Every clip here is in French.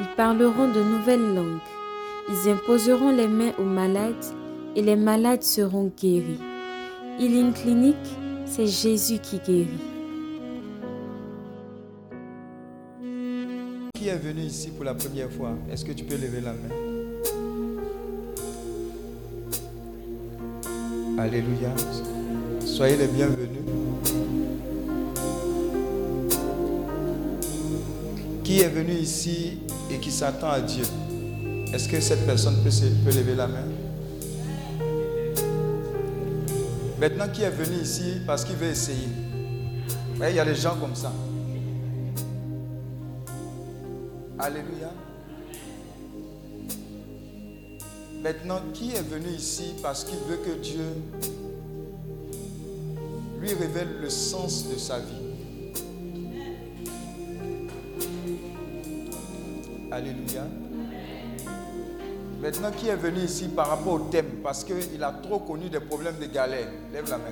Ils parleront de nouvelles langues. Ils imposeront les mains aux malades et les malades seront guéris. Healing Clinic, c'est Jésus qui guérit. Qui est venu ici pour la première fois? Est-ce que tu peux lever la main? Alléluia. Soyez les bienvenus. Qui est venu ici et qui s'attend à Dieu Est-ce que cette personne peut, peut lever la main? Maintenant, qui est venu ici parce qu'il veut essayer Il y a des gens comme ça. Alléluia. Maintenant, qui est venu ici parce qu'il veut que Dieu lui révèle le sens de sa vie Alléluia. Maintenant, qui est venu ici par rapport au thème? Parce qu'il a trop connu des problèmes de galère. Lève la main.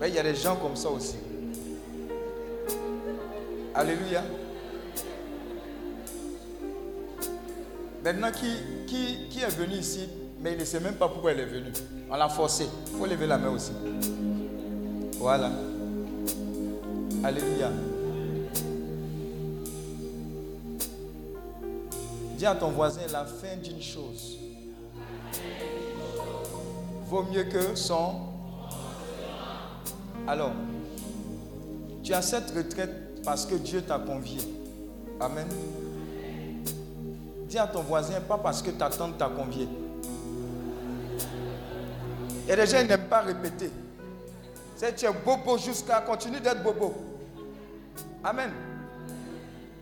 Mais il y a des gens comme ça aussi. Alléluia. Maintenant, qui, qui, qui, est venu ici, mais il ne sait même pas pourquoi il est venu. On l'a forcé. Il faut lever la main aussi. Voilà. Alléluia. Dis à ton voisin la fin d'une chose. Vaut mieux que son. Alors, tu as cette retraite parce que Dieu t'a convié. Amen. Dis à ton voisin, pas parce que ta tante t'a convié. Et les gens n'aiment pas répéter. C'est tu es bobo jusqu'à continuer d'être bobo. Amen.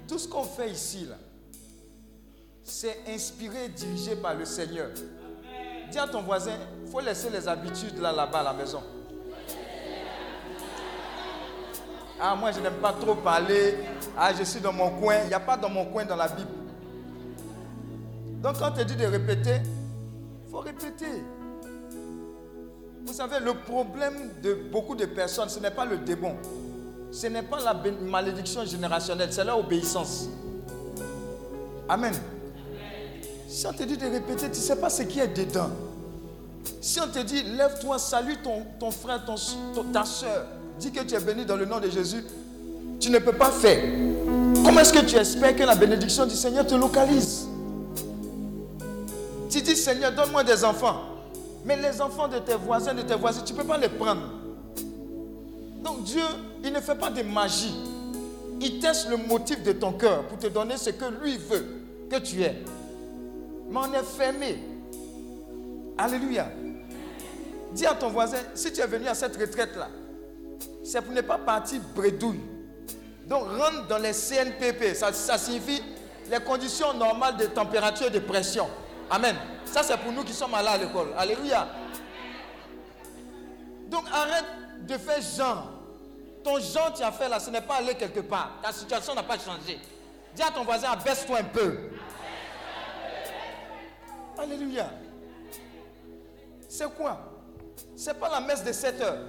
Tout ce qu'on fait ici, là, c'est inspiré dirigé par le Seigneur. Dis à ton voisin, il faut laisser les habitudes là, là-bas à la maison. Ah, moi, je n'aime pas trop parler. Ah, je suis dans mon coin. Il n'y a pas dans mon coin dans la Bible. Donc, quand on te dit de répéter, il faut répéter. Vous savez, le problème de beaucoup de personnes, ce n'est pas le démon. Ce n'est pas la malédiction générationnelle, c'est l'obéissance. Amen. Si on te dit de répéter, tu ne sais pas ce qui est dedans. Si on te dit, lève-toi, salue ton, ton frère, ta soeur, dis que tu es béni dans le nom de Jésus, tu ne peux pas faire. Comment est-ce que tu espères que la bénédiction du Seigneur te localise? Tu dis, Seigneur, donne-moi des enfants. Mais les enfants de tes voisins, de tes voisins, tu ne peux pas les prendre. Donc Dieu, il ne fait pas de magie. Il teste le motif de ton cœur pour te donner ce que lui veut que tu aies mais on est fermé. Alléluia. Dis à ton voisin, si tu es venu à cette retraite-là, c'est pour ne pas partir bredouille. Donc rentre dans les CNPP, ça, signifie les conditions normales de température et de pression. Amen. Ça c'est pour nous qui sommes allés à l'école. Alléluia. Donc arrête de faire genre. Ton genre tu as fait là, ce n'est pas aller quelque part. Ta situation n'a pas changé. Dis à ton voisin, abaisse-toi un peu. Alléluia. C'est quoi? C'est pas la messe de 7 heures.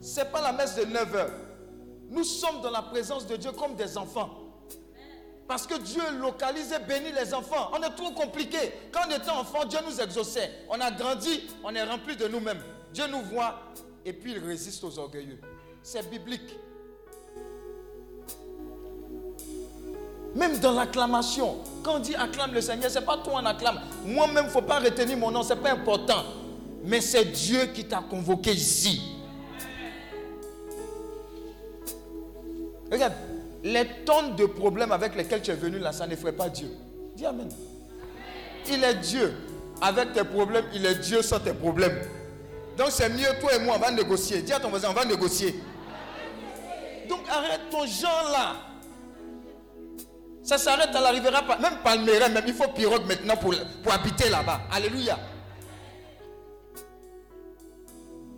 C'est pas la messe de 9 heures. Nous sommes dans la présence de Dieu comme des enfants. Parce que Dieu localise et bénit les enfants. On est trop compliqué. Quand on était enfant, Dieu nous exauçait. On a grandi, on est rempli de nous-mêmes. Dieu nous voit et puis il résiste aux orgueilleux. C'est biblique. Même dans l'acclamation, quand on dit acclame le Seigneur, ce n'est pas toi on acclame. Moi-même, il ne faut pas retenir mon nom, ce n'est pas important. Mais c'est Dieu qui t'a convoqué ici. Regarde, les tonnes de problèmes avec lesquels tu es venu là, ça ne ferait pas Dieu. Dis Amen. Il est Dieu. Avec tes problèmes, il est Dieu sans tes problèmes. Donc c'est mieux, toi et moi, on va négocier. Dis à ton voisin, on va négocier. Donc arrête ton genre là. Ça s'arrête, elle n'arrivera pas. Même Palmeret, même il faut pirogue maintenant pour, pour habiter là-bas. Alléluia.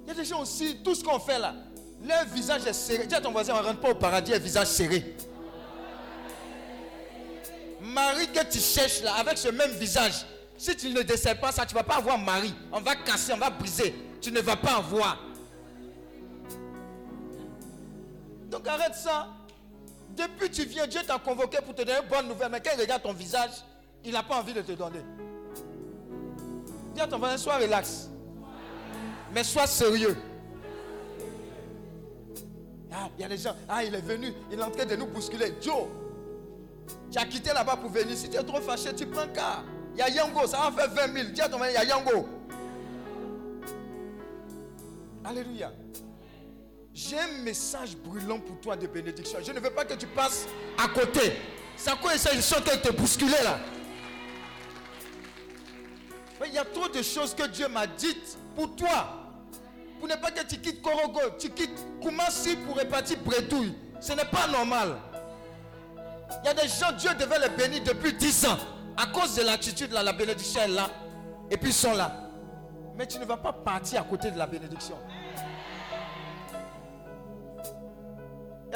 Il y a des gens aussi, tout ce qu'on fait là, leur visage est serré. Dis à ton voisin, on ne rentre pas au paradis, un visage serré. Marie que tu cherches là, avec ce même visage, si tu ne décèles pas ça, tu ne vas pas avoir Marie. On va casser, on va briser. Tu ne vas pas avoir. Donc arrête ça. Depuis tu viens, Dieu t'a convoqué pour te donner une bonne nouvelle. Mais quand il regarde ton visage, il n'a pas envie de te donner. Dis à ton voisin, sois relax. Mais sois sérieux. Ah, il y a des gens, ah, il est venu, il est en train de nous bousculer. Joe, tu as quitté là-bas pour venir. Si tu es trop fâché, tu prends car. Il y a Yango, ça va faire 20 000. Dis à ton voisin, il y a Yango. Alléluia. J'ai un message brûlant pour toi de bénédiction. Je ne veux pas que tu passes à côté. C'est à quoi ils sont de te bousculer là il y a trop de choses que Dieu m'a dites pour toi. Pour ne pas que tu quittes Korogo, tu quittes Koumassi pour répartir Bretouille. Ce n'est pas normal. Il y a des gens, Dieu devait les bénir depuis 10 ans. À cause de l'attitude là, la bénédiction est là. Et puis ils sont là. Mais tu ne vas pas partir à côté de la bénédiction.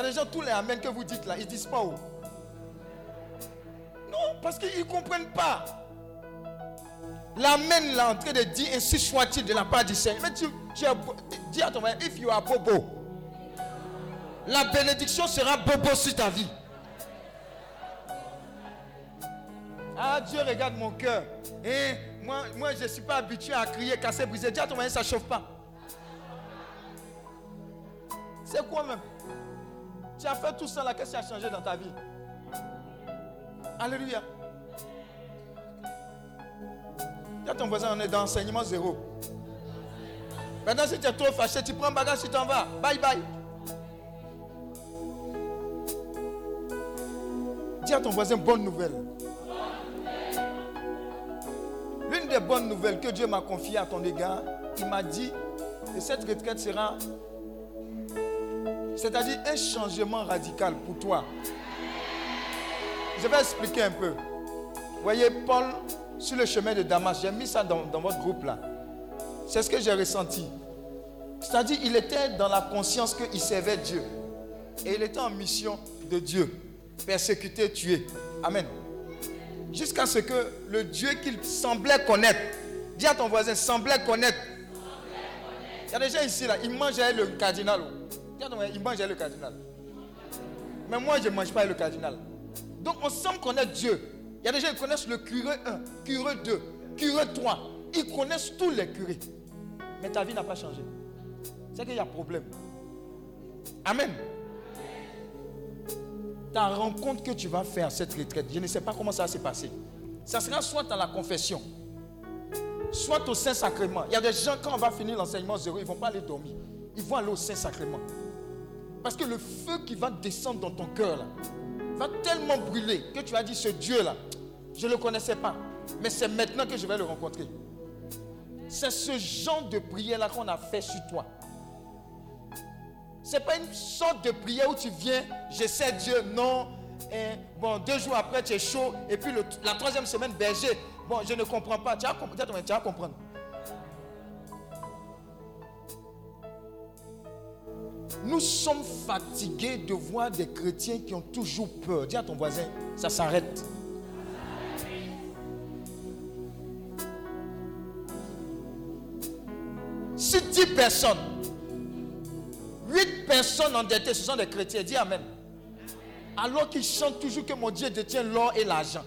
Des gens, tous les Amen que vous dites là, ils disent pas où. Non, parce qu'ils ne comprennent pas. L'amen là en train de dire ainsi soit-il de la part du Seigneur. Mais tu, dis à ton mari, if you are bobo, la bénédiction sera bobo sur ta vie. Ah, Dieu regarde mon cœur. Et moi, moi je ne suis pas habitué à crier, casser, briser. Dis à ton mari, ça ne chauffe pas. C'est quoi même? Tu as fait tout ça là, qu'est-ce qui a changé dans ta vie? Alléluia. Dis ton voisin, on est dans enseignement zéro. Maintenant, si tu es trop fâché, tu prends un bagage, tu t'en vas. Bye bye. Dis à ton voisin, bonne nouvelle. L'une des bonnes nouvelles que Dieu m'a confiées à ton égard, il m'a dit que cette retraite sera c'est-à-dire un changement radical pour toi. Je vais expliquer un peu. Voyez, Paul, sur le chemin de Damas, j'ai mis ça dans, votre groupe là. C'est ce que j'ai ressenti. C'est-à-dire, il était dans la conscience qu'il servait Dieu. Et il était en mission de Dieu. Persécuté, tué. Amen. Jusqu'à ce que le Dieu qu'il semblait connaître, dis à ton voisin, semblait connaître. Il y a des gens ici, là, ils mangeaient le cardinal il mange le cardinal. Mais moi, je ne mange pas le cardinal. Donc, on semble connaître Dieu. Il y a des gens qui connaissent le curé 1, curé 2, curé 3. Ils connaissent tous les curés. Mais ta vie n'a pas changé. C'est qu'il y a problème. Amen. Ta rencontre que tu vas faire cette retraite, je ne sais pas comment ça va se passer. Ça sera soit dans la confession, soit au Saint-Sacrement. Il y a des gens, quand on va finir l'enseignement zéro, ils ne vont pas aller dormir. Ils vont aller au Saint-Sacrement. Parce que le feu qui va descendre dans ton cœur là, va tellement brûler que tu vas dire ce Dieu là, je ne le connaissais pas. Mais c'est maintenant que je vais le rencontrer. C'est ce genre de prière là qu'on a fait sur toi. Ce n'est pas une sorte de prière où tu viens, je sais Dieu, non. Et, bon, deux jours après, tu es chaud. Et puis la troisième semaine, berger. Bon, je ne comprends pas. Tu tu vas comprendre. Nous sommes fatigués de voir des chrétiens qui ont toujours peur. Dis à ton voisin, ça s'arrête. Si 10 personnes, 8 personnes endettées, ce sont des chrétiens, dis Amen. Alors qu'ils chantent toujours que mon Dieu détient l'or et l'argent.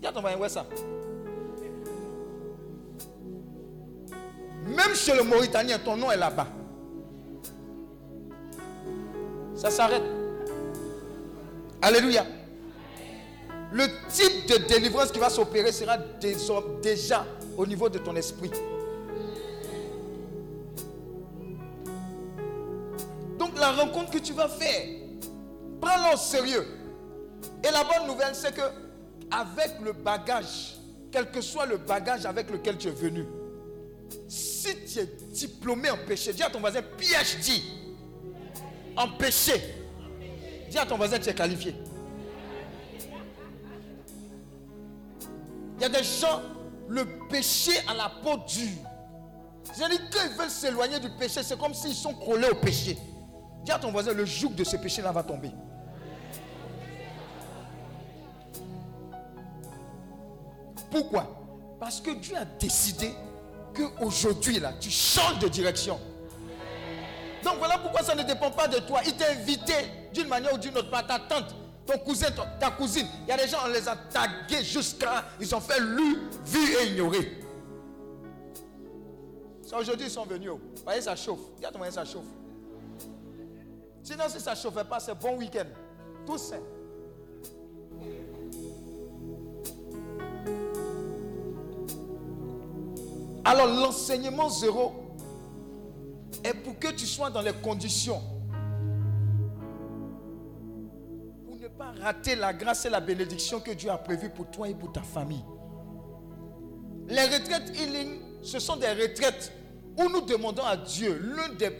Dis à ton voisin, ouais ça. Même chez le Mauritanien, ton nom est là-bas ça s'arrête. Alléluia. Le type de délivrance qui va s'opérer sera déjà au niveau de ton esprit. Donc la rencontre que tu vas faire, prends-la au sérieux. Et la bonne nouvelle, c'est que avec le bagage, quel que soit le bagage avec lequel tu es venu, si tu es diplômé en péché, dis à ton voisin PhD, empêché. Dis à ton voisin, tu es qualifié. y a des gens, le péché à la peau dure. J'ai dit, quand ils veulent s'éloigner du péché, c'est comme s'ils sont collés au péché. Dis à ton voisin, le joug de ce péché-là va tomber. Pourquoi? Parce que Dieu a décidé qu'aujourd'hui, là, tu changes de direction. Donc voilà pourquoi ça ne dépend pas de toi. Il t'a invité d'une manière ou d'une autre par ta tante, ton cousin, ta cousine. Il y a des gens, on les a tagués jusqu'à. Ils ont fait lu, vu et ignoré. Aujourd'hui, ils sont venus. Vous voyez, ça chauffe. Regarde comment ça chauffe. Sinon, si ça ne chauffait pas, c'est bon week-end. Tout ça. Alors, l'enseignement zéro est pour que tu sois dans les conditions pour ne pas rater la grâce et la bénédiction que Dieu a prévues pour toi et pour ta famille. Les retraites healing, ce sont des retraites où nous demandons à Dieu, l'une des,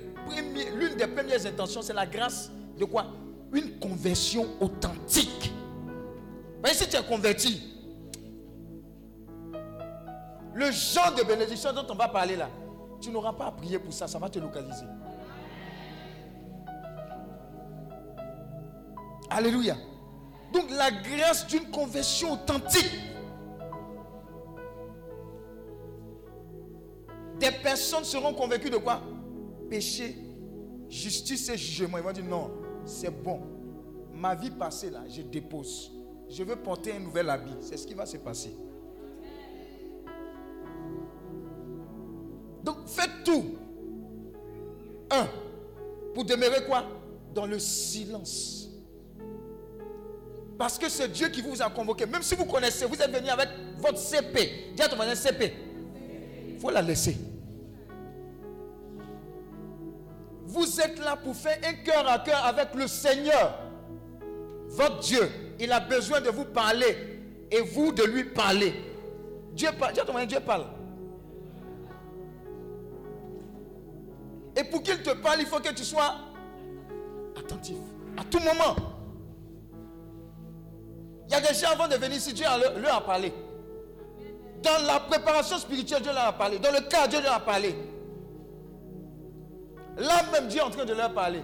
des premières intentions, c'est la grâce de quoi? Une conversion authentique. Mais si tu es converti, le genre de bénédiction dont on va parler là, tu n'auras pas à prier pour ça, ça va te localiser. Alléluia. Donc la grâce d'une conversion authentique. Des personnes seront convaincues de quoi? Péché, justice et jugement. Ils vont dire non, c'est bon. Ma vie passée là, je dépose. Je veux porter un nouvel habit. C'est ce qui va se passer. Donc faites tout. Un, pour demeurer quoi? Dans le silence. Parce que c'est Dieu qui vous a convoqué. Même si vous connaissez, vous êtes venu avec votre CP. Dis à ton voisin CP. Il faut la laisser. Vous êtes là pour faire un cœur à cœur avec le Seigneur. Votre Dieu. Il a besoin de vous parler. Et vous de lui parler. Dieu parle. Ton Dieu parle. Et pour qu'il te parle, il faut que tu sois attentif. À tout moment. Il y a des gens avant de venir ici, Dieu leur a parlé. Dans la préparation spirituelle, Dieu leur a parlé. Dans le cas, Dieu leur a parlé. Là même, Dieu est en train de leur parler.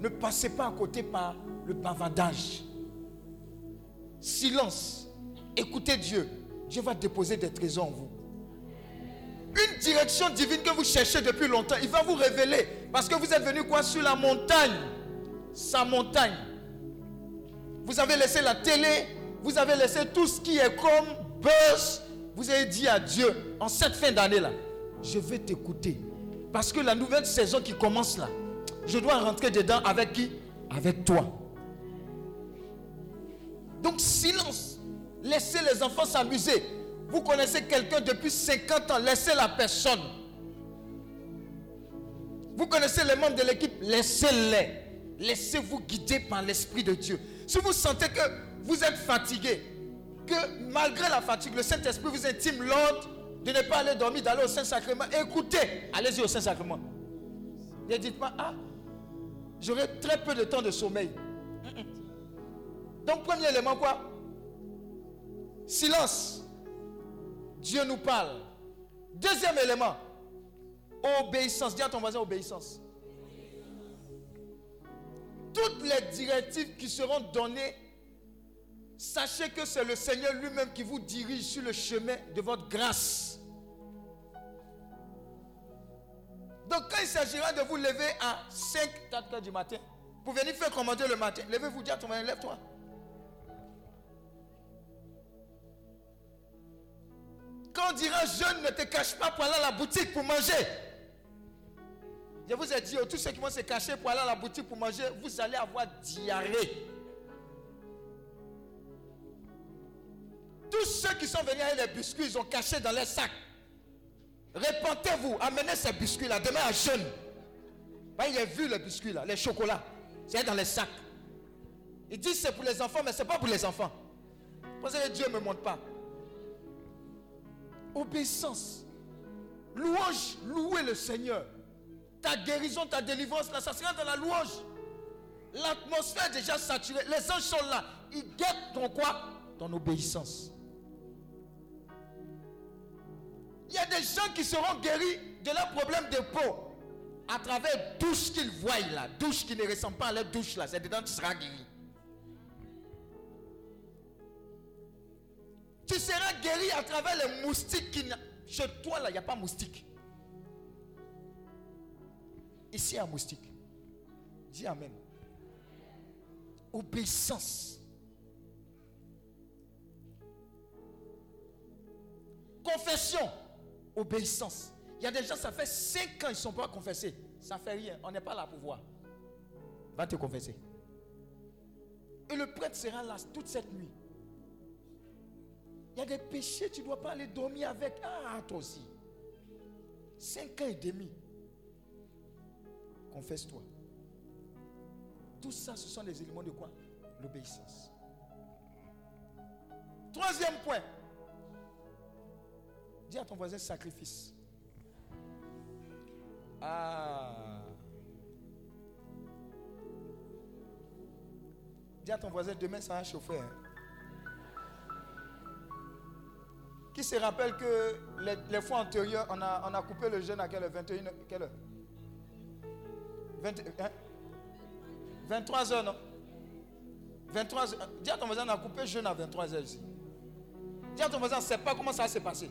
Ne passez pas à côté par le bavardage. Silence. Écoutez Dieu. Dieu va déposer des trésors en vous une direction divine que vous cherchez depuis longtemps. Il va vous révéler. Parce que vous êtes venu quoi? Sur la montagne. Sa montagne. Vous avez laissé la télé. Vous avez laissé tout ce qui est comme buzz. Vous avez dit à Dieu, en cette fin d'année-là, je vais t'écouter. Parce que la nouvelle saison qui commence là, je dois rentrer dedans avec qui? Avec toi. Donc silence. Laissez les enfants s'amuser. Vous connaissez quelqu'un depuis 50 ans, laissez la personne. Vous connaissez les membres de l'équipe, laissez-les. Laissez-vous guider par l'Esprit de Dieu. Si vous sentez que vous êtes fatigué, que malgré la fatigue, le Saint-Esprit vous intime l'ordre de ne pas aller dormir, d'aller au Saint-Sacrement, écoutez, allez-y au Saint-Sacrement. Ne dites pas, ah, j'aurai très peu de temps de sommeil. Donc, premier élément, quoi? Silence. Dieu nous parle. Deuxième élément, obéissance. Dis à ton voisin obéissance. Toutes les directives qui seront données, sachez que c'est le Seigneur lui-même qui vous dirige sur le chemin de votre grâce. Donc quand il s'agira de vous lever à 5, 4 heures du matin, pour venir faire commander le matin, levez-vous, dis à ton voisin, lève-toi. Quand on dira jeune, ne te cache pas pour aller à la boutique pour manger. Je vous ai dit, oh, tous ceux qui vont se cacher pour aller à la boutique pour manger, vous allez avoir diarrhée. Tous ceux qui sont venus avec les biscuits, ils ont caché dans les sacs. Répentez-vous, amenez ces biscuits-là demain à jeûne. il a vu les biscuits là, les chocolats. C'est dans les sacs. Ils disent c'est pour les enfants, mais ce n'est pas pour les enfants. Parce que Dieu ne me montre pas obéissance. Louange, louer le Seigneur. Ta guérison, ta délivrance, là, ça sera dans la louange. L'atmosphère est déjà saturée. Les anges sont là. Ils guettent ton quoi? Ton obéissance. Il y a des gens qui seront guéris de leurs problèmes de peau à travers douche qu'ils voient là. Douche qui ne ressemble pas à leur douche là. C'est dedans que tu seras guéri. Tu seras guéri à travers les moustiques qui... Chez toi là, il n'y a pas moustique. Ici, il y a moustique. Dis Amen. Obéissance. Confession. Obéissance. Il y a des gens, ça fait 5 ans, ils ne sont pas confessés. Ça ne fait rien. On n'est pas là pour voir. Va te confesser. Et le prêtre sera là toute cette nuit. Il y a des péchés, tu ne dois pas aller dormir avec. Ah, toi aussi. 5 ans et demi. Confesse-toi. Tout ça, ce sont des éléments de quoi? L'obéissance. Troisième point. Dis à ton voisin sacrifice. Ah. Dis à ton voisin, demain ça va chauffer. Hein. Qui se rappelle que les, fois antérieures, on a, on a coupé le jeûne à quelle heure? 21 Quelle heure? 23 hein? heures, non? 23 heures. Dis à ton voisin, on a coupé le jeûne à 23 heures ici. Dis à ton voisin, ne sait pas comment ça s'est passé.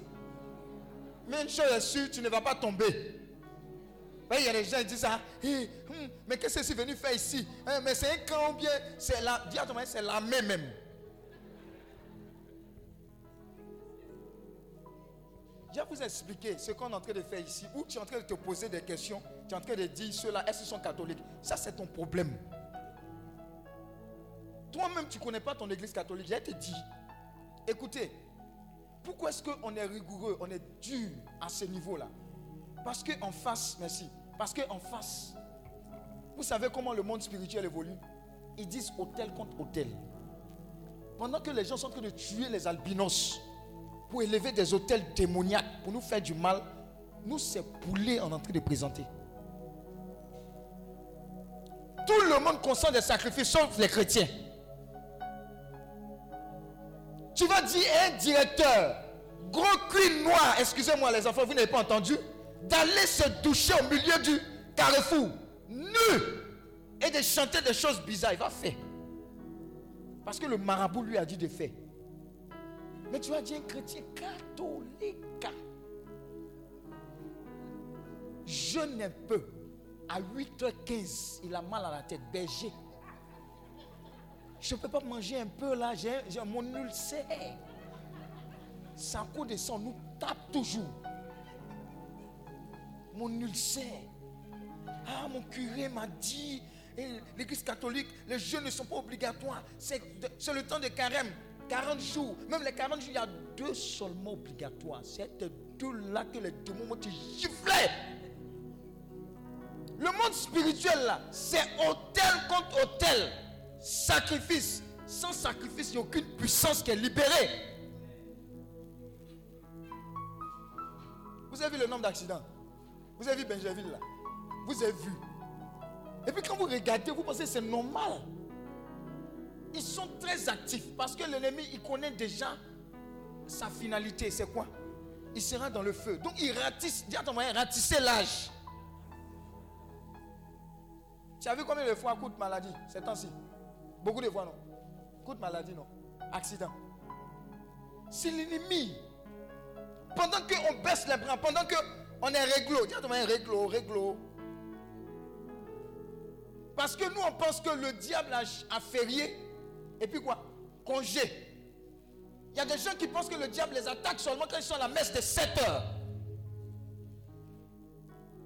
Mais une chose est sûre, tu ne vas pas tomber. Il y a des gens qui disent ça. Hmm, mais qu'est-ce que c'est venu faire ici? Hein, Mais c'est un camp bien. C'est la, dis à ton voisin, c'est la même Je vais vous expliquer ce qu'on est en train de faire ici. Ou tu es en train de te poser des questions. Tu es en train de dire ceux-là, est-ce qu'ils sont catholiques? Ça, c'est ton problème. Toi-même, tu ne connais pas ton église catholique. Je te dis, écoutez, pourquoi est-ce qu'on est rigoureux, on est dur à ce niveau-là? Parce qu'en face, merci, parce qu'en face, vous savez comment le monde spirituel évolue? Ils disent hôtel contre hôtel. Pendant que les gens sont en train de tuer les albinos, pour élever des hôtels démoniaques, pour nous faire du mal, nous, c'est poulet en train de présenter. Tout le monde consent des sacrifices, sauf les chrétiens. Tu vas dire à un directeur, gros cul noir, excusez-moi les enfants, vous n'avez pas entendu, d'aller se doucher au milieu du carrefour, nu, et de chanter des choses bizarres. Il va faire. Parce que le marabout lui a dit de faire. Mais tu as dit un chrétien catholique. Jeûne un peu. À 8h15, il a mal à la tête. Berger. Je ne peux pas manger un peu là. J'ai mon ulcère. Ça coûte de sang nous tape toujours. Mon ulcère. Ah, mon curé m'a dit, l'église catholique, les jeûnes ne sont pas obligatoires. C'est le temps de carême. 40 jours, même les 40 jours, il y a deux seulement obligatoires. C'est deux-là que les démons vont te gifler. Le monde spirituel là, c'est hôtel contre hôtel. Sacrifice. Sans sacrifice, il n'y a aucune puissance qui est libérée. Vous avez vu le nombre d'accidents? Vous avez vu Benjaville là? Vous avez vu? Et puis quand vous regardez, vous pensez que c'est normal ils sont très actifs parce que l'ennemi, il connaît déjà sa finalité. C'est quoi? Il sera dans le feu. Donc il ratisse, dis à ton moyen, ratisser l'âge. Tu as vu combien de fois coup de maladie ces temps-ci? Beaucoup de fois, non? Coup de maladie, non? Accident. C'est l'ennemi. Pendant qu'on baisse les bras, pendant qu'on est réglo, dis à ton moyen, réglo, réglo. Parce que nous, on pense que le diable a férié et puis quoi? Congé. Il y a des gens qui pensent que le diable les attaque seulement quand ils sont à la messe de 7 heures.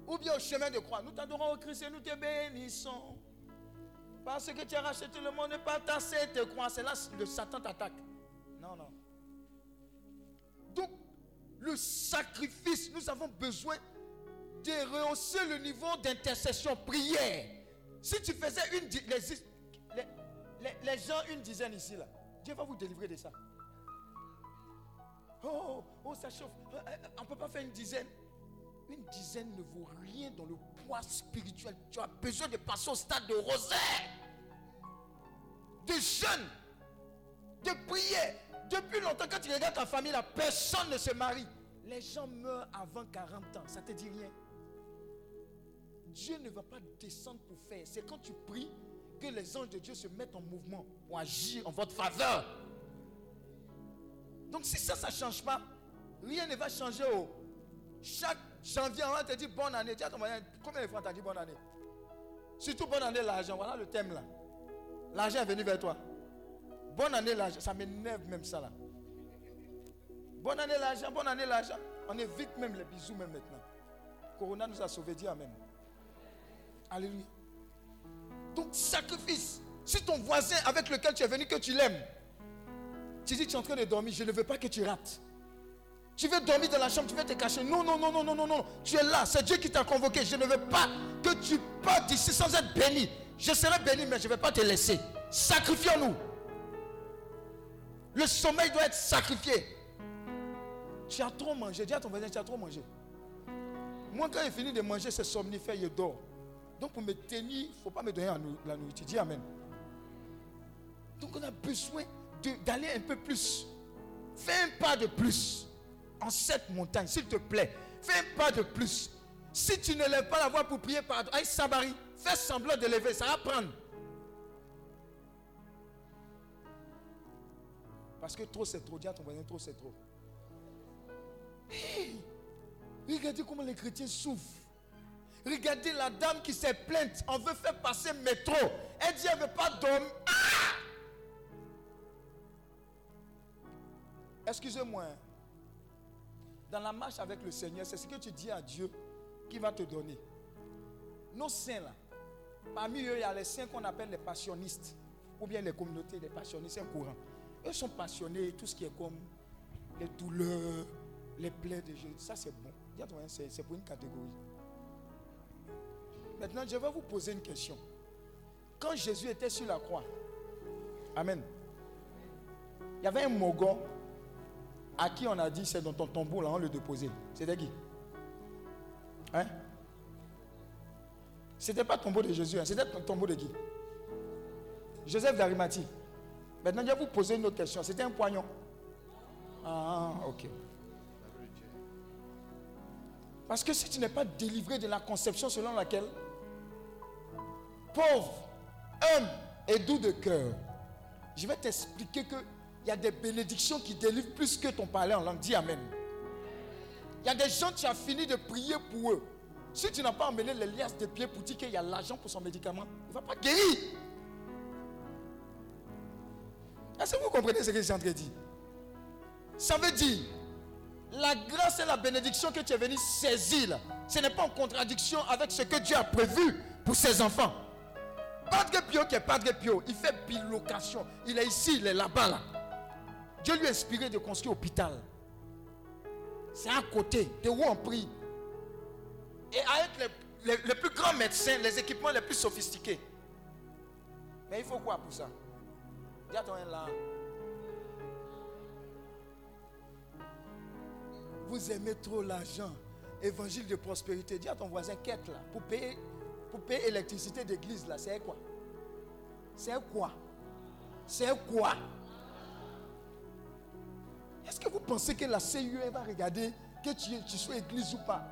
Ou bien au chemin de croix. Nous t'adorons au Christ et nous te bénissons. Parce que tu as racheté le monde, ne pas tasser tes croix. C'est là que le Satan t'attaque. Non, non. Donc, le sacrifice, nous avons besoin de rehausser le niveau d'intercession, prière. Si tu faisais une, les, les, gens, une dizaine ici, là, Dieu va vous délivrer de ça. Oh, oh, ça chauffe. Euh, euh, on ne peut pas faire une dizaine. Une dizaine ne vaut rien dans le poids spirituel. Tu as besoin de passer au stade de rosaire, de jeûne, de prière. Depuis longtemps, quand tu regardes ta famille, personne ne se marie. Les gens meurent avant 40 ans. Ça te dit rien. Dieu ne va pas descendre pour faire. C'est quand tu pries que les anges de Dieu se mettent en mouvement pour agir en votre faveur. Donc si ça, ça ne change pas, rien ne va changer. Oh. Chaque janvier, on va te dire bonne année. combien de fois t'as dit bonne année? Surtout bonne année l'argent. Voilà le thème là. L'argent est venu vers toi. Bonne année l'argent. Ça m'énerve même ça là. Bonne année l'argent, bonne année l'argent. On évite même les bisous même maintenant. Corona nous a sauvés, dis Amen. Alléluia. Sacrifice. Si ton voisin avec lequel tu es venu, que tu l'aimes, tu dis tu es en train de dormir, je ne veux pas que tu rates. Tu veux dormir dans la chambre, tu veux te cacher. Non, non, non, non, non, non, non. Tu es là, c'est Dieu qui t'a convoqué. Je ne veux pas que tu partes d'ici sans être béni. Je serai béni, mais je ne vais pas te laisser. Sacrifions-nous. Le sommeil doit être sacrifié. Tu as trop mangé. Dis à ton voisin, tu as trop mangé. Moi, quand il finit de manger, c'est somnifère, il dort. Donc, pour me tenir, il ne faut pas me donner la nourriture. Dis Amen. Donc, on a besoin d'aller un peu plus. Fais un pas de plus en cette montagne, s'il te plaît. Fais un pas de plus. Si tu ne lèves pas la voix pour prier, par aïe Sabari, fais semblant de lever, ça va prendre. Parce que trop c'est trop. Dis à ton voisin, trop c'est trop. regardez comment les chrétiens souffrent. Regardez la dame qui s'est plainte. On veut faire passer métro. Elle dit elle ne veut pas dormir. Ah! Excusez-moi. Hein. Dans la marche avec le Seigneur, c'est ce que tu dis à Dieu qui va te donner. Nos saints là, parmi eux, il y a les saints qu'on appelle les passionnistes, ou bien les communautés, les passionnistes, c'est un courant. Eux sont passionnés, tout ce qui est comme les douleurs, les plaies de Jésus. Ça, c'est bon. C'est pour une catégorie. Maintenant, je vais vous poser une question. Quand Jésus était sur la croix, Amen. Il y avait un mogon à qui on a dit c'est dans ton tombeau là, on le déposait. C'était qui? Hein? C'était pas le tombeau de Jésus, hein. c'était le tombeau de qui? Joseph d'Arimathie. Maintenant, je vais vous poser une autre question. C'était un poignon. Ah, ok. Parce que si tu n'es pas délivré de la conception selon laquelle pauvre, homme et doux de cœur, je vais t'expliquer qu'il y a des bénédictions qui délivrent plus que ton parler en langue. Dis Amen. Il y a des gens, tu as fini de prier pour eux. Si tu n'as pas emmené les liasses de pieds pour dire qu'il y a l'argent pour son médicament, il ne va pas guérir. Est-ce que vous comprenez ce que je suis en train de dire? Ça veut dire, la grâce et la bénédiction que tu es venu saisir, ce n'est pas en contradiction avec ce que Dieu a prévu pour ses enfants. Padre Pio qui est Padre Pio, il fait bilocation. Il est ici, il est là-bas. Là. Dieu lui a inspiré de construire l'hôpital. C'est à côté de où on prie. Et avec les, plus grands médecins, les équipements les plus sophistiqués. Mais il faut quoi pour ça? Dis à ton là. Vous aimez trop l'argent. Évangile de prospérité. Dis à ton voisin, quête là. Pour payer, pour payer l'électricité d'église là, c'est quoi? C'est quoi? C'est quoi? Est-ce que vous pensez que la CUE va regarder que tu, sois église ou pas?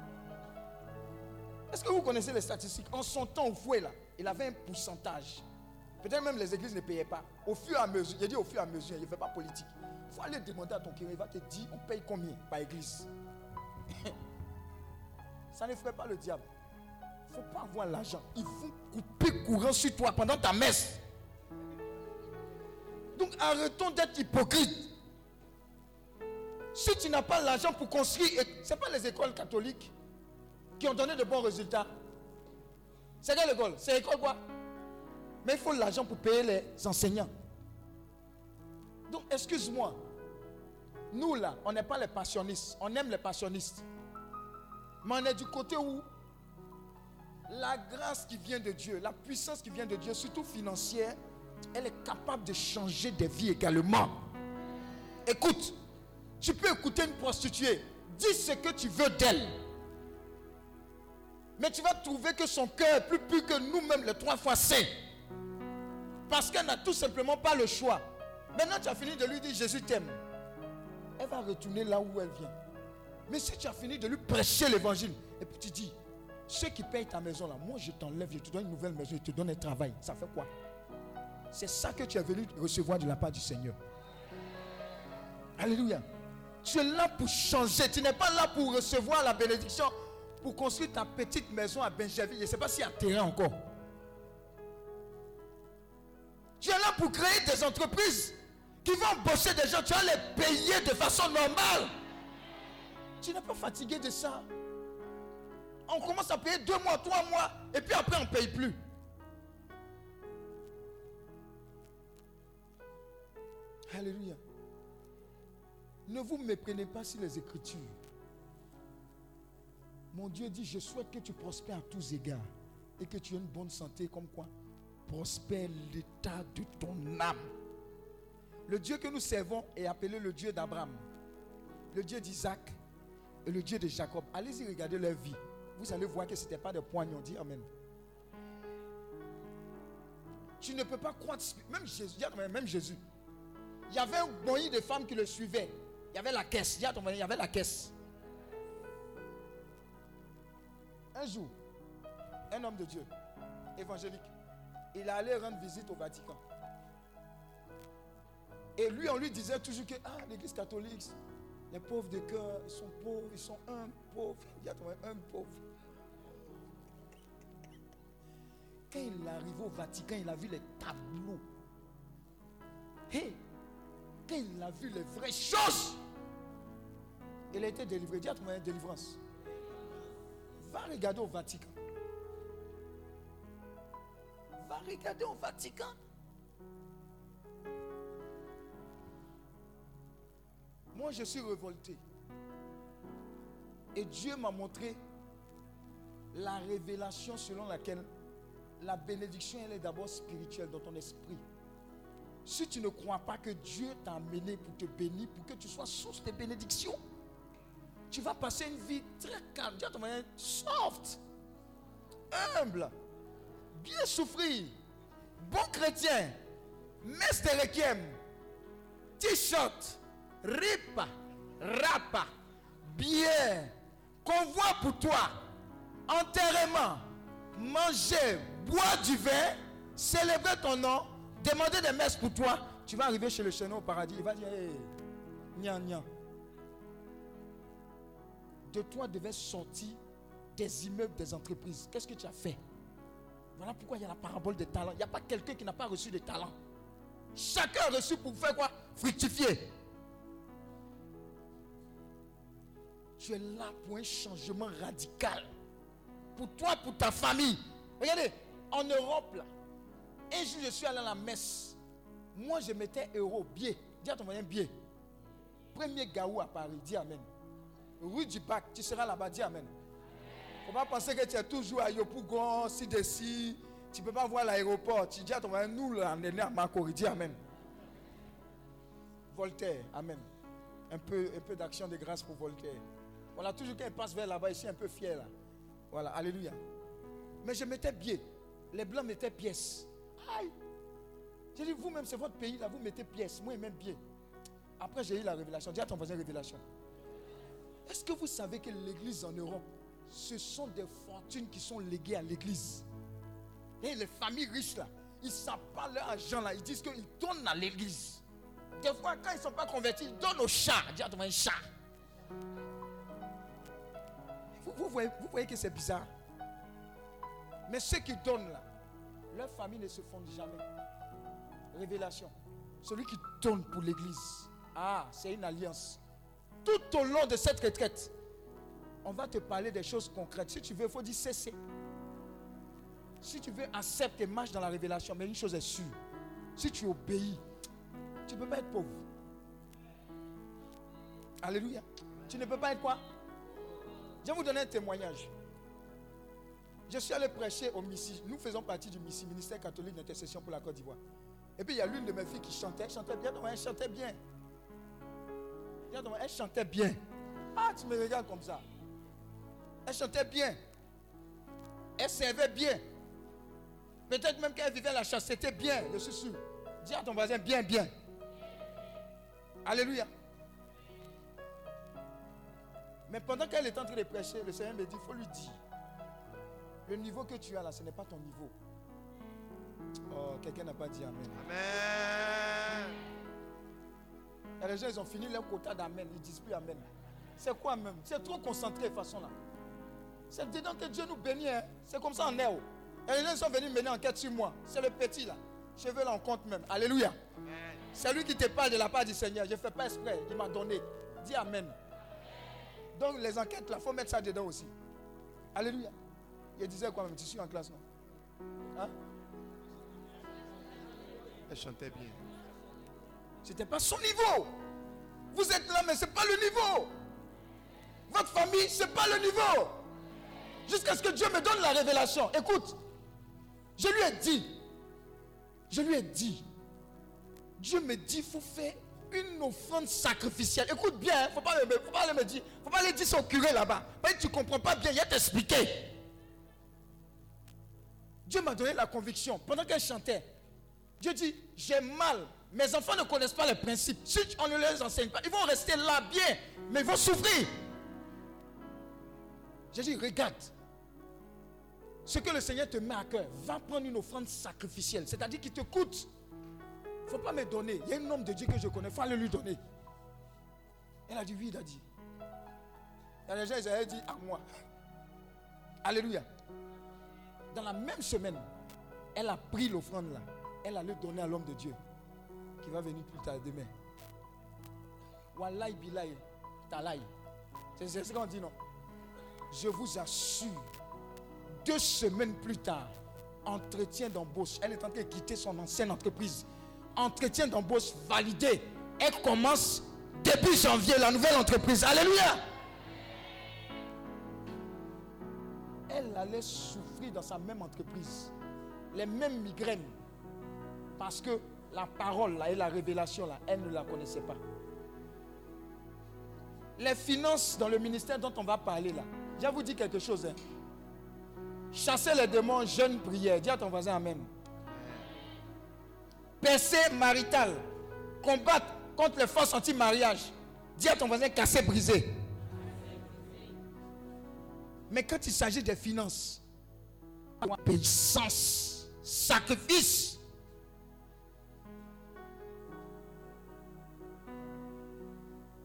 Est-ce que vous connaissez les statistiques? En son temps, au fouet là, il avait un pourcentage Peut-être même les églises ne payaient pas. Au fur et à mesure, il dit au fur et à mesure, il ne fait pas politique. Il faut aller demander à ton curé, il va te dire on paye combien par église? Ça ne ferait pas le diable. Il ne faut pas avoir l'argent. Il faut couper courant sur toi pendant ta messe. Donc arrêtons d'être hypocrites. Si tu n'as pas l'argent pour construire, ce n'est pas les écoles catholiques qui ont donné de bons résultats. C'est quelle école? C'est l'école quoi? Mais il faut l'argent pour payer les enseignants. Donc, excuse-moi. Nous, là, on n'est pas les passionnistes. On aime les passionnistes. Mais on est du côté où la grâce qui vient de Dieu, la puissance qui vient de Dieu, surtout financière, elle est capable de changer des vies également. Écoute, tu peux écouter une prostituée. Dis ce que tu veux d'elle. Mais tu vas trouver que son cœur est plus pur que nous-mêmes les trois fois saints. Parce qu'elle n'a tout simplement pas le choix. Maintenant, tu as fini de lui dire Jésus t'aime. elle va retourner là où elle vient. Mais si tu as fini de lui prêcher l'évangile, et puis tu dis, ceux qui payent ta maison là, moi je t'enlève, je te donne une nouvelle maison, je te donne un travail, ça fait quoi? C'est ça que tu es venu recevoir de la part du Seigneur. Alléluia. Tu es là pour changer. Tu n'es pas là pour recevoir la bénédiction, pour construire ta petite maison à Benjamin. Je ne sais pas s'il y a terrain encore. Tu es là pour créer des entreprises qui vont bosser des gens. Tu vas les payer de façon normale. Tu n'es pas fatigué de ça? On commence à payer deux mois, trois mois, et puis après on ne paye plus. Alléluia. Ne vous méprenez pas sur les Écritures. Mon Dieu dit, je souhaite que tu prospères à tous égards et que tu aies une bonne santé comme quoi prospère l'état de ton âme. Le Dieu que nous servons est appelé le Dieu d'Abraham, le Dieu d'Isaac et le Dieu de Jacob. Allez-y regarder leur vie. Vous allez voir que ce n'était pas des poignons. Dis Amen. Tu ne peux pas croire, même Jésus, même Jésus. Il y avait un bonnet de femmes qui le suivaient. Il y avait la caisse. Il y avait la caisse. Un jour, un homme de Dieu, évangélique, il allait rendre visite au Vatican. Et lui, on lui disait toujours que ah, l'église catholique, les pauvres de cœur, ils sont pauvres, ils sont un pauvre. Il y a un pauvre. Quand il est arrivé au Vatican, il a vu les tableaux. Et quand il a vu les vraies choses, il a été délivré. Dis à ton délivrance. Va regarder au Vatican. Va regarder au Vatican. Moi, je suis révolté. Et Dieu m'a montré la révélation selon laquelle la bénédiction, elle est d'abord spirituelle dans ton esprit. Si tu ne crois pas que Dieu t'a amené pour te bénir, pour que tu sois source de bénédiction, tu vas passer une vie très calme, soft, humble, bien souffrir, bon chrétien, mestre requiem, t-shirt, ripa, rapa, bien, convoi pour toi, enterrement, manger, boire du vin, célébrer ton nom, demander des messes pour toi, tu vas arriver chez le chenon au paradis, il va dire, hey, nya de toi devait sortir des immeubles, des entreprises. Qu'est-ce que tu as fait? Voilà pourquoi il y a la parabole des talents. Il n'y a pas quelqu'un qui n'a pas reçu des talents. Chacun a reçu pour faire quoi? Fructifier. Tu es là pour un changement radical. Pour toi, pour ta famille. Regardez, en Europe, là, un jour je suis allé à la messe. Moi, je mettais euro, biais. Dis à ton moyen, biais. Premier gaou à Paris, dis Amen rue du Bac, tu seras là-bas. Dis Amen. Faut pas penser que tu es toujours à Yopougon, si d'ici. Tu ne peux pas voir l'aéroport. Tu dis à ton frère, nous, on né à Makori. Dis Amen. Voltaire, Amen. Un peu, un peu d'action de grâce pour Voltaire. Voilà, toujours quand il passe vers là-bas, ici, un peu fier là. Voilà, Alléluia. Mais je mettais bien. Les blancs mettaient pièces. Aïe. J'ai dit, vous-même, c'est votre pays, là, vous mettez pièces. Moi, même bien. Après, j'ai eu la révélation. Dis à ton voisin révélation. Est-ce que vous savez que l'église en Europe, ce sont des fortunes qui sont léguées à l'église? Et les familles riches là, ils pas leur argent là, ils disent qu'ils donnent à l'église. Des fois, quand ils ne sont pas convertis, ils donnent au chat. Dis à un chat. Vous, vous voyez que c'est bizarre. Mais ceux qui donnent là, leur famille ne se fondent jamais. Révélation. Celui qui donne pour l'église. Ah, c'est une alliance tout au long de cette retraite, on va te parler des choses concrètes. Si tu veux, il faut dire cesser. Si tu veux, accepte et marche dans la révélation. Mais une chose est sûre. Si tu obéis, tu ne peux pas être pauvre. Alléluia. Tu ne peux pas être quoi? Je vais vous donner un témoignage. Je suis allé prêcher au Missi. Nous faisons partie du Missi, ministère catholique d'intercession pour la Côte d'Ivoire. Et puis il y a l'une de mes filles qui chantait. Elle chantait bien. Elle chantait bien. Elle chantait bien. Ah, tu me regardes comme ça. Elle chantait bien. Elle servait bien. Peut-être même qu'elle vivait la chasse. C'était bien, je suis sûr. Dis à ton voisin, bien, bien. Alléluia. Mais pendant qu'elle est en train de prêcher, le Seigneur me dit, il faut lui dire, le niveau que tu as là, ce n'est pas ton niveau. Oh, quelqu'un n'a pas dit Amen. Amen. Et les gens, ils ont fini leur quota d'Amen. Ils disent plus Amen. C'est quoi même? C'est trop concentré de façon là. C'est dedans que Dieu nous bénit. hein. C'est comme ça en est. oh. Et les gens sont venus mener enquête sur moi. C'est le petit là. Cheveux là en compte même. Alléluia. C'est lui qui te parle de la part du Seigneur. Je ne fais pas exprès. Il m'a donné. Dis Amen. Donc les enquêtes là, il faut mettre ça dedans aussi. Alléluia. Il disait quoi même? Tu suis en classe, non? Hein? Elle chantait bien. C'était pas son niveau. Vous êtes là, mais ce n'est pas le niveau. Votre famille, ce n'est pas le niveau. Jusqu'à ce que Dieu me donne la révélation. Écoute, je lui ai dit, je lui ai dit, Dieu me dit, il faut faire une offrande sacrificielle. Écoute bien, il ne faut pas, aller me dire, faut pas aller dire au curé là-bas. Tu ne comprends pas bien, il a t'expliquer. Dieu m'a donné la conviction pendant qu'elle chantait. Dieu dit, j'ai mal. Mes enfants ne connaissent pas les principes. Si on ne les enseigne pas, ils vont rester là bien, mais ils vont souffrir. J'ai dit, regarde. Ce que le Seigneur te met à cœur, va prendre une offrande sacrificielle. C'est-à-dire qu'il te coûte. Il ne faut pas me donner. Il y a un homme de Dieu que je connais, il faut aller lui donner. Elle a dit, oui, il a dit. Et les gens, ils dit à moi. Alléluia. Dans la même semaine, elle a pris l'offrande là. Elle allait donner à l'homme de Dieu qui va venir plus tard demain. Wallahi billahi talaï. C'est c'est ce qu'on dit non? Je vous assure, deux semaines plus tard, entretien d'embauche. Elle est en train de quitter son ancienne entreprise. Entretien d'embauche validé. Elle commence début janvier la nouvelle entreprise. Alléluia. Elle allait souffrir dans sa même entreprise. Les mêmes migraines. Parce que la parole et la révélation là, elle ne la connaissait pas. Les finances dans le ministère dont on va parler là, je vous dire quelque chose. hein. Chasser les démons, jeûne, prière. Dis à ton voisin Amen. Percée maritale. Combattre contre les forces anti-mariage. Dis à ton voisin casser, briser. Mais quand il s'agit des finances, puissance, sacrifice.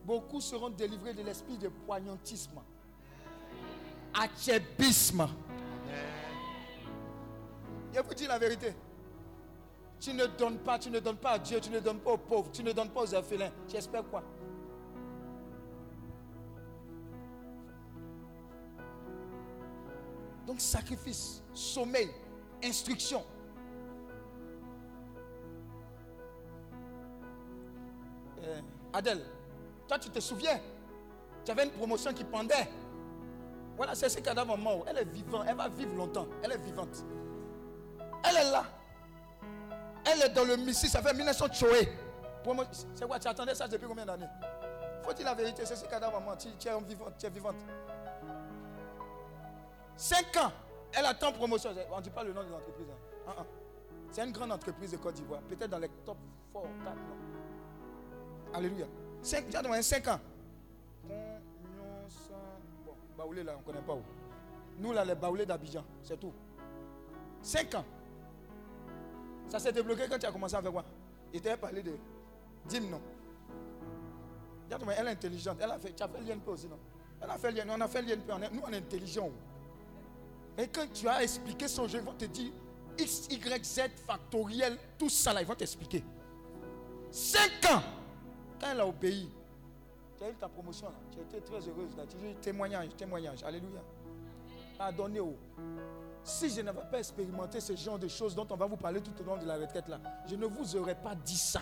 Beaucoup seront délivrés de l'esprit de poignantisme, achébisme. Je vous dis la vérité. Tu ne donnes pas, tu ne donnes pas à Dieu, tu ne donnes pas aux pauvres, tu ne donnes pas aux orphelins. Tu espères quoi? Donc sacrifice, sommeil, instruction. Euh, Adèle, toi tu te souviens? Tu avais une promotion qui pendait. Voilà, c'est ce cadavre mort. Elle est vivante, elle va vivre longtemps. Elle est vivante. Elle est là. Elle est dans le Mississippi, ça fait 1900 Choé. Promo- C'est quoi? Tu attendais ça depuis combien d'années? Faut dire la vérité, c'est ce cadavre mort. Tu, tu es vivante, tu es vivante. 5 ans, elle attend promotion. On ne dit pas le nom de l'entreprise. hein. Ah, ah. C'est une grande entreprise de Côte d'Ivoire. Peut-être dans les top 4 4 non. Alléluia. 5, 5 ans. Bon, Baoulé là, on ne connaît pas où. Nous là, les Baoulés d'Abidjan, c'est tout. 5 ans. Ça s'est débloqué quand tu as commencé faire quoi Il t'a parlé de dîme, non Elle est intelligente. Elle a fait, tu as fait l'INP aussi, non Elle a fait l'INP. On a fait l'INP. Nous, on est intelligents. Et quand tu as expliqué son jeu, ils vont te dire X, Y, Z, factoriel, tout ça là, ils vont t'expliquer. 5 ans Quand elle a obéi, tu as eu ta promotion là. Tu été très heureuse là. Tu as eu témoignage, témoignage. Alléluia. Pardonnez au. Si je n'avais pas expérimenté ce genre de choses dont on va vous parler tout au long de la retraite là, je ne vous aurais pas dit ça.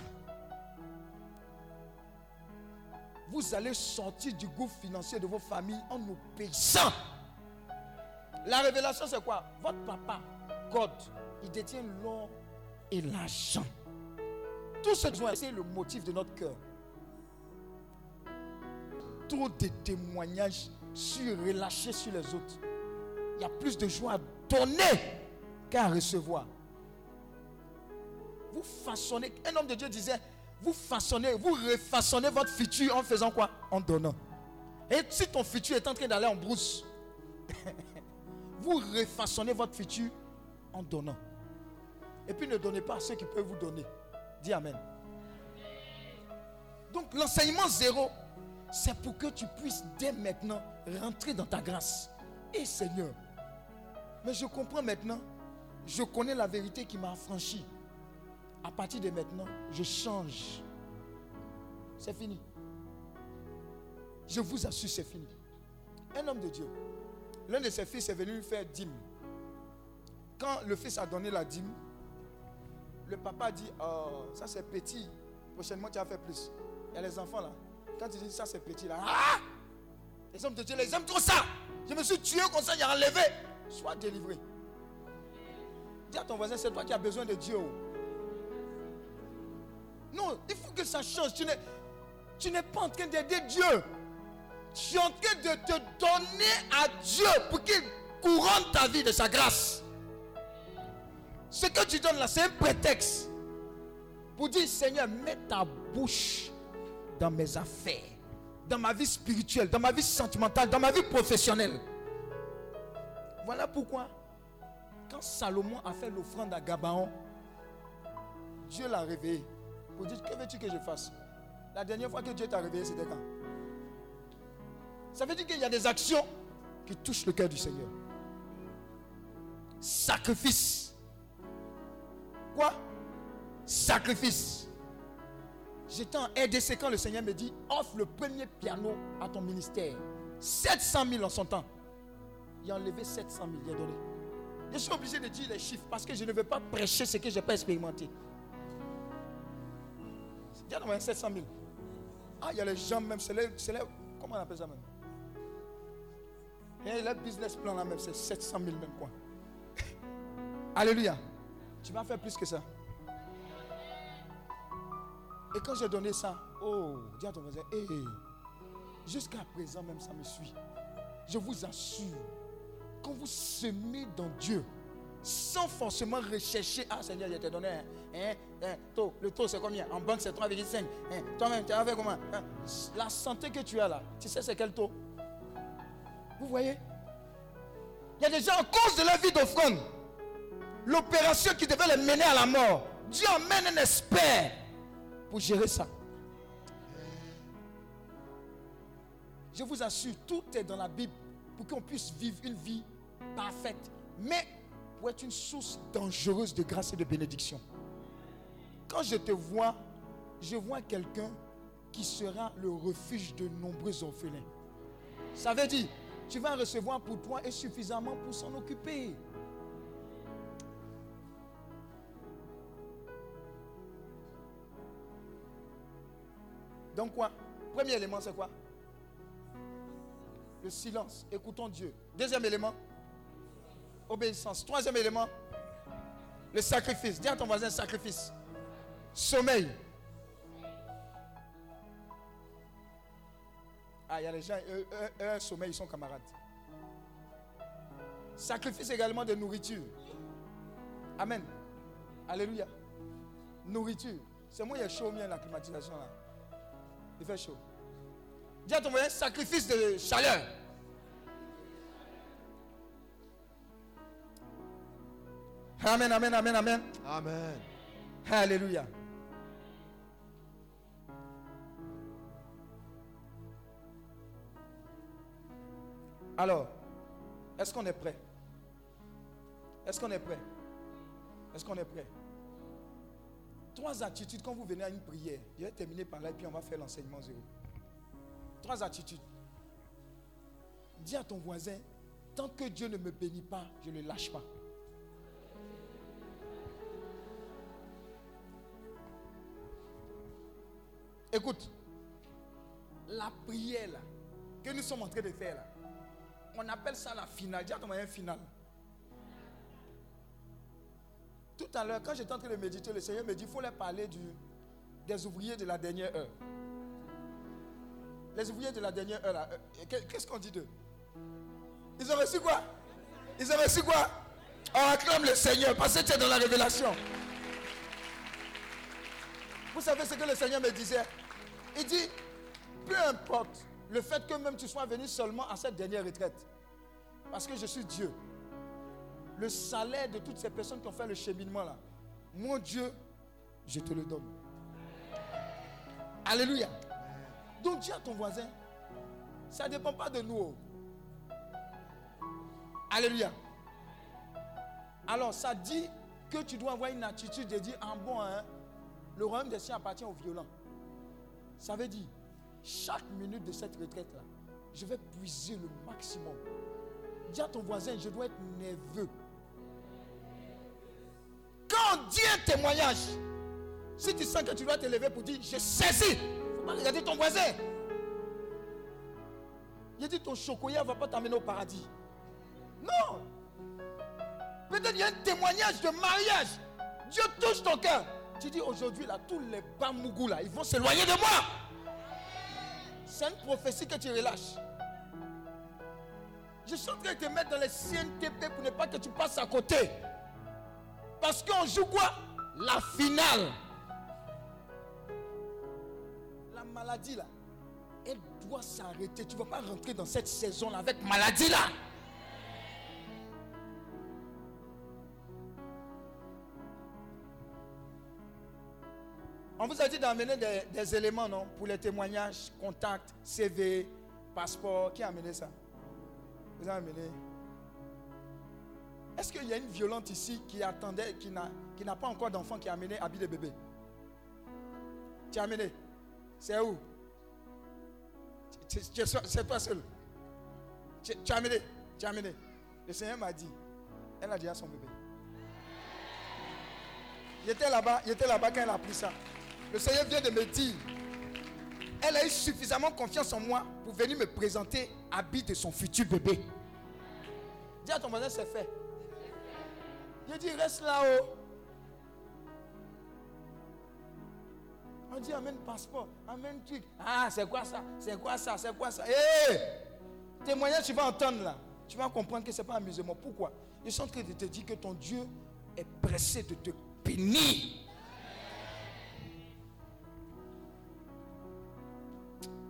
Vous allez sortir du gouffre financier de vos familles en obéissant. La révélation, c'est quoi? Votre papa, God, il détient l'or et l'argent. Tout ce besoin, c'est le motif de notre cœur. Trop de témoignages sur relâchés sur les autres. Il y a plus de joie à donner qu'à recevoir. Vous façonnez, un homme de Dieu disait, vous façonnez, vous refaçonnez votre futur en faisant quoi? En donnant. Et si ton futur est en train d'aller en brousse, vous refaçonnez votre futur en donnant. Et puis ne donnez pas à ceux qui peuvent vous donner. Dis Amen. Donc l'enseignement zéro, c'est pour que tu puisses dès maintenant rentrer dans ta grâce. Et Seigneur, mais je comprends maintenant, je connais la vérité qui m'a affranchi. À partir de maintenant, je change. C'est fini. Je vous assure, c'est fini. Un homme de Dieu, l'un de ses fils est venu lui faire dîme. Quand le fils a donné la dîme, le papa dit, oh, ça c'est petit, prochainement tu vas faire plus. Il y a les enfants là. Quand tu dis ça c'est petit là, ah! les hommes de Dieu, les aiment trop ça. Je me suis tué comme ça, a enlevé. Sois délivré. Dis à ton voisin, c'est toi qui as besoin de Dieu. Non, il faut que ça change. Tu n'es pas en train d'aider Dieu. Tu es en train de te donner à Dieu pour qu'il couronne ta vie de sa grâce. Ce que tu donnes là, c'est un prétexte pour dire Seigneur, mets ta bouche dans mes affaires, dans ma vie spirituelle, dans ma vie sentimentale, dans ma vie professionnelle. Voilà pourquoi, quand Salomon a fait l'offrande à Gabaon, Dieu l'a réveillé pour dire Que veux-tu que je fasse? La dernière fois que Dieu t'a réveillé, c'était quand? Ça veut dire qu'il y a des actions qui touchent le cœur du Seigneur. Sacrifice. Quoi? Sacrifice. J'étais en RDC quand le Seigneur me dit offre le premier piano à ton ministère. 700 000 en son temps. Il a enlevé 700 000, il a donné. Je suis obligé de dire les chiffres parce que je ne veux pas prêcher ce que je n'ai pas expérimenté. Il y a 700 000. Ah, il y a les gens même, c'est les, comment on appelle ça même? Et le business plan là même, c'est 700 000 même quoi. Alléluia. Tu vas faire plus que ça. Et quand j'ai donné ça, oh, dis à ton voisin, jusqu'à présent même ça me suit. Je vous assure, quand vous semez dans Dieu, sans forcément rechercher, ah Seigneur, je t'ai donné un, hein, hein, taux. Le taux c'est combien? En banque c'est 3,5. Hein, toi-même, tu as fait comment? Hein? La santé que tu as là, tu sais c'est quel taux? Vous voyez? Il y a des gens, en cause de la vie d'offrande, l'opération qui devait les mener à la mort, Dieu emmène un expert pour gérer ça. Je vous assure, tout est dans la Bible pour qu'on puisse vivre une vie parfaite, mais pour être une source dangereuse de grâce et de bénédiction. Quand je te vois, je vois quelqu'un qui sera le refuge de nombreux orphelins. Ça veut dire, tu vas recevoir pour toi et suffisamment pour s'en occuper. Donc quoi? Premier élément, c'est quoi? Le silence. Écoutons Dieu. Deuxième élément, obéissance. Troisième élément, le sacrifice. Dis à ton voisin sacrifice. Sommeil. Ah, il y a les gens, eux, eux, sommeil, ils sont camarades. Sacrifice également de nourriture. Amen. Alléluia. Nourriture. C'est moi, il a chaud, bien la climatisation là. Il fait chaud. Dis à ton voisin, sacrifice de chaleur. Amen, amen, amen, amen. Amen. Alléluia. Alors, est-ce qu'on est prêt? Est-ce qu'on est prêt? Est-ce qu'on est prêt? Trois attitudes quand vous venez à une prière. Je vais terminer par là et puis on va faire l'enseignement zéro. Trois attitudes. Dis à ton voisin, tant que Dieu ne me bénit pas, je ne le lâche pas. Écoute, la prière que nous sommes en train de faire là, on appelle ça la finale. Dis à ton voisin finale. Tout à l'heure, quand j'étais en train de méditer, le Seigneur me dit, il faut leur parler du, des ouvriers de la dernière heure. Les ouvriers de la dernière heure, euh, qu'est-ce qu'on dit d'eux? Ils ont reçu quoi? Ils ont reçu quoi? On acclame le Seigneur parce que tu es dans la révélation. Vous savez ce que le Seigneur me disait? Il dit, peu importe le fait que même tu sois venu seulement à cette dernière retraite. Parce que je suis Dieu. Le salaire de toutes ces personnes qui ont fait le cheminement là, mon Dieu, je te le donne. Alléluia. Donc dis à ton voisin, ça ne dépend pas de nous. oh. Alléluia. Alors ça dit que tu dois avoir une attitude de dire, en bon, hein, le royaume des cieux appartient aux violents. Ça veut dire, chaque minute de cette retraite-là, je vais puiser le maximum. Dis à ton voisin, je dois être nerveux. Quand on dit un témoignage, si tu sens que tu dois te lever pour dire, je saisis, il faut pas regarder ton voisin. Il dit, ton chocolat ne va pas t'amener au paradis. Non. Peut-être il y a un témoignage de mariage. Dieu touche ton cœur. Tu dis aujourd'hui, là, tous les bamougous, là, ils vont s'éloigner de moi. C'est une prophétie que tu relâches. Je suis en train de te mettre dans les CNTP pour ne pas que tu passes à côté. Parce qu'on joue quoi? La finale. La maladie là, elle doit s'arrêter. Tu ne vas pas rentrer dans cette saison avec maladie là. On vous a dit d'amener des éléments, non? Pour les témoignages, contacts, CV, passeport. Qui a amené ça? Amené Est-ce qu'il y a une violente ici qui attendait, qui n'a, qui n'a pas encore d'enfant, qui a amené habit bébé? Tu as amené C'est où? C'est toi seul. Tu, as amené Tu as amené Le Seigneur m'a dit, elle a déjà son bébé. Il était là-bas, il était là-bas quand elle a pris ça. Le Seigneur vient de me dire, elle a eu suffisamment confiance en moi pour venir me présenter habit de son futur bébé. Dis à ton voisin, c'est fait. Il dit, reste là-haut. On dit, amène passeport, amène truc. Ah, c'est quoi ça? C'est quoi ça? C'est quoi ça? Hé Témoignage, tu vas entendre là. Tu vas comprendre que ce n'est pas amusement. Pourquoi? Je suis en train de te dire que ton Dieu est pressé de te bénir.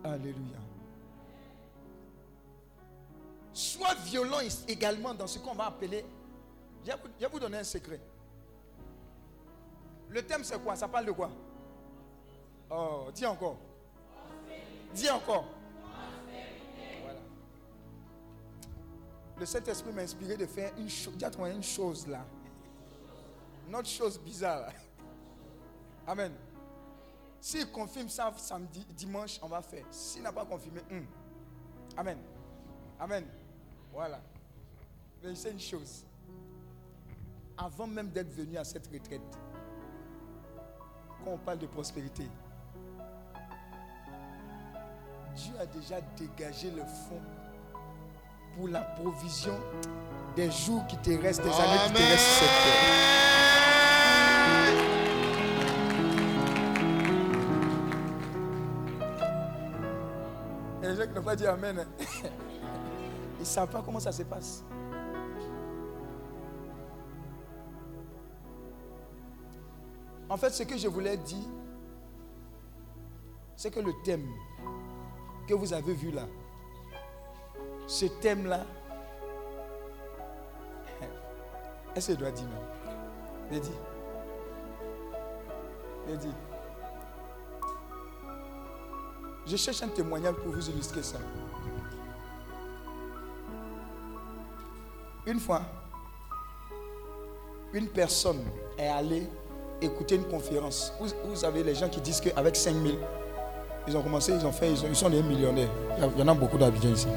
Alléluia. Sois violent également dans ce qu'on va appeler. Je vais vous- donner un secret. Le thème c'est quoi? Ça parle de quoi? Oh, dis encore. Dis encore. Voilà. Le Saint-Esprit m'a inspiré de faire une chose. Une chose là. Notre chose bizarre. Amen. S'il confirme ça samedi, dimanche, on va faire. S'il n'a pas confirmé, hum. Amen. Amen. Voilà. Mais c'est une chose. Avant même d'être venu à cette retraite, quand on parle de prospérité, Dieu a déjà dégagé le fonds pour la provision des jours qui te restent, des années qui te restent sur cette terre. Et les gens qui pas dit Amen, hein. ils ne savent pas comment ça se passe. En fait, ce que je voulais dire, c'est que le thème que vous avez vu là, ce thème-là, est-ce que je dois dire. Je dis. Je cherche un témoignage pour vous illustrer ça. Une fois, une personne est allée écouter une conférence. Vous, savez, les gens qui disent qu'avec 5 000, ils ont commencé, ils ont fait, ils, ont- ils sont des millionnaires. Il y en a beaucoup d'habitants ici.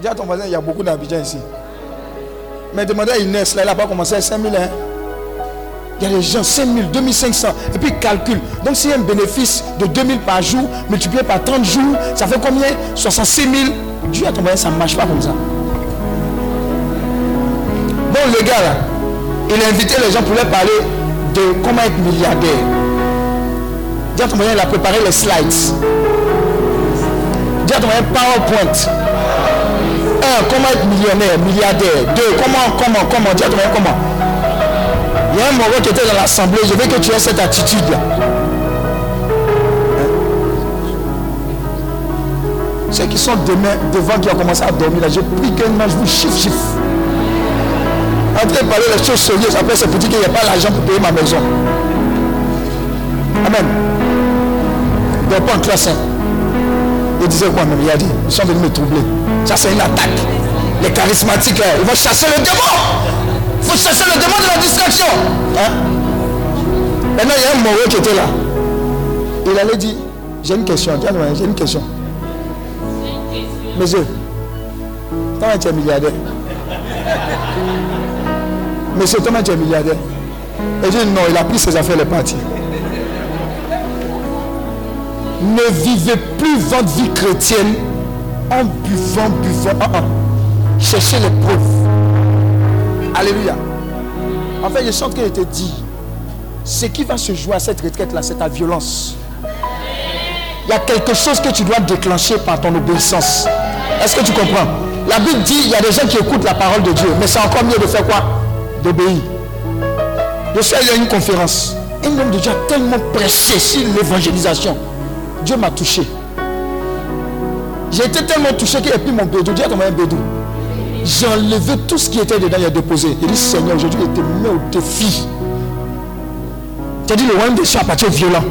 Dis à ton voisin, il y a beaucoup d'habitants ici. Mais demandez à Inès, là, elle n'a pas commencé à 5 000. Hein. Il y a des gens, 5 000, 2500. Et puis, calcule. Donc, s'il y a un bénéfice de 2 000 par jour, multiplié par 30 jours, ça fait combien? 66 000. Dieu à ton voisin, ça ne marche pas comme ça. Donc, le gars, là, il a invité les gens pour leur parler de comment être milliardaire. Dis à il a préparé les slides. Dis à ton PowerPoint. Un, comment être millionnaire, milliardaire. Deux, comment, comment, comment. Dis à comment. Il y a un Moreau qui était dans l'assemblée. Je veux que tu aies cette attitude-là. Hein? Ceux qui sont demain, devant, qui ont commencé à dormir, là, je prie qu'un ange vous chiffre, chiffre. Entrez parler les choses sérieuses. Après, c'est pour dire qu'il n'y a pas l'argent pour payer ma maison. Amen. Donc, pas en classe. Hein. Il disait quoi même? Il a dit, ils sont venus me troubler. Ça, c'est une attaque. Les charismatiques, là, ils vont chasser le démon. Il faut chasser le démon de la distraction. Hein? Maintenant, il y a un moreux qui était là. Il allait dire, j'ai une question. J'ai une question. Monsieur, comment tu es milliardaire Monsieur, comment tu es milliardaire? Et je dit non, il a pris ses affaires, il est parti. Ne vivez plus votre vie chrétienne en buvant, buvant. Ah, ah. Cherchez les preuves. Alléluia. En fait, je sens qu'il était dit. Ce qui va se jouer à cette retraite-là, c'est ta violence. Il y a quelque chose que tu dois déclencher par ton obéissance. Est-ce que tu comprends? La Bible dit il y a des gens qui écoutent la parole de Dieu, mais c'est encore mieux de faire quoi? D'obéir. Je suis allé à une conférence. Un homme de Dieu a tellement prêché sur l'évangélisation. Dieu m'a touché. J'ai été tellement touché qu'il a pris mon bédou. Dieu a un bédou. J'ai enlevé tout ce qui était dedans, il a déposé. Il dit Seigneur, aujourd'hui, il te met au défi. Tu dit le royaume des cieux appartient violent.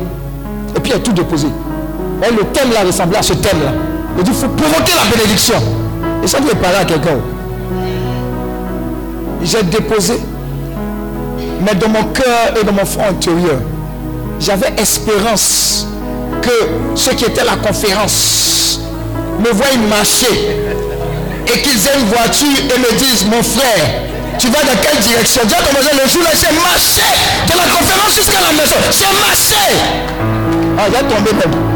Et puis il a tout déposé. Et le thème là ressemblait à ce thème là. Il dit, il faut provoquer la bénédiction. Et ça doit parler à quelqu'un. J'ai déposé. Mais dans mon cœur et dans mon front intérieur, j'avais espérance que ceux qui étaient à la conférence me voient marcher et qu'ils aient une voiture et me disent, mon frère, tu vas dans quelle direction? Dis le jour là, j'ai marché de la conférence jusqu'à la maison. J'ai marché. Ah, j'ai tombé même.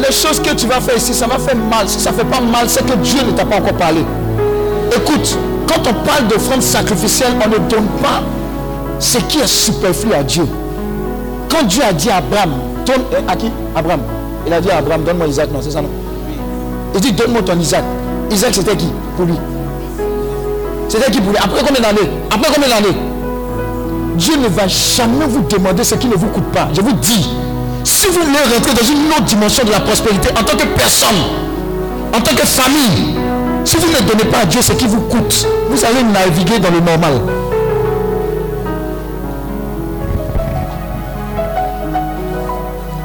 Les choses que tu vas faire ici, ça va faire mal. Si ça ne fait pas mal, c'est que Dieu ne t'a pas encore parlé. Écoute, quand on parle d'offrande sacrificielle, on ne donne pas ce qui est superflu à Dieu. Quand Dieu a dit à Abraham, donne à qui? Abraham. Il a dit à Abraham, donne-moi Isaac. Non, c'est ça non. Il dit, donne-moi ton Isaac. Isaac, c'était qui Pour lui? C'était qui pour lui? Après combien d'années? Après combien d'années? Dieu ne va jamais vous demander ce qui ne vous coûte pas. Je vous dis, si vous voulez rentrer dans une autre dimension de la prospérité en tant que personne, en tant que famille, si vous ne donnez pas à Dieu ce qui vous coûte, vous allez naviguer dans le normal.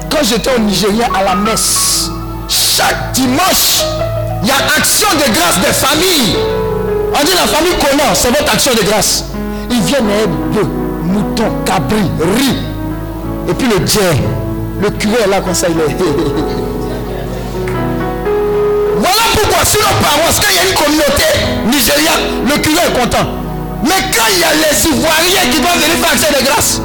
Quand j'étais au Nigeria à la messe, chaque dimanche, il y a action de grâce des familles. On dit la famille comment C'est votre action de grâce. Ils viennent avec deux moutons, cabri, riz, et puis le dieu. Le curé est là comme ça, il est. voilà pourquoi sur nos paroisses, quand il y a une communauté nigériane, le curé est content. Mais quand il y a les Ivoiriens qui doivent venir faire accès de grâce,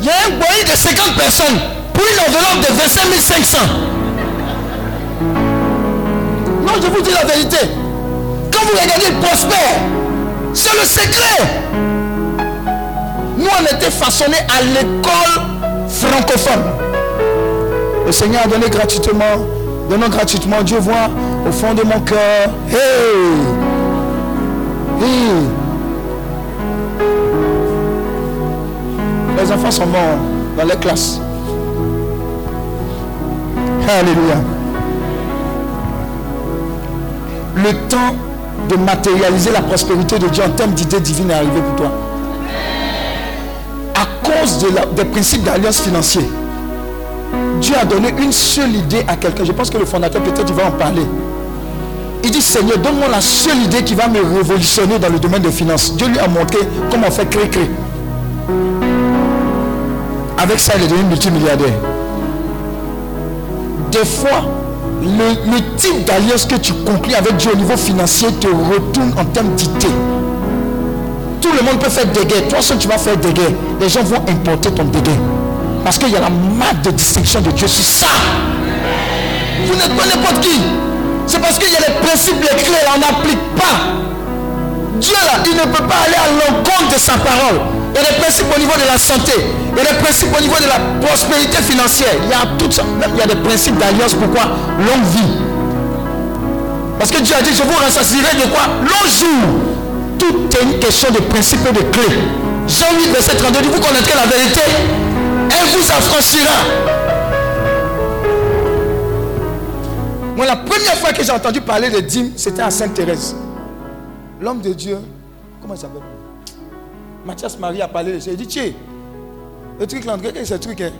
il y a un boyer de 50 personnes pour une enveloppe de 25 500. Non, je vous dis la vérité. Quand vous regardez le prospère, c'est le secret. Nous, on était façonnés à l'école francophone. Le Seigneur a donné gratuitement. Donnons gratuitement. Dieu voit au fond de mon cœur. Hey! Hey! Les enfants sont morts dans les classes. Alléluia. Le temps de matérialiser la prospérité de Dieu en termes d'idées divines est arrivé pour toi des principes d'alliance financière, Dieu a donné une seule idée à quelqu'un. Je pense que le fondateur peut-être il va en parler. Il dit Seigneur, donne-moi la seule idée qui va me révolutionner dans le domaine des finances. Dieu lui a montré comment faire créer-créer. Avec ça, il est devenu multimilliardaire. Des fois, le, le type d'alliance que tu conclus avec Dieu au niveau financier te retourne en termes d'idées. Tout le monde peut faire des guerres. Toi seul, tu vas faire des guerres. Les gens vont importer ton dégât. Parce qu'il y a la marque de distinction de Dieu sur ça. Vous n'êtes pas n'importe qui. C'est parce qu'il y a les principes, les clés, on n'applique pas. Dieu là, il ne peut pas aller à l'encontre de sa parole. Il y a des principes au niveau de la santé. Il y a des principes au niveau de la prospérité financière. Il y a tout ça. Même il y a des principes d'alliance. Pourquoi Longue vie. Parce que Dieu a dit, je vous rassasierai de quoi? Long jour. Tout est une question de principe et de clé. Jean 8, verset 32 dit, vous connaîtrez la vérité, elle vous affranchira. Moi, la première fois que j'ai entendu parler de dîmes, c'était à Sainte-Thérèse. L'homme de Dieu, comment il s'appelle? Mathias Marie a parlé de ça. Il dit, tiens, le truc là, quel est ce truc hein?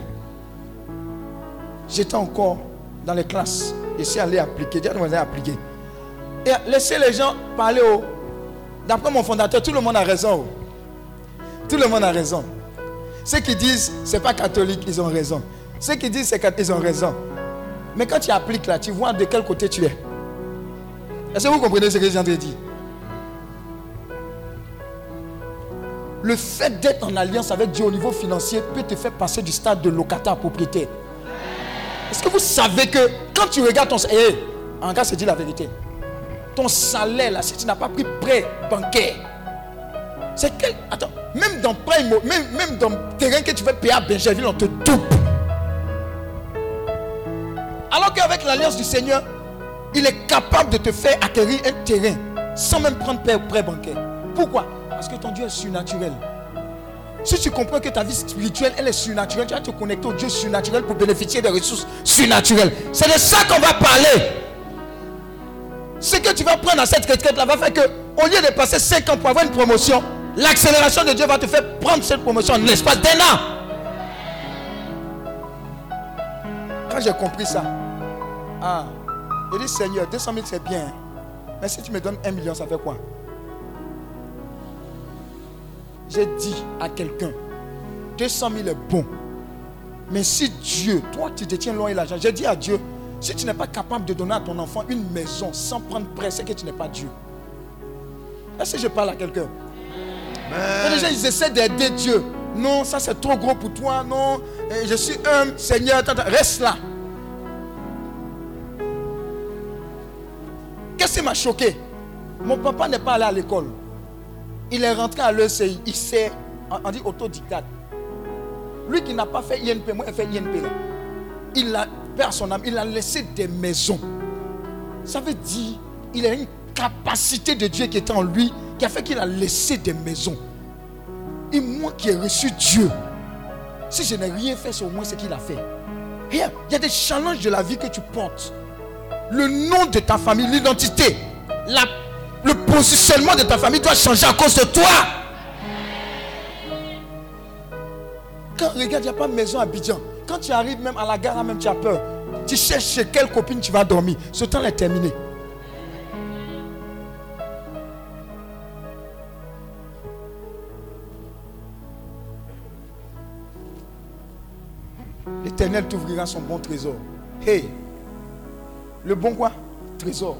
J'étais encore dans les classes. Je suis allé appliquer. J'ai appliquer. Et laissez les gens parler. Oh. D'après mon fondateur, tout le monde a raison. Tout le monde a raison. Ceux qui disent c'est pas catholique, ils ont raison. Ceux qui disent c'est catholique, ils ont raison. Mais quand tu appliques là, tu vois de quel côté tu es. Est-ce que vous comprenez ce que j'ai de dire? Le fait d'être en alliance avec Dieu au niveau financier peut te faire passer du stade de locataire à propriétaire. Est-ce que vous savez que quand tu regardes ton salaire, eh, en gars, c'est dit la vérité. Ton salaire, là, si tu n'as pas pris prêt bancaire, c'est quel. Attends, même dans même, dans terrain que tu veux payer à Benjerville, on te double. Alors qu'avec l'alliance du Seigneur, il est capable de te faire acquérir un terrain sans même prendre prêt bancaire. Pourquoi? Parce que ton Dieu est surnaturel. Si tu comprends que ta vie spirituelle, elle est surnaturelle, tu vas te connecter au Dieu surnaturel pour bénéficier des ressources surnaturelles. C'est de ça qu'on va parler. Ce que tu vas prendre à cette retraite-là va faire que, au lieu de passer 5 ans pour avoir une promotion, l'accélération de Dieu va te faire prendre cette promotion en l'espace d'un an. Quand j'ai compris ça, ah, j'ai dit Seigneur, 200 000 c'est bien. Mais si tu me donnes 1 million, ça fait quoi? J'ai dit à quelqu'un, 200 000 est bon. Mais si Dieu, toi tu détiens loin et l'argent, j'ai dit à Dieu, si tu n'es pas capable de donner à ton enfant une maison sans prendre prêt, c'est que tu n'es pas Dieu. Est-ce que je parle à quelqu'un? Les gens, ils essaient d'aider Dieu. Non, ça c'est trop gros pour toi. Non, je suis un Seigneur, reste là. Qu'est-ce qui m'a choqué? Mon papa n'est pas allé à l'école. Il est rentré à l'ECI, il sait, on dit autodidacte. Lui qui n'a pas fait INP, moi, il fait INP. Il a perdu son âme, il a laissé des maisons. Ça veut dire, il a une capacité de Dieu qui est en lui, qui a fait qu'il a laissé des maisons. Et moi qui ai reçu Dieu, si je n'ai rien fait, c'est au moins ce qu'il a fait. Il y a des challenges de la vie que tu portes. Le nom de ta famille, l'identité, le positionnement de ta famille doit changer à cause de toi. Quand regarde, il n'y a pas de maison à Bidjan. Quand tu arrives même à la gare, même tu as peur. Tu cherches chez quelle copine tu vas dormir. Ce temps est terminé. L'éternel t'ouvrira son bon trésor. Hey, le bon quoi? Trésor.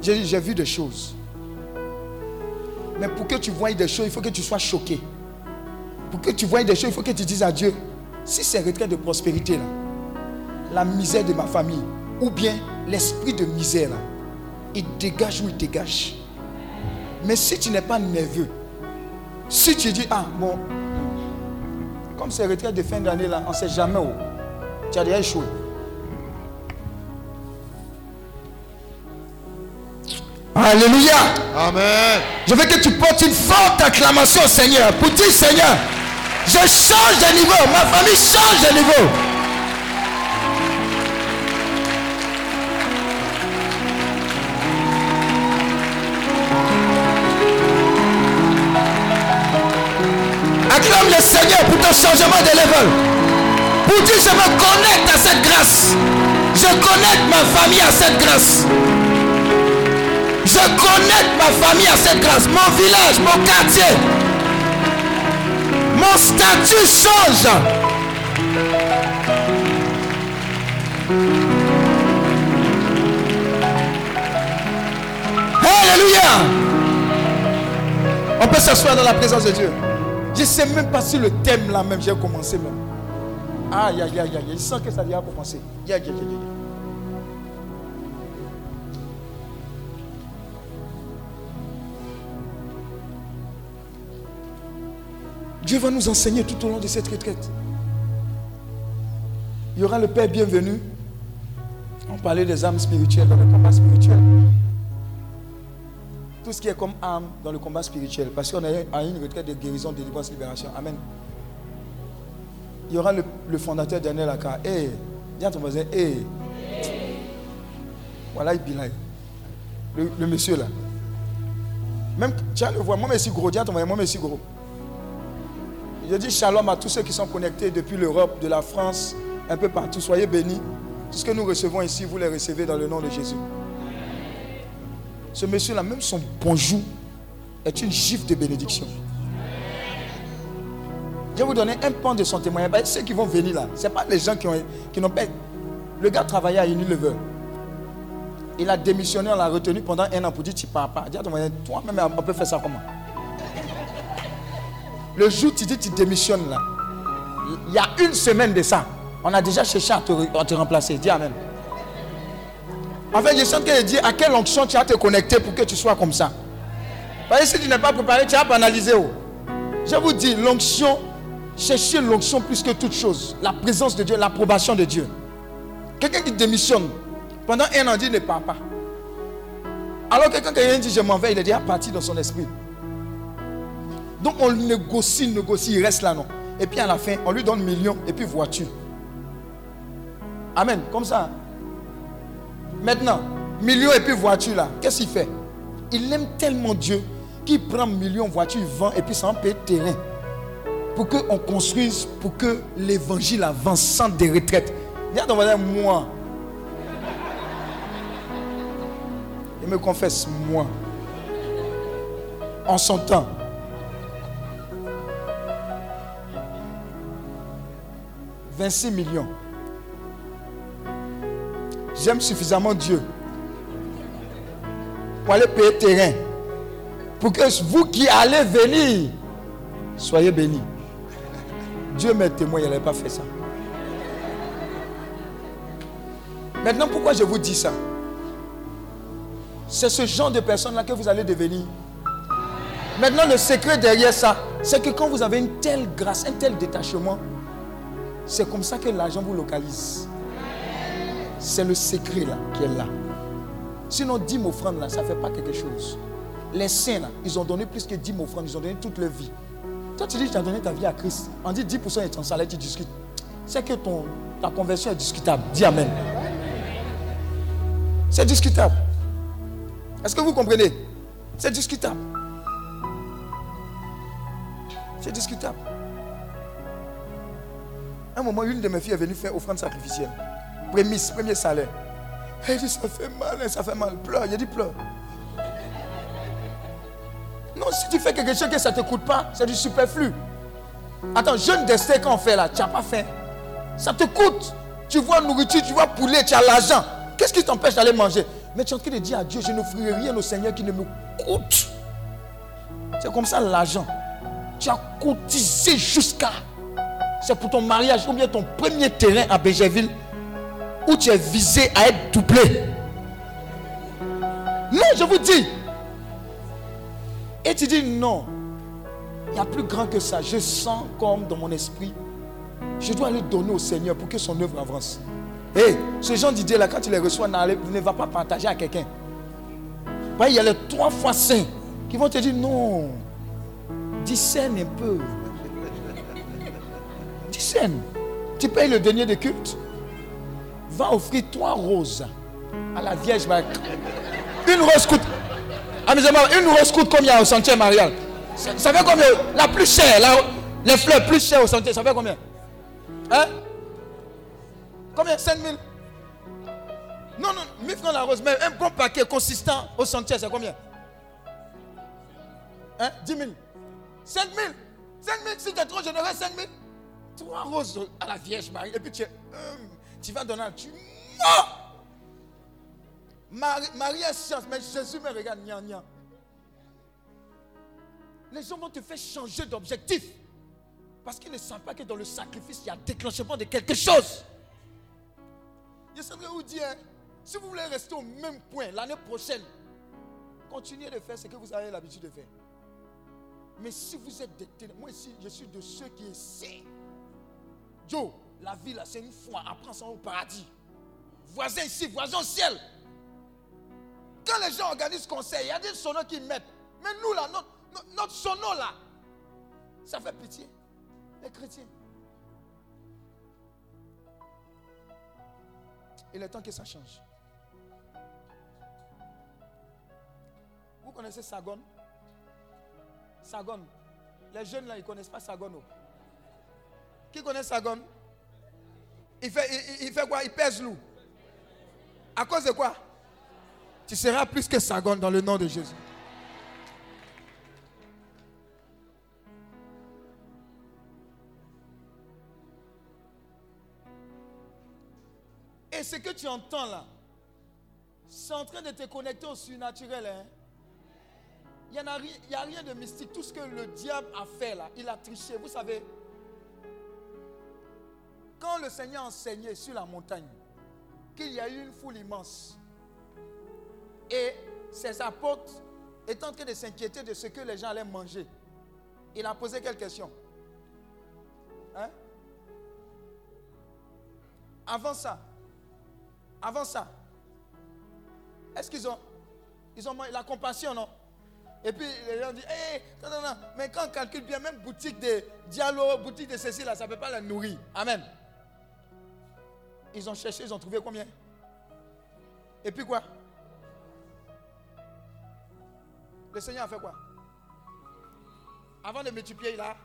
J'ai vu des choses. Mais pour que tu voies des choses, il faut que tu sois choqué. Pour que tu voies des choses, il faut que tu dises à Dieu, si c'est retrait de prospérité, là, la misère de ma famille, ou bien l'esprit de misère, là, il dégage ou il dégage. Mais si tu n'es pas nerveux, si tu dis, ah bon, comme c'est retrait de fin d'année, là, on ne sait jamais où, tu as déjà échoué. Alléluia. Amen. Je veux que tu portes une forte acclamation au Seigneur pour dire Seigneur, je change de niveau, ma famille change de niveau. Acclame le Seigneur pour ton changement de level. Pour dire je me connecte à cette grâce. Je connecte ma famille à cette grâce. Je connecte ma famille à cette grâce, mon village, mon quartier. Mon statut change. Alléluia. On peut s'asseoir dans la présence de Dieu. Je ne sais même pas si le thème là même, j'ai commencé même. Aïe, aïe, aïe, aïe. Je sens que ça vient commencer. Aïe, aïe, aïe, Dieu va nous enseigner tout au long de cette retraite. Il y aura le Père bienvenu. On parlait des âmes spirituelles dans le combat spirituel. tout ce qui est comme âme dans le combat spirituel. Parce qu'on est à une retraite de guérison, de délivrance, libération. Amen. Il y aura le, fondateur Daniel Aka. Hé, dis à ton voisin, hé. Voilà, il bilan. Le, le monsieur là. Même, tiens, le vois, moi, suis gros. Dis à ton voisin, moi, suis gros. Je dis shalom à tous ceux qui sont connectés depuis l'Europe, de la France, un peu partout. Soyez bénis. Tout ce que nous recevons ici, vous les recevez dans le nom de Jésus. Ce monsieur-là, même son bonjour est une gifle de bénédiction. Je vais vous donner un pan de son témoignage. Ben, ceux qui vont venir là, ce pas les gens qui, ont, qui n'ont pas. Le gars travaillait à Unilever. Il a démissionné, on l'a retenu pendant un an pour dire tu pars pas. Dis à toi-même, on peut faire ça comment? Le jour où tu dis tu démissionnes là, il y a une semaine de ça, on a déjà cherché à te, remplacer. Dis Amen. En fait, je sens qu'elle dit à quelle onction tu as te connecter pour que tu sois comme ça? Parce que si tu n'es pas préparé, tu as banalisé. oh. Je vous dis, l'onction, cherchez l'onction plus que toute chose. La présence de Dieu, l'approbation de Dieu. Quelqu'un qui démissionne, pendant un an, dit ne part pas. Alors que quand quelqu'un dit je m'en vais, il est déjà parti dans son esprit. Donc on négocie, négocie, il reste là, non. Et puis à la fin, on lui donne millions et puis voiture. Amen. Comme ça. Maintenant, millions et puis voiture là, qu'est-ce qu'il fait? Il aime tellement Dieu qu'il prend millions, voiture, il vend et puis ça en paye terrain. Pour qu'on construise, pour que l'évangile avance sans des retraites. Dans moi. Il me confesse, moi. En son temps. « 26 millions. J'aime suffisamment Dieu pour aller payer terrain. Pour que vous qui allez venir, soyez bénis. Dieu m'est témoin, il n'avait pas fait ça. Maintenant, pourquoi je vous dis ça? C'est ce genre de personne-là que vous allez devenir. Maintenant, le secret derrière ça, c'est que quand vous avez une telle grâce, un tel détachement, c'est comme ça que l'argent vous localise. C'est le secret là qui est là. Sinon, 10 offrandes là, ça ne fait pas quelque chose. Les saints là, ils ont donné plus que 10 offrandes, ils ont donné toute leur vie. Toi, tu dis tu as donné ta vie à Christ. On dit 10% de ton salaire, tu discutes. C'est que ton, ta conversion est discutable. Dis Amen. C'est discutable. Est-ce que vous comprenez? C'est discutable. C'est discutable. Un moment, une de mes filles est venue faire offrande sacrificielle. Prémisse, premier salaire. Elle dit, ça fait mal, hein, ça fait mal. Pleure. J'ai dit, pleure. Non, si tu fais quelque chose que ça ne te coûte pas, c'est du superflu. Attends, jeune destin quand on fait là, tu n'as pas faim. Ça te coûte. Tu vois nourriture, tu vois poulet, tu as l'argent. Qu'est-ce qui t'empêche d'aller manger? Mais tu es en train de dire à Dieu, je n'offrirai rien au Seigneur qui ne me coûte. C'est comme ça l'argent. Tu as cotisé jusqu'à. C'est pour ton mariage ou bien ton premier terrain à Bégerville où tu es visé à être doublé. Non, je vous dis. Et tu dis non. Il y a plus grand que ça. Je sens comme dans mon esprit, je dois aller donner au Seigneur pour que son œuvre avance. Et ce genre d'idées là, quand tu les reçois, ne va pas partager à quelqu'un. Il y a les trois fois saints qui vont te dire non. Discerne un peu. Tu payes le dernier de culte. Va offrir trois roses à la Vierge Marie. Une rose coûte. Amusez-moi, une rose coûte combien au sentier marial? Ça, ça fait combien? La plus chère, la- les fleurs plus chères au sentier, ça fait combien? Hein? Combien? 5 000 Non, non, 1000 francs la rose, mais un bon paquet consistant au sentier, c'est combien? Hein? 10 000 5 000 5 000, si tu es trop généreux, 5 000 Trois roses à la Vierge Marie, et puis tu es. tu vas donner, tu mens Marie, Marie est science, mais Jésus me regarde, gna, gna. Les gens vont te faire changer d'objectif. Parce qu'ils ne savent pas que dans le sacrifice, il y a déclenchement de quelque chose. Je sais vous dire, hein, si vous voulez rester au même point l'année prochaine, continuez de faire ce que vous avez l'habitude de faire. Mais si vous êtes déterminé, moi ici, je suis de ceux qui essaient. Joe, la vie là, c'est une foi. Apprends ça au paradis. Voisin ici, voisin au ciel. quand les gens organisent conseil, il y a des sonos qui mettent. Mais nous, là, notre, notre là, ça fait pitié. Les chrétiens. Il est temps que ça change. Vous connaissez Sagon? Sagon. Les jeunes là, ils ne connaissent pas Sagon. Qui connaît Sagon? Il fait, il, fait quoi? Il pèse loup. À cause de quoi? Tu seras plus que Sagon dans le nom de Jésus. Et ce que tu entends là, c'est en train de te connecter au surnaturel. Hein? Il n'y a rien de mystique. Tout ce que le diable a fait là, il a triché. Vous savez, quand le Seigneur enseignait sur la montagne, qu'il y a eu une foule immense, et ses apôtres étaient en train de s'inquiéter de ce que les gens allaient manger, il a posé quelques questions. Hein? Avant ça, avant ça, est-ce qu'ils ont, ils ont la compassion, non? Et puis les gens disent, hé, non, non, non, mais quand on calcule bien, même boutique de Diallo, boutique de ceci, là, ça ne peut pas la nourrir. Amen. Ils ont cherché, ils ont trouvé combien? Et puis quoi? Le Seigneur a fait quoi? Avant de multiplier, il a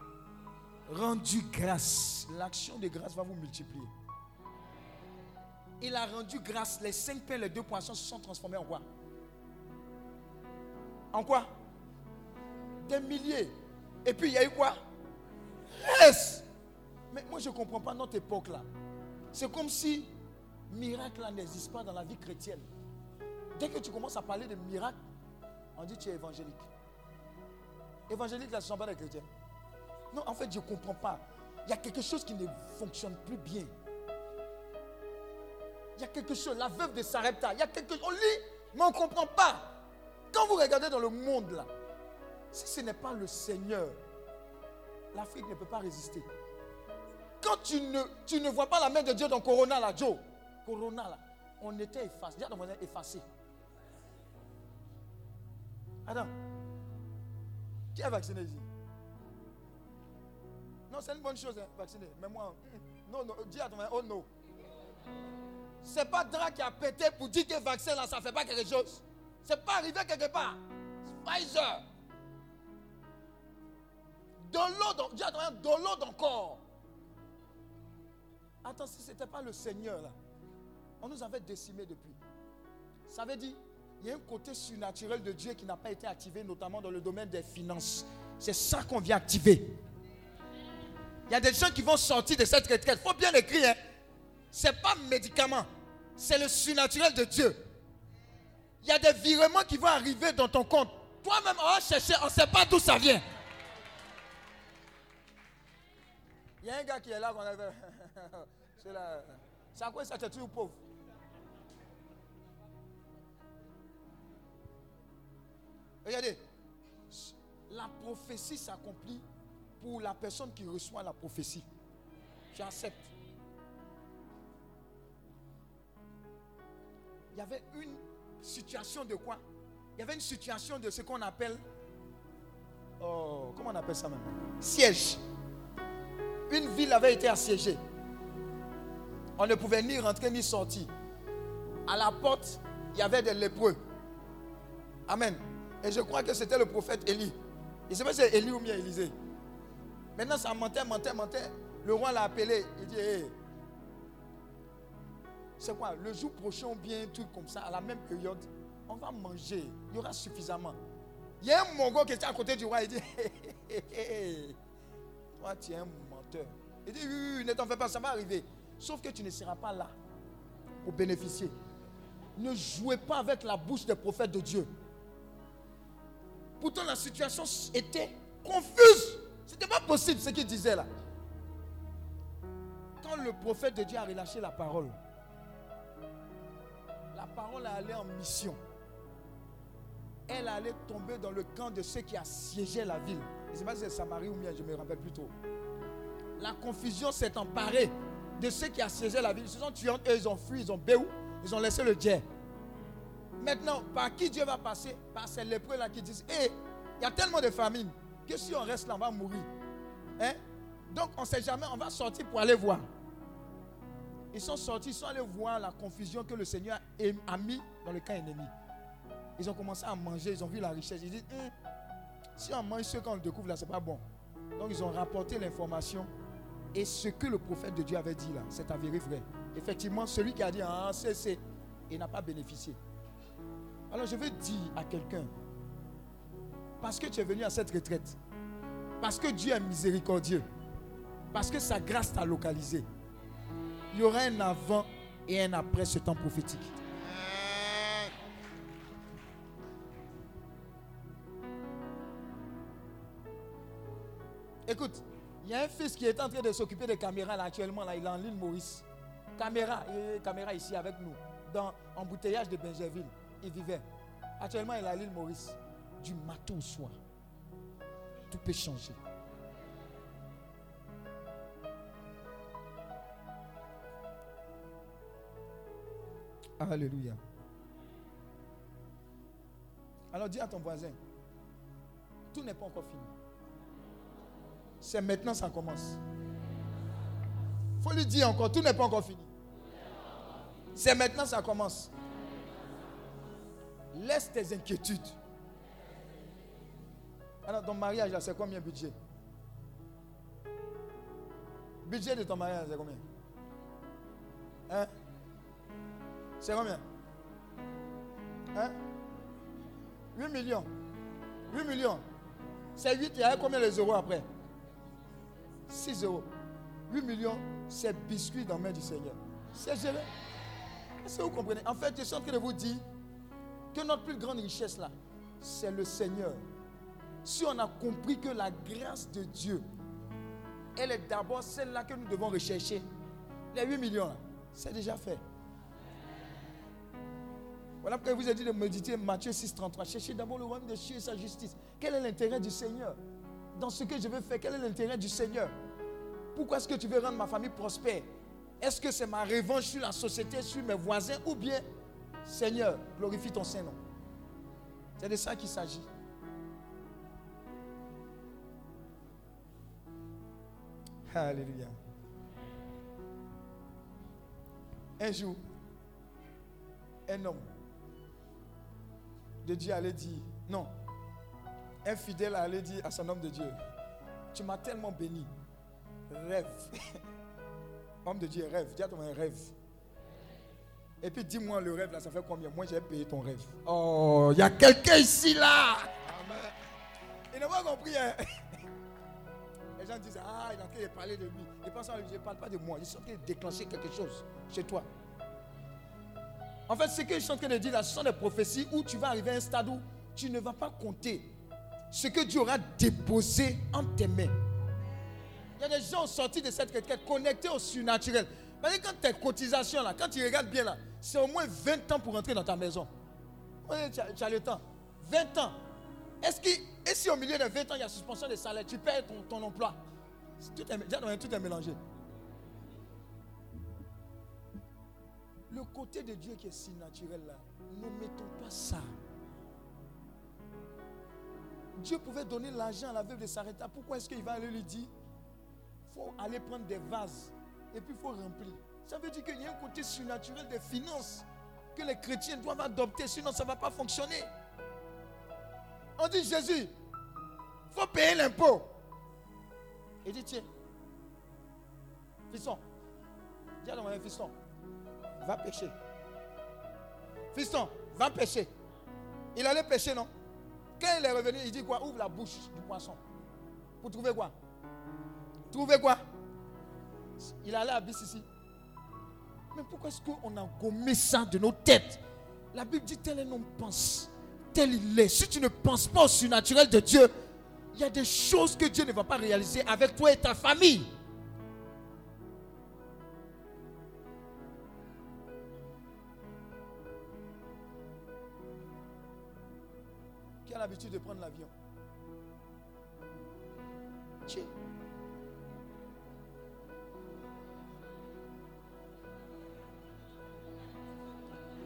rendu grâce. L'action de grâce va vous multiplier. Il a rendu grâce. Les cinq pains, les deux poissons se sont transformés en quoi? En quoi? Des milliers. Et puis il y a eu quoi? Mais moi je ne comprends pas notre époque là. C'est comme si miracle n'existe pas dans la vie chrétienne. Dès que tu commences à parler de miracle, on dit tu es évangélique. Évangélique là, ce ne sont pas des chrétiens. Non, en fait, je ne comprends pas. Il y a quelque chose qui ne fonctionne plus bien. Il y a quelque chose, la veuve de Sarepta, il y a quelque chose, on lit, mais on ne comprend pas. Quand vous regardez dans le monde là, si ce n'est pas le Seigneur, l'Afrique ne peut pas résister. Quand tu ne, tu ne vois pas la main de Dieu dans Corona là, Joe, Corona là, on était effacé. Dis à ton effacé. Attends. Qui est vacciné ici? Non, c'est une bonne chose, hein, vacciné. Mais moi, hum, non, non, dis à ton voisin, oh non. C'est pas Dra qui a pété pour dire que vaccin là, ça ne fait pas quelque chose. C'est pas arrivé quelque part. Pfizer. De l'eau, dans- de l'eau dans le corps. Attends, si ce n'était pas le Seigneur là, on nous avait décimés depuis. Ça veut dire, il y a un côté surnaturel de Dieu qui n'a pas été activé, notamment dans le domaine des finances. C'est ça qu'on vient activer. Il y a des gens qui vont sortir de cette retraite. Il faut bien l'écrire. Hein? Ce n'est pas médicament. C'est le surnaturel de Dieu. Il y a des virements qui vont arriver dans ton compte. Toi-même, on va chercher, on ne sait pas d'où ça vient. Il y a un gars qui est là qu'on avait. C'est là. À quoi ça, tu es toujours pauvre? Regardez, la prophétie s'accomplit pour la personne qui reçoit la prophétie. Tu acceptes. Il y avait une situation de quoi? Il y avait une situation de ce qu'on appelle. Oh, comment on appelle ça maintenant? Siège. Une ville avait été assiégée. On ne pouvait ni rentrer ni sortir. À la porte, il y avait des lépreux. Amen. Et je crois que c'était le prophète Élie. Je ne sais pas si c'est Élie ou bien Élisée. Maintenant, ça montait, montait, montait. Le roi l'a appelé. Il dit c'est quoi? Le jour prochain bien un truc comme ça, à la même période, on va manger. Il y aura suffisamment. Il y a un mongo qui était à côté du roi. Il dit. Toi, tu es un Il dit Oui, oui, ne t'en fais pas, ça va arriver. Sauf que tu ne seras pas là pour bénéficier. Ne jouez pas avec la bouche des prophètes de Dieu. Pourtant, la situation était confuse. Ce n'était pas possible ce qu'il disait là. Quand le prophète de Dieu a relâché la parole, la parole allée en mission. Elle allait tomber dans le camp de ceux qui assiégeaient la ville. Je ne sais pas si c'est Samarie ou bien, je me rappelle plus trop. La confusion s'est emparée de ceux qui assiégeaient la ville. Ils se sont tués, eux, ils ont fui, ils ont béou, ils ont laissé le dieu. Maintenant, par qui Dieu va passer? Par ces lépreux-là qui disent Hé, il y a tellement de famines que si on reste là, on va mourir. Hein? Donc, on ne sait jamais, on va sortir pour aller voir. Ils sont sortis, ils sont allés voir la confusion que le Seigneur a mis dans le camp ennemi. Ils ont commencé à manger, ils ont vu la richesse. Ils disent hum, Si on mange ce qu'on découvre là, ce n'est pas bon. Donc, ils ont rapporté l'information. Et ce que le prophète de Dieu avait dit là, c'est avéré vrai. Effectivement, celui qui a dit Ah, c'est, c'est, il n'a pas bénéficié. Alors, je veux dire à quelqu'un parce que tu es venu à cette retraite, parce que Dieu est miséricordieux, parce que sa grâce t'a localisé, il y aura un avant et un après ce temps prophétique. Écoute, il y a un fils qui est en train de s'occuper des caméras actuellement. Là, il est en l'île Maurice. Caméra, caméra ici avec nous, dans embouteillage de Benjerville. Il vivait. Actuellement, il est à l'île Maurice du matin au soir. Tout peut changer. Alléluia. Alors dis à ton voisin, tout n'est pas encore fini. C'est maintenant ça commence. Il faut lui dire encore, tout n'est pas encore fini. C'est maintenant ça commence. Laisse tes inquiétudes. Alors, ton mariage, là, c'est combien budget? Budget de ton mariage, c'est combien? Hein? C'est combien? Hein? 8 millions. 8 millions. C'est 8, il y a combien les euros après? 6 euros. 8 millions, c'est biscuit dans la main du Seigneur. C'est géré. Est-ce que vous comprenez? En fait, je suis en train de vous dire que notre plus grande richesse là, c'est le Seigneur si on a compris que la grâce de Dieu, elle est d'abord celle-là que nous devons rechercher, les 8 millions, c'est déjà fait. Voilà pourquoi je vous ai dit de méditer Matthieu 6, 33. Cherchez d'abord le royaume de Dieu et sa justice. Quel est l'intérêt du Seigneur? Dans ce que je veux faire, quel est l'intérêt du Seigneur? Pourquoi est-ce que tu veux rendre ma famille prospère? Est-ce que c'est ma revanche sur la société, sur mes voisins Ou bien, Seigneur, glorifie ton Saint-Nom? C'est de ça qu'il s'agit. Alléluia. Un jour, un homme de Dieu allait dire, non, un fidèle allait dire à son homme de Dieu, tu m'as tellement béni, rêve. homme de Dieu, rêve, dis à ton rêve. Et puis dis-moi le rêve là, ça fait combien? Moi j'ai payé ton rêve. Oh, il y a quelqu'un ici là. Amen. Il n'a pas compris. Hein? Les gens disent, ah, il est en train de parler de lui. Il pense, je ne parle pas de moi. Il est en train de déclencher quelque chose chez toi. En fait, ce que je suis en train de dire là, ce sont des prophéties où tu vas arriver à un stade où tu ne vas pas compter ce que Dieu aura déposé en tes mains. Il y a des gens sortis de cette retraite connectés au surnaturel. Mais quand tes cotisations là, quand tu regardes bien là, c'est au moins 20 ans pour rentrer dans ta maison. tu, as, tu as le temps. 20 ans. Est-ce que, et si au milieu de 20 ans, il y a suspension de salaire, tu perds ton, emploi? Tout est, tout est mélangé. Le côté de Dieu qui est si naturel là, ne mettons pas ça. Dieu pouvait donner l'argent à la veuve de s'arrêter. Pourquoi est-ce qu'il va aller lui dire Il faut aller prendre des vases et puis il faut remplir. Ça veut dire qu'il y a un côté surnaturel des finances que les chrétiens doivent adopter, sinon ça ne va pas fonctionner. On dit Jésus, il faut payer l'impôt. Il dit, tiens, fiston, dis à mon fiston, va pêcher. Fiston, va pêcher. Il allait pêcher, non? Quand il est revenu, il dit quoi? Ouvre la bouche du poisson. Pour trouver quoi? Trouver quoi? Il allait à ici. Mais pourquoi est-ce qu'on a gommé ça de nos têtes? La Bible dit tel un homme pense tel il est, si tu ne penses pas au surnaturel de Dieu, il y a des choses que Dieu ne va pas réaliser avec toi et ta famille. L'habitude de prendre l'avion.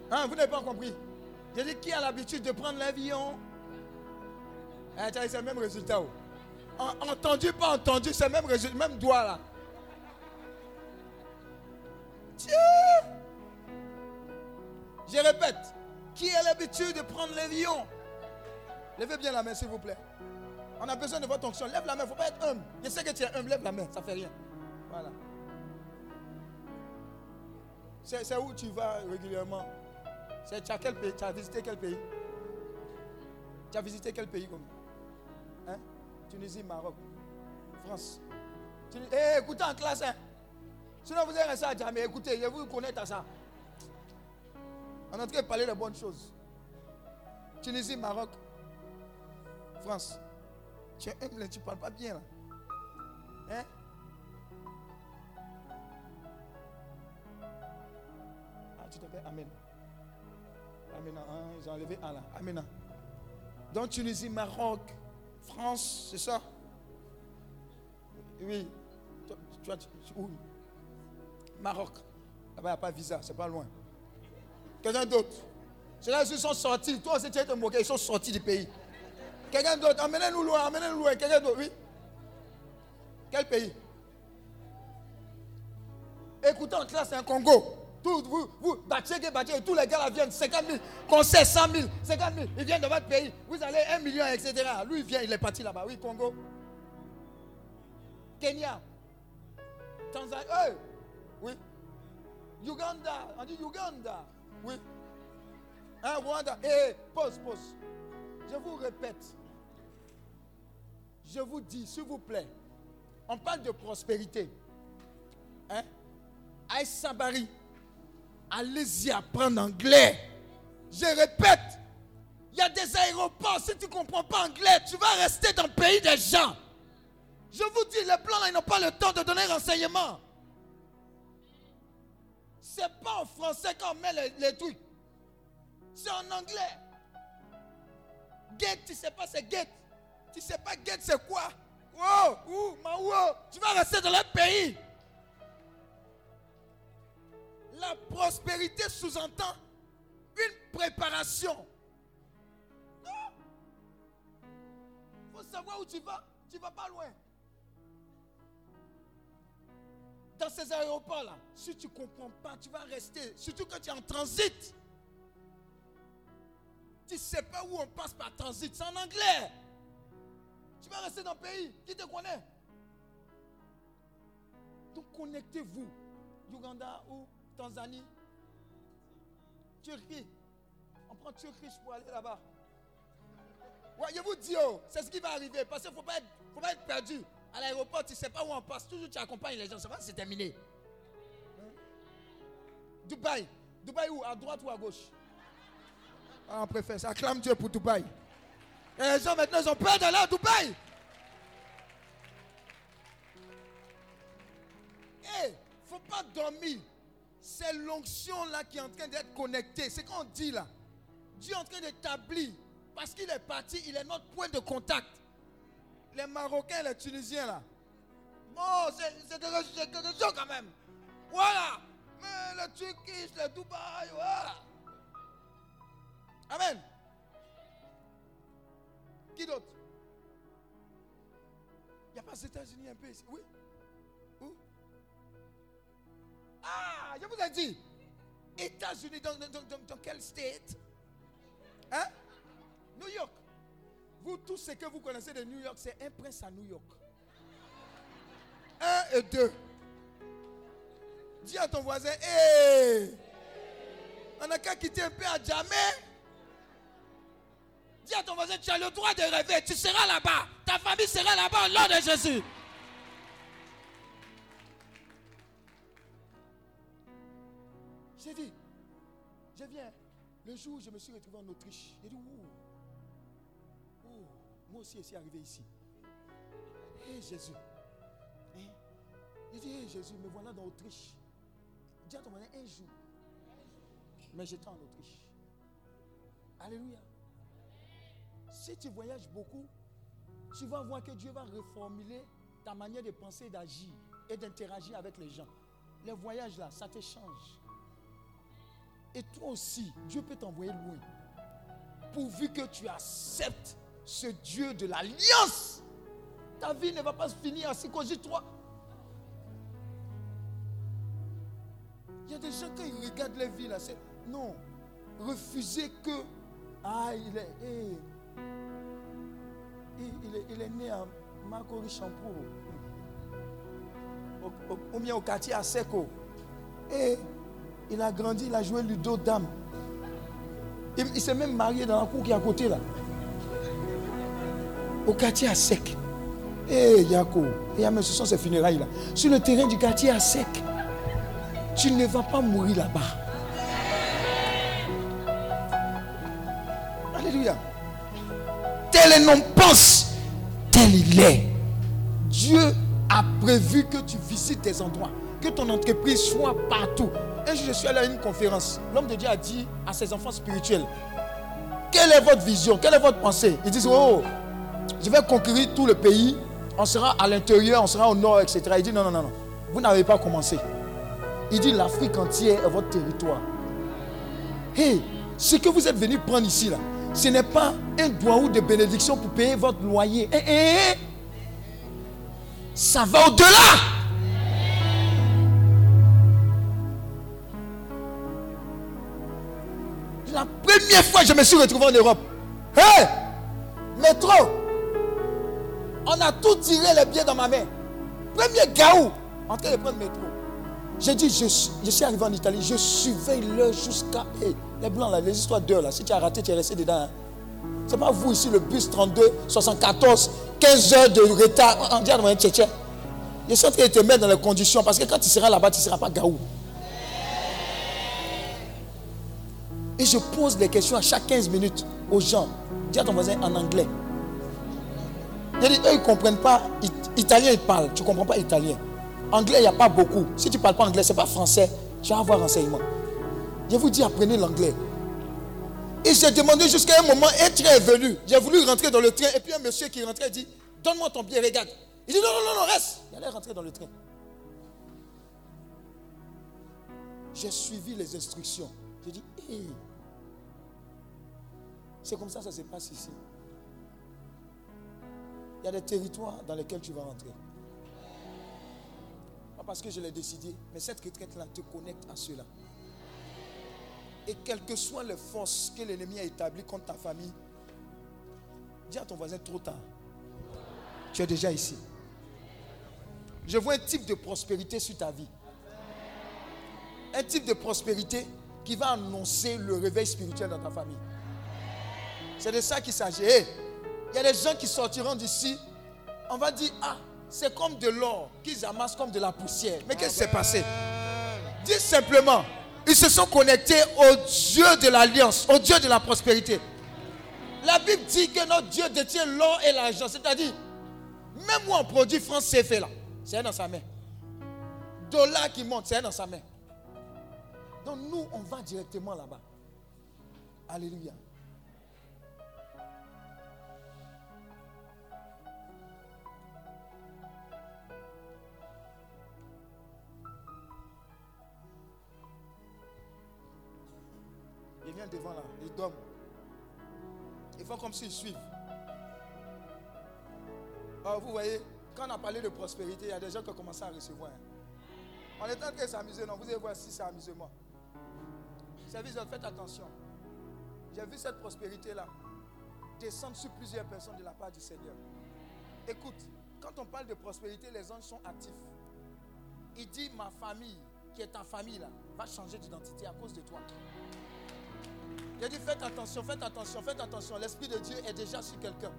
Hein, vous n'avez pas compris? J'ai dit, qui a l'habitude de prendre l'avion? Eh, C'est le même résultat. En- entendu, pas entendu, c'est le même résultat, même doigt là. Dieu Je répète, qui a l'habitude de prendre l'avion? Levez bien la main, s'il vous plaît. On a besoin de votre onction. Lève la main, il ne faut pas être humble. Je sais que tu es humble, lève la main, ça ne fait rien. Voilà. C'est où tu vas régulièrement? C'est tu as quel pays? Tu as visité quel pays? Tu as visité quel pays comme? Hein? Tunisie, Maroc, France. Tuni- Eh, écoutez en classe, hein. Sinon vous allez rester à jamais. Écoutez, je vous connaître à ça. On est en train de parler de bonnes choses. Tunisie, Maroc, France. Tu es tu ne parles pas bien là. Hein? Ah, tu t'appelles Amen. Amen. hein, ils ont enlevé là. Amen. Donc Tunisie, Maroc, France, c'est ça? Oui. Tu, tu, où? Maroc. Là-bas, il n'y a pas de visa, c'est pas loin. Quelqu'un d'autre? Ceux-là, ils sont sortis. Toi aussi, tu es te moquer, ils sont sortis du pays. Quelqu'un d'autre, emmenez-nous loin, emmenez-nous loin. Quelqu'un d'autre, oui. Quel pays? Écoutez en classe, c'est un Congo. Tout, vous, vous, Batcheke, tous les gars là viennent, 50 000, conseil 100 000, 50 000, ils viennent de votre pays. Vous allez 1 million, etc. Lui, il vient, il est parti là-bas. Oui, Congo. Kenya. Tanzanie. Oui. Uganda. On dit Uganda. Oui. Hein, Rwanda. Eh, pause, pause. Je vous répète. Je vous dis, s'il vous plaît, on parle de prospérité. Hein? Sabari, allez-y apprendre anglais. Je répète, il y a des aéroports, si tu ne comprends pas anglais, tu vas rester dans le pays des gens. Je vous dis, les plans là, ils n'ont pas le temps de donner renseignement. C'est pas en français qu'on met les, les trucs. C'est en anglais. Gate, tu sais pas c'est gate. Tu sais pas gate c'est quoi? Wow, ouh, ma. Tu vas rester dans le pays. La prospérité sous-entend une préparation. Non. faut savoir où tu vas. Tu vas pas loin. Dans ces aéroports-là, si tu ne comprends pas, tu vas rester. Surtout quand tu es en transit. Tu sais pas où on passe par transit. C'est en anglais. Tu vas rester dans le pays. Qui te connaît Donc connectez-vous. Uganda ou Tanzanie. Turquie. On prend Turquie pour aller là-bas. Ouais, je vous dis, oh, c'est ce qui va arriver. Parce qu'il ne faut, pas être- perdu. À l'aéroport, tu ne sais pas où on passe. Toujours, tu accompagnes les gens. C'est pas c'est terminé. Hein? Dubaï. Dubaï où? À droite ou à gauche? Ah, on préfère ça. Acclame Dieu pour Dubaï. Et les gens maintenant, ils ont peur d'aller à Dubaï. Eh, faut pas dormir. C'est l'onction là qui est en train d'être connectée. C'est qu'on dit là. Dieu est en train d'établir. Parce qu'il est parti, il est notre point de contact. Les Marocains, les Tunisiens là. Bon, c'est c'est quelque, c'est quelque chose quand même. Voilà. Mais le Turkish, le Dubaï, voilà. Amen. Qui d'autre? Il n'y a pas aux États-Unis un peu ici Oui Où? Ah, je vous ai dit. États-Unis, dans, dans, dans, dans quel state? Hein? New York. Vous, tous ce que vous connaissez de New York, c'est un prince à New York. Un et deux. Dis à ton voisin, hé On n'a qu'à quitter un peu à jamais. Dis à ton voisin, tu as le droit de rêver. Tu seras là-bas. Ta famille sera là-bas au nom de Jésus. J'ai dit, je viens. Le jour où je me suis retrouvé en Autriche, j'ai dit, ouh, ouh, moi aussi, je suis arrivé ici. Hé Jésus. Hein? J'ai dit, hé Jésus, me voilà dans l'Autriche. Dis à ton voisin, un jour. Mais j'étais en Autriche. Alléluia. Si tu voyages beaucoup, tu vas voir que Dieu va reformuler ta manière de penser, d'agir et d'interagir avec les gens. Les voyages là, ça te change. Et toi aussi, Dieu peut t'envoyer loin. pourvu que tu acceptes ce Dieu de l'alliance, ta vie ne va pas se finir ainsi toi. Il y a des gens, ils regardent leur vie, là, c'est non. Refuser que. Ah, il est. Eh, il, est, il, né à Makori Champour. Ou bien au quartier à Seko. Et eh, il a grandi, il a joué Ludo Dame. Il, s'est même marié dans la cour qui est à côté là. Au quartier à sec. Eh Yako, il a même ce sont ces funérailles là. Sur le terrain du quartier à sec. Tu ne vas pas mourir là-bas. Non pense, tel il est. Dieu a prévu que tu visites des endroits, que ton entreprise soit partout. Un jour, je suis allé à une conférence. L'homme de Dieu a dit à ses enfants spirituels Quelle est votre vision? Quelle est votre pensée? Ils disent Oh, je vais conquérir tout le pays. On sera à l'intérieur, on sera au nord, etc. Il dit Non, non, non, non. Vous n'avez pas commencé. Il dit L'Afrique entière est votre territoire. Hé, ce que vous êtes venu prendre ici, là, ce n'est pas un doigt ou de bénédiction pour payer votre loyer. Eh, eh, eh. Ça va au-delà. la première fois que je me suis retrouvé en Europe. Métro On a tout tiré les billets dans ma main. Premier gaou en train de prendre métro. J'ai dit, je, suis arrivé en Italie, je surveille l'heure jusqu'à. les blancs, là, les histoires d'heure, là. Si tu as raté, tu es resté dedans. Hein. C'est pas vous ici, le bus 32, 74, 15 heures de retard. Dit Je suis en train de te mettre dans les conditions parce que quand tu seras là-bas, tu ne seras pas gaou. Et je pose des questions à chaque 15 minutes aux gens. Dis à ton voisin en anglais. eux, ils ne comprennent pas. Italien, ils parlent. Tu ne comprends pas italien. Anglais, il n'y a pas beaucoup. Si tu ne parles pas anglais, ce n'est pas français. Tu vas avoir renseignement. Je vous dis, apprenez l'anglais. Et j'ai demandé jusqu'à un moment, un train est venu. J'ai voulu rentrer dans le train. Et puis un monsieur qui rentrait dit, donne-moi ton billet, regarde. Il dit, non, non, non, non, reste. Il allait rentrer dans le train. J'ai suivi les instructions. J'ai dit. C'est comme ça ça se passe ici. Il y a des territoires dans lesquels tu vas rentrer. Parce que je l'ai décidé, mais cette retraite-là te connecte à cela. Et quelles que soient les forces que l'ennemi a établies contre ta famille, dis à ton voisin trop tard. Tu es déjà ici. Je vois un type de prospérité sur ta vie. Un type de prospérité qui va annoncer le réveil spirituel dans ta famille. C'est de ça qu'il s'agit. Il y a des gens qui sortiront d'ici. On va dire, ah, c'est comme de l'or qu'ils amassent comme de la poussière. Mais qu'est-ce qui s'est passé? Dis simplement, ils se sont connectés au Dieu de l'alliance, au Dieu de la prospérité. La Bible dit que notre Dieu détient l'or et l'argent. C'est-à-dire, même moi, on produit France CFA là, c'est dans sa main. Dollar qui monte, c'est dans sa main. Donc nous, on va directement là-bas. Alléluia. Devant là, ils dorment. Ils font comme s'ils suivent. Alors vous voyez, quand on a parlé de prospérité, il y a des gens qui ont commencé à recevoir. On est en train de s'amuser, non Vous allez voir si c'est amusement. Service, faites attention. J'ai vu cette prospérité-là descendre sur plusieurs personnes de la part du Seigneur. Écoute, quand on parle de prospérité, les anges sont actifs. Il dit, ma famille, qui est ta famille là, va changer d'identité à cause de toi. Il dit faites attention, faites attention, faites attention. L'Esprit de Dieu est déjà sur quelqu'un.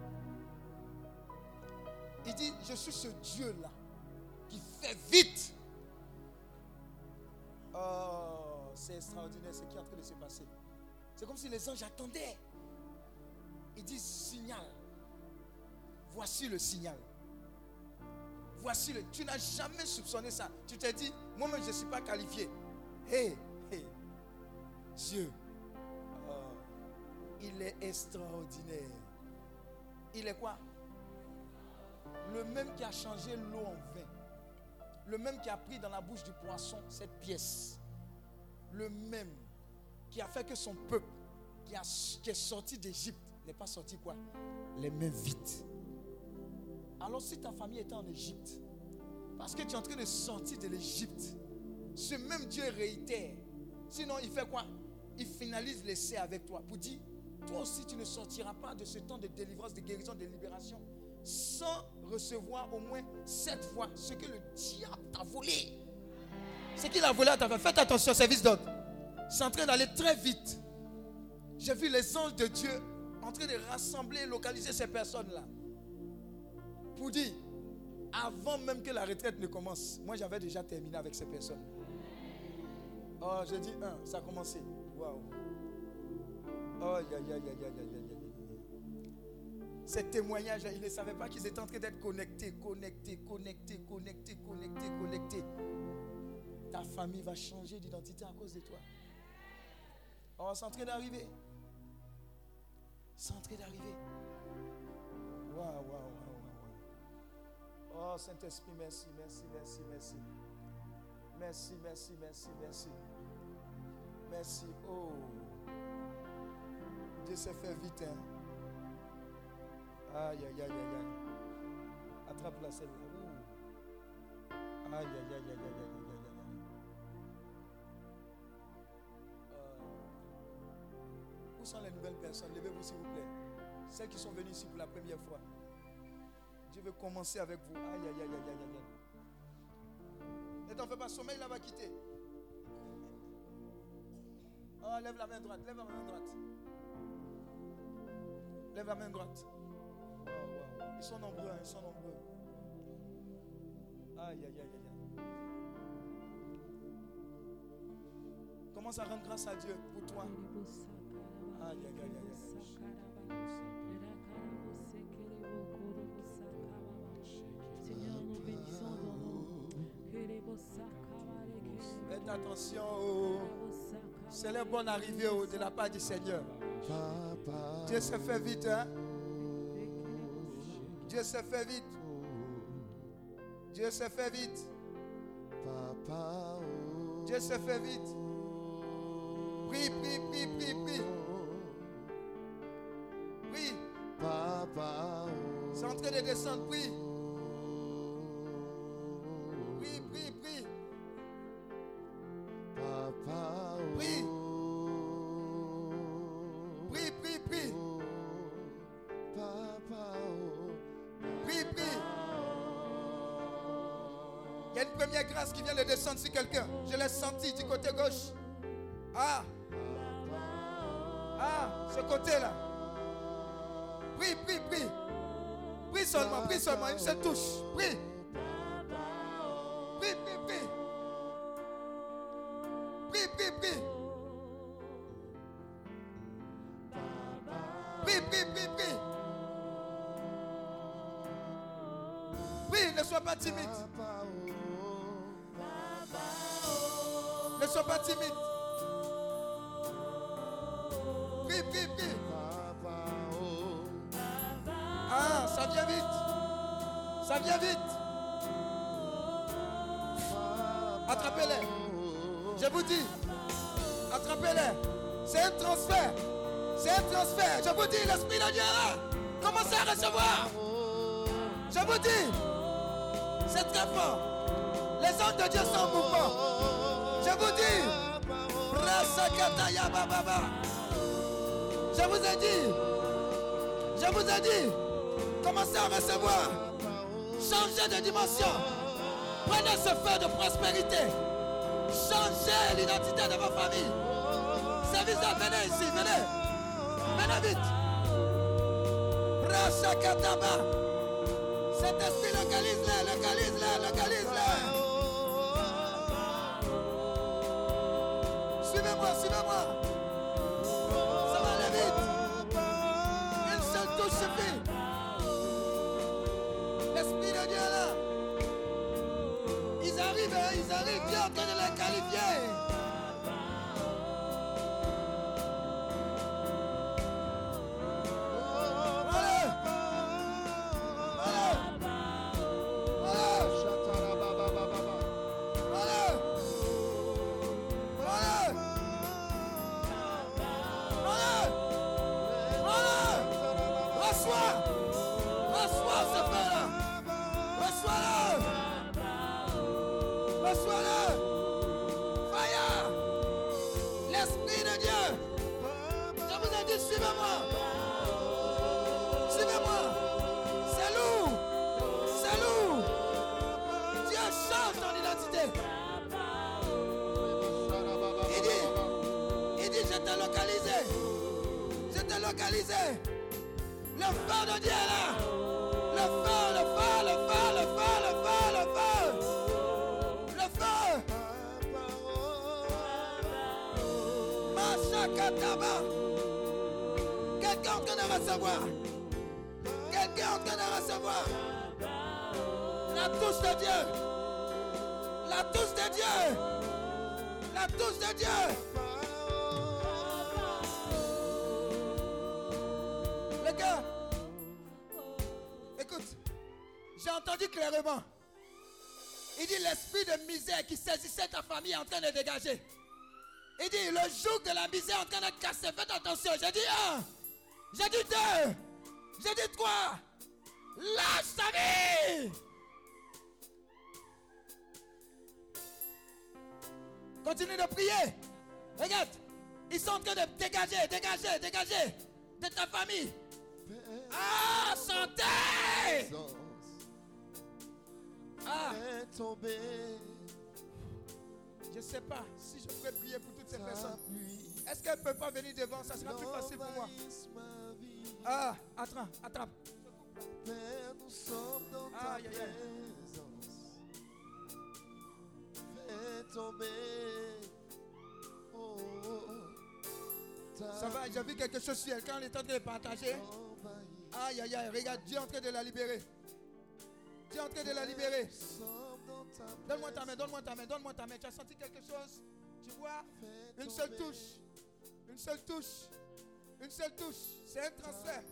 Il dit, je suis ce Dieu-là qui fait vite. Oh, c'est extraordinaire ce qui est en train de se passer. C'est comme si les anges attendaient. Il dit, signal. Voici le signal. Voici le. Tu n'as jamais soupçonné ça. Tu t'es dit, moi-même, je ne suis pas qualifié. Hé, hé, Dieu il est extraordinaire. Il est quoi? Le même qui a changé l'eau en vin. Le même qui a pris dans la bouche du poisson cette pièce. Le même qui a fait que son peuple, qui, est sorti d'Égypte n'est pas sorti quoi? Les mains vides. Alors si ta famille était en Égypte, parce que tu es en train de sortir de l'Égypte, ce même Dieu réitère. Sinon, il fait quoi? Il finalise l'essai avec toi pour dire, toi aussi tu ne sortiras pas de ce temps de délivrance, de guérison, de libération, sans recevoir au moins sept fois ce que le diable t'a volé. Ce qu'il a volé à ta femme. Faites attention, service d'ordre. C'est en train d'aller très vite. J'ai vu les anges de Dieu en train de rassembler, localiser ces personnes-là. Pour dire, avant même que la retraite ne commence, moi j'avais déjà terminé avec ces personnes. Oh, j'ai dit un, ça a commencé. Waouh. Oh, Ces témoignages, ils ne savaient pas qu'ils étaient en train d'être connectés, connectés, connectés, connectés, connectés, connectés. Ta famille va changer d'identité à cause de toi. Oh, c'est en train d'arriver. C'est en train d'arriver. Waouh, waouh, waouh, waouh. Oh, Saint-Esprit, merci, merci, merci, merci. Merci, merci, merci, merci. Merci. Oh. Dieu s'est fait vite. Hein? Aïe, aïe, aïe, aïe, aïe. Attrape la celle-là. Aïe, aïe, aïe, aïe, aïe, aïe, aïe, aïe. Où sont les nouvelles personnes Levez-vous s'il vous plaît. Celles qui sont venues ici pour la première fois. Dieu veut commencer avec vous. Aïe, aïe, aïe, aïe, aïe, aïe. Ne t'en fais pas, sommeil là va quitter. Oh, lève la main droite, lève la main droite. Lève la main droite. Wow. Ils sont nombreux, hein, ils sont nombreux. Aïe, aïe, aïe, aïe. Commence à rendre grâce à Dieu pour toi. Aïe, aïe, aïe, aïe, Seigneur, nous bénissons ton nom. Faites attention. Oh. C'est la bonne arrivée oh, de la part du Seigneur. Dieu se fait vite. Hein? Dieu se fait vite. Dieu se fait vite. Dieu se fait vite. Prie, prie, prie, prie, prie. Prie. C'est en train de descendre. Prie, vient de descendre sur quelqu'un. Je l'ai senti du côté gauche. Ah. Ah, ce côté-là. Prie, prie, prie. Prie seulement, prie seulement. Une seule touche. Prie. Prie, prie, prie. Prie, prie, prie. Prie, prie, prie, prie. Prie, ne sois pas timide. Sois pas timide. Prie, prie. Ah, ça vient vite. Ça vient vite. Attrapez-les. Je vous dis, attrapez-les. C'est un transfert. C'est un transfert. Je vous dis, l'Esprit de Dieu là. Commencez à recevoir. Je vous dis, c'est très fort. Les hommes de Dieu sont en. Je vous dis, Bababa. Je vous ai dit, je vous ai dit, commencez à recevoir. Changez de dimension. Prenez ce feu de prospérité. Changez l'identité de vos familles. Service venez ici, venez. Venez vite. Rachakataba. Cet esprit localise-le, localise-le, localise-le. Le feu, le feu, le feu, le feu, le feu, le feu. Le feu. Machakataba. Quelqu'un en train de recevoir. Quelqu'un en train de recevoir. La touche de Dieu. La touche de Dieu. La touche de Dieu. Entendu clairement. Il dit l'esprit de misère qui saisissait ta famille est en train de dégager. Il dit le joug de la misère est en train de casser. Faites attention. J'ai dit un. J'ai dit deux. J'ai dit trois. Lâche ta vie. Continue de prier. Regarde. Ils sont en train de dégager, dégager, dégager de ta famille. Ah, santé. Ah, je sais pas si je pourrais prier pour toutes ces personnes. Est-ce qu'elles ne peuvent pas venir devant? Ça sera plus facile pour moi. Ah, attends, attrape. Père, nous sommes dans ta présence. Fais tomber. Oh, oh, ta Ça va, j'ai vu quelque chose sur elle quand elle est en train de partager. Aïe, aïe, aïe, regarde, Dieu est en train de la libérer. Dieu est en train de la libérer. Donne-moi ta main, donne-moi ta main, donne-moi ta main. Tu as senti quelque chose? Tu vois? Une seule touche. Une seule touche. Une seule touche. C'est un transfert.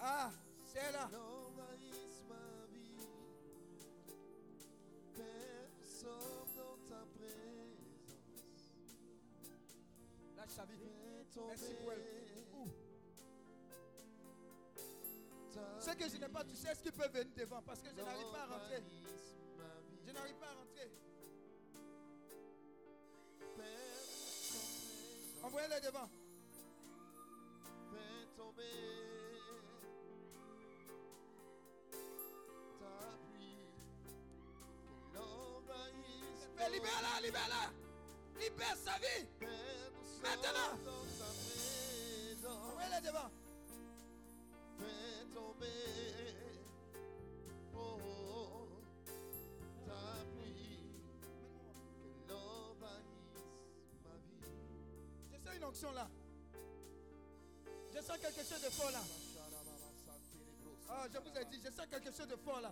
Ah, c'est là. Dans ta présence. Lâche sa vie. Merci pour elle. Ce que je n'ai pas touché, est-ce qu'il peut venir devant? Parce que je n'arrive pas à rentrer. Je n'arrive pas à rentrer. Père, nous sommes présents. Envoyez-le devant. Fais tomber ta pluie. Mais libère-la, libère-la. Libère sa vie. Maintenant. dans ta présence. Envoyez-le devant. Tomber oh, oh, oh, ta pluie. Qu'elle envahisse ma vie. Je sens une onction là. Je sens quelque chose de fort là. Ah, je vous ai dit, je sens quelque chose de fort là.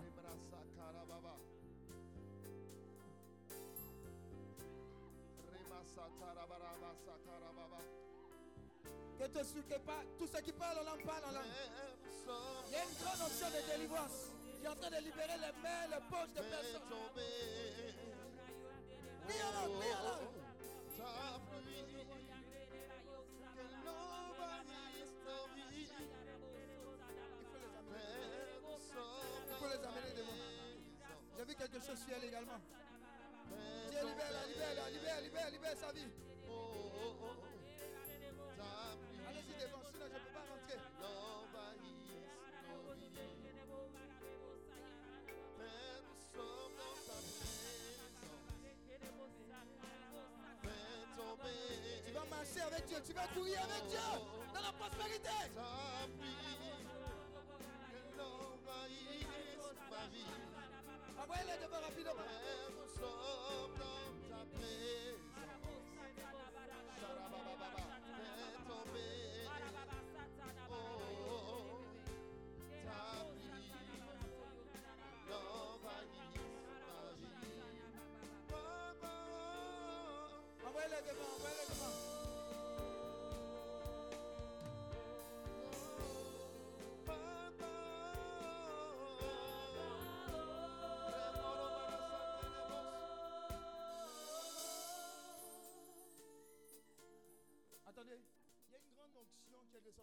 Que, te, que pas, tous ceux qui parlent en langue parlent en langue. Il y a une grande option de délivrance. Il est en train de libérer les mains, les poches de personnes. En langue, prie en langue. Ta pluie, amener. Père, nous sommes Il faut les amener devant. J'ai vu quelque chose sur elle également. Dieu libère, libère, libère, libère, libère sa vie. Marcher avec Dieu, tu vas courir avec Dieu dans la prospérité. Envoyez-les devant rapidement. Dans ta présence. Oh, ta Envoyez-les devant, envoyez-les devant.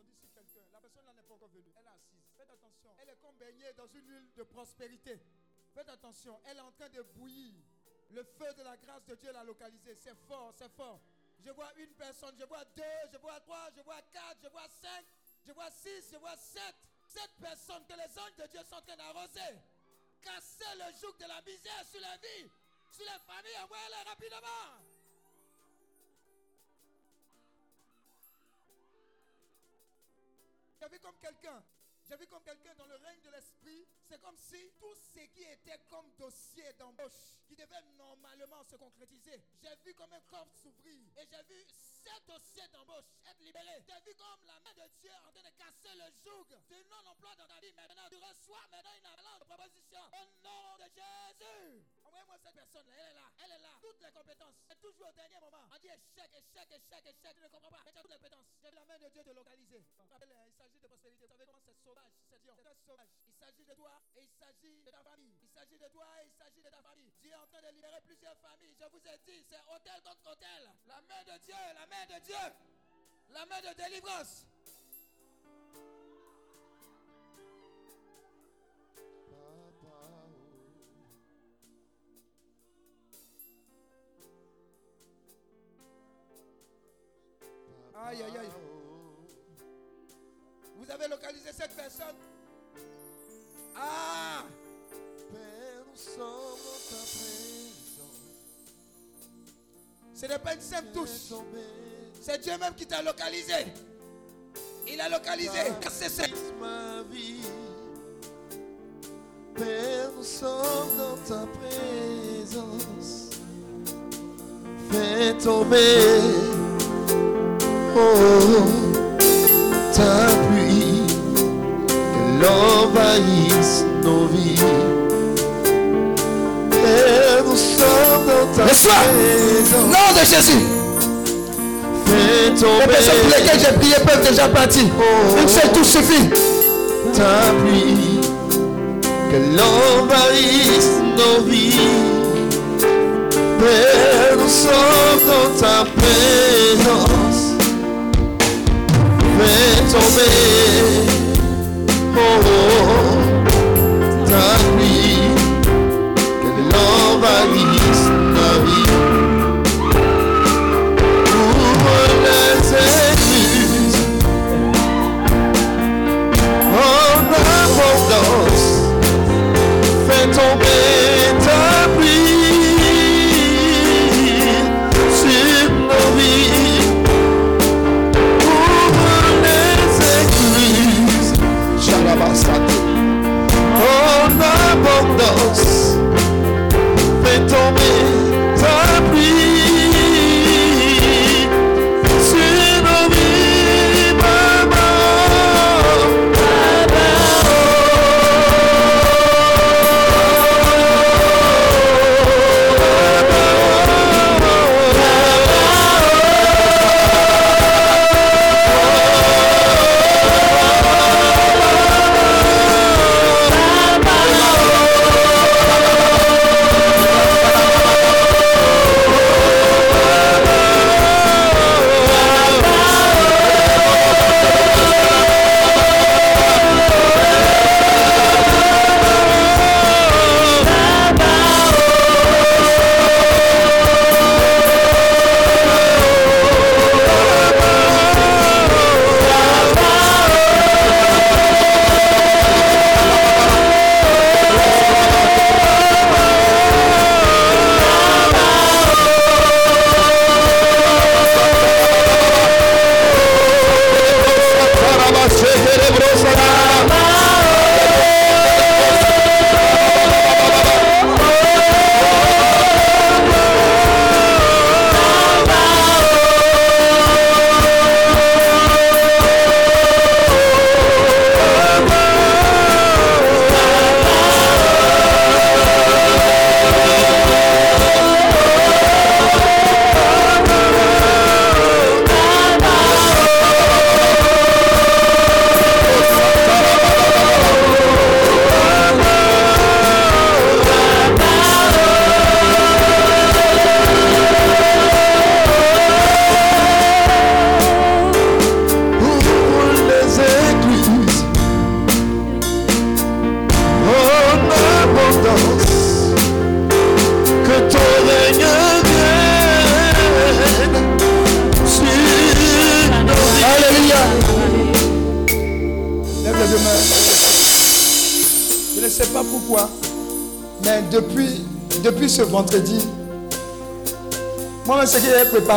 Est sur quelqu'un. La personne là n'est pas encore venue. Elle est assise. Faites attention. Elle est comme baignée dans une huile de prospérité. Faites attention. Elle est en train de bouillir. Le feu de la grâce de Dieu l'a localisée. C'est fort, c'est fort. Je vois une personne, je vois deux, je vois trois, je vois quatre, je vois cinq, je vois six, je vois sept. Sept personnes que les anges de Dieu sont en train d'arroser. Casser le joug de la misère sur la vie, sur les familles. Envoyez-les rapidement. J'avais comme quelqu'un. J'avais comme quelqu'un dans le règne de l'esprit. C'est comme si tout ce qui était comme dossier d'embauche, qui devait normalement se concrétiser, j'ai vu comme un corps s'ouvrir. Et j'ai vu sept dossiers d'embauche être libérés. J'ai vu comme la main de Dieu en train de casser le joug du non-emploi dans ta vie. Maintenant, tu reçois maintenant une avalanche de proposition. Au nom de Jésus. Envoyez-moi cette personne-là. Elle est là. Elle est là. Toutes les compétences. Et toujours au dernier moment. On dit échec, échec, échec, échec. Tu ne comprends pas. Tu as toutes les compétences. J'ai la main de Dieu te localiser. Il s'agit de prospérité. Vous savez comment c'est sauvage, c'est Dieu. C'est sauvage. Il s'agit de toi et il s'agit de ta famille. Il s'agit de toi et il s'agit de ta famille. Dieu est en train de libérer plusieurs familles. Je vous ai dit, c'est hôtel contre hôtel. La main de Dieu, la main de Dieu. La main de délivrance. Ce n'est pas une simple touche. C'est Dieu même qui t'a localisé. Il a localisé. C'est ça. ma vie. Père, nous sommes dans ta présence. Fais tomber oh, ta pluie, qu'elle envahisse nos vies. Reçois. Nom de Jésus. Les personnes pour lesquelles j'ai prié peuvent déjà partir. Une seule touche suffit. ta pluie, qu'elle envahisse nos vies. Père, nous sommes dans ta présence. Fais tomber, oh, oh, ta pluie, qu'elle envahisse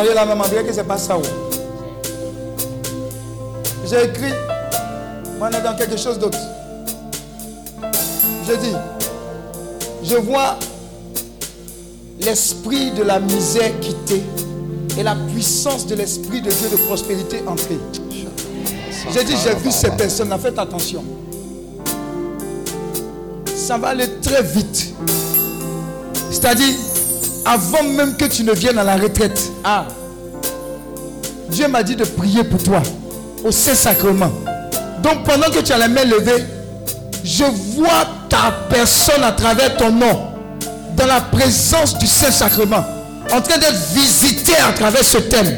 là, même, on dirait que c'est pas ça. J'ai écrit On est dans quelque chose d'autre. Je dis, je vois l'esprit de la misère quitter et la puissance de l'esprit de Dieu de prospérité entrer. J'ai dit, j'ai vu ces personnes-là, faites attention. Ça va aller très vite. C'est-à-dire, avant même que tu ne viennes à la retraite, ah, Dieu m'a dit de prier pour toi au Saint-Sacrement. Donc pendant que tu as la main levée, je vois ta personne à travers ton nom dans la présence du Saint-Sacrement en train d'être visité à travers ce thème.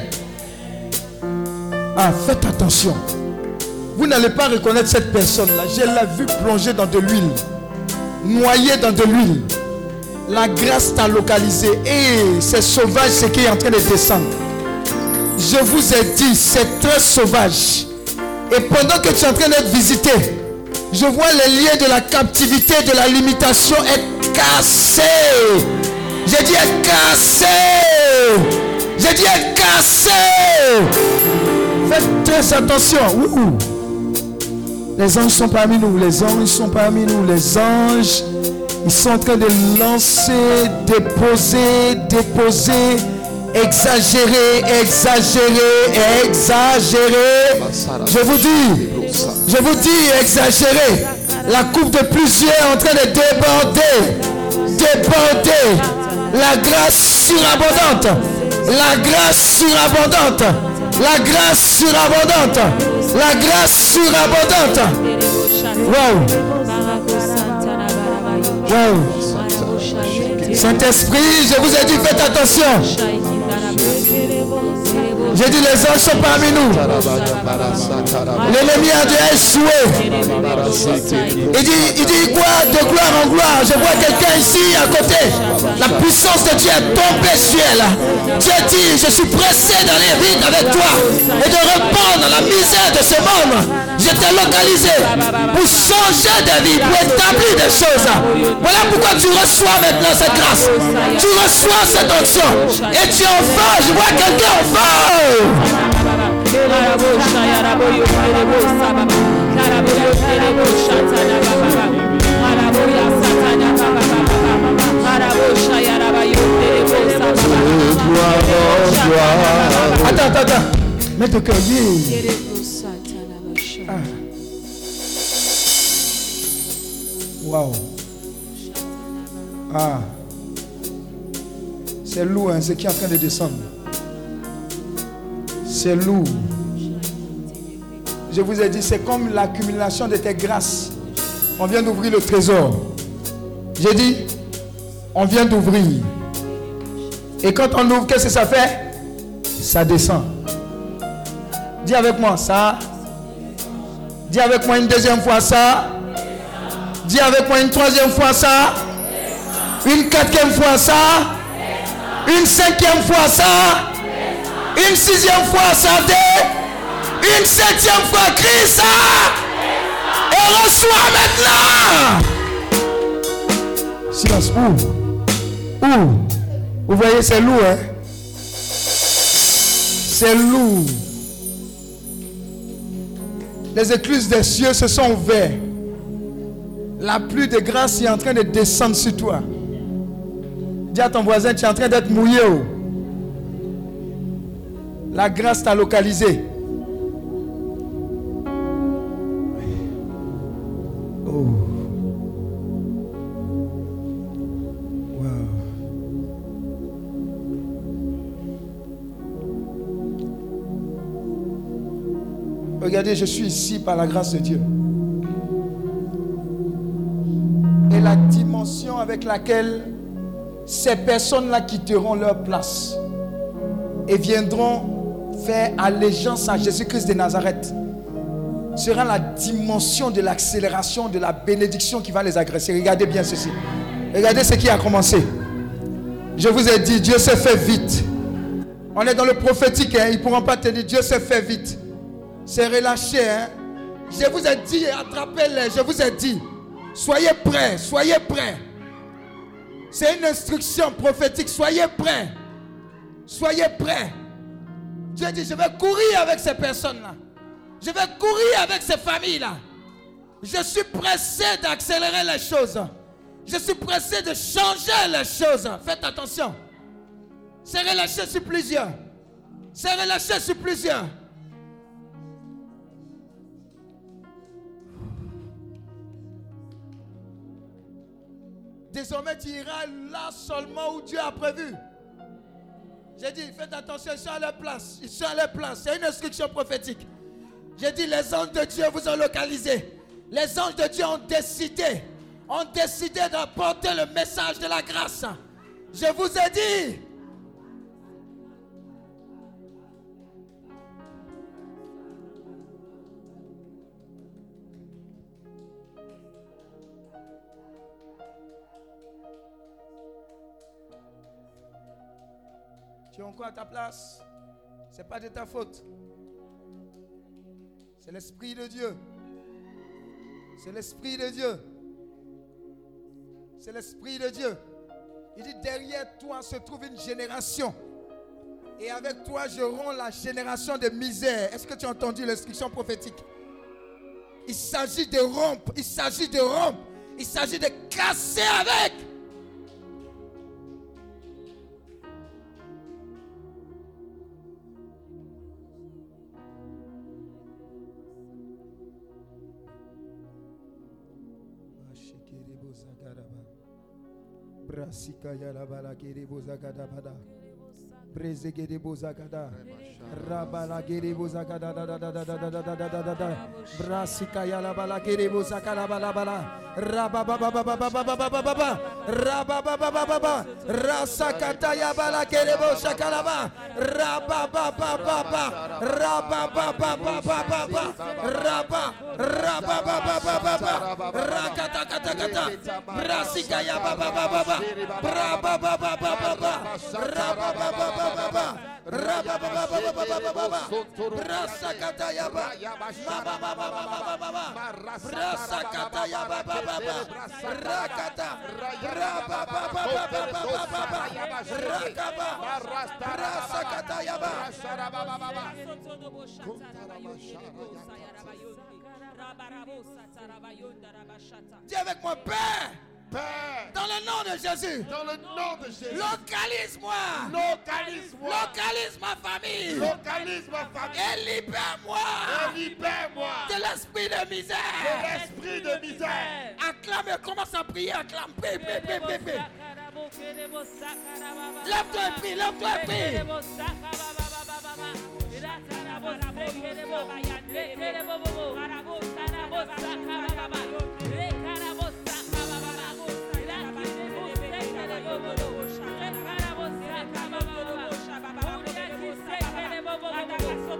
Ah, faites attention. Vous n'allez pas reconnaître cette personne-là. Je l'ai vue plonger dans de l'huile, noyée dans de l'huile. La grâce t'a localisé. Et c'est sauvage ce qui est en train de descendre. Je vous ai dit, c'est très sauvage. Et pendant que tu es en train d'être visité, je vois les liens de la captivité, de la limitation être cassés. J'ai dit être cassé. J'ai dit être cassé. Faites très attention. Les anges sont parmi nous. Les anges sont parmi nous. Les anges, ils sont en train de lancer, déposer, déposer, exagérer, exagérer, exagérer. Je vous dis, je vous dis, exagérer. La coupe de plusieurs est en train de déborder. Déborder. La grâce surabondante. La grâce surabondante. La grâce surabondante. La grâce surabondante. Wow. Saint-Esprit, je vous ai dit, faites attention. J'ai dit, les anges sont parmi nous. L'ennemi a dû échouer. Il dit, il dit quoi De gloire en gloire? Je vois quelqu'un ici à côté. La puissance de Dieu est tombée sur elle. Dieu dit, je suis pressé dans les vides avec toi et de répondre la misère de ce monde. Je t'ai localisé pour changer de vie, pour établir des choses. Voilà pourquoi tu reçois maintenant cette grâce. Tu reçois cette onction. Et tu en feu. Je vois quelqu'un en. Attends, attends, attends. Mets ton. Wow. Ah. C'est lourd, hein, ce qui est en train de descendre. C'est lourd. Je vous ai dit, c'est comme l'accumulation de tes grâces. On vient d'ouvrir le trésor. J'ai dit, on vient d'ouvrir. Et quand on ouvre, qu'est-ce que ça fait? Ça descend. Dis avec moi ça. Dis avec moi une deuxième fois ça. Dis avec moi une troisième fois ça. Une quatrième fois ça. Une cinquième fois ça. Une sixième fois ça. Une septième fois ça. Et reçois maintenant. Silence. Où? Où? Vous voyez, c'est lourd, hein? C'est lourd. Les écluses des cieux se sont ouvertes. La pluie de grâce est en train de descendre sur toi. Dis à ton voisin, tu es en train d'être mouillé. oh. La grâce t'a localisé. Oh. Regardez, je suis ici par la grâce de Dieu. La dimension avec laquelle ces personnes-là quitteront leur place et viendront faire allégeance à Jésus-Christ de Nazareth sera la dimension de l'accélération, de la bénédiction qui va les agresser. Regardez bien ceci. Regardez ce qui a commencé. Je vous ai dit, Dieu s'est fait vite. On est dans le prophétique, hein, ils ne pourront pas te dire, Dieu s'est fait vite. C'est relâché. Hein. Je vous ai dit, attrapez-les. Je vous ai dit, soyez prêts, soyez prêts. C'est une instruction prophétique, soyez prêts. Soyez prêts. Dieu dit, je vais courir avec ces personnes-là. Je vais courir avec ces familles-là. Je suis pressé d'accélérer les choses. Je suis pressé de changer les choses. Faites attention. C'est relâché sur plusieurs. C'est relâché sur plusieurs. Désormais, tu iras là seulement où Dieu a prévu. J'ai dit, faites attention, ils sont à leur place. Ils sont à leur place. C'est une instruction prophétique. J'ai dit, les anges de Dieu vous ont localisé. Les anges de Dieu ont décidé, ont décidé d'apporter le message de la grâce. Je vous ai dit. Tu es encore à ta place. Ce n'est pas de ta faute. C'est l'Esprit de Dieu. C'est l'Esprit de Dieu. C'est l'Esprit de Dieu. Il dit, derrière toi se trouve une génération. Et avec toi, je romps la génération de misère. Est-ce que tu as entendu l'instruction prophétique? Il s'agit de rompre. Il s'agit de rompre. Il s'agit de casser avec. Brasika Yalabala Kiribuza Gadabada. Brezegede bozagada. Rabalagede bozagada da da da da da da da da da da da da. Brasika yala balagede bozakala balabala. Rababababababababababa baba raba baba baba baba brasa kata ya ba baba baba baba baba brasa kata ya ba baba rakata raba baba baba baba baba rakaba brasa kata ya ba Dis avec moi, Père, Père, dans le nom de Jésus, dans le nom de Jésus, localise-moi. localise-moi, Localise ma famille. localise ma famille Et libère-moi et libère-moi de l'esprit de de misère. l'esprit de misère. Acclame et commence à prier. Acclame. Prie, prie, prie, prie, prie. Lève-toi et prie. Lève-toi et prie.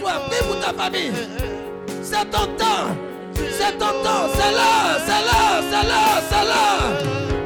Toi. Prie pour ta famille. C'est ton temps. C'est ton temps. C'est là, c'est là, c'est là, c'est là.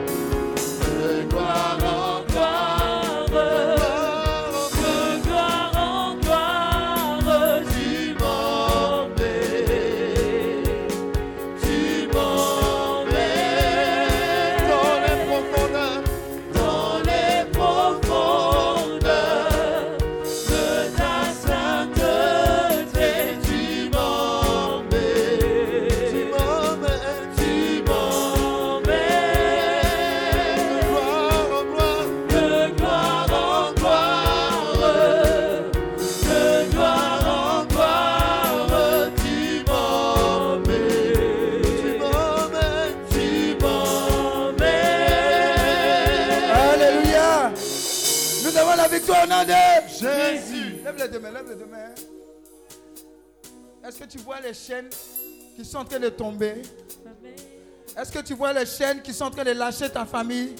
Vois les chaînes qui sont en train de tomber? Est-ce que tu vois les chaînes qui sont en train de lâcher ta famille?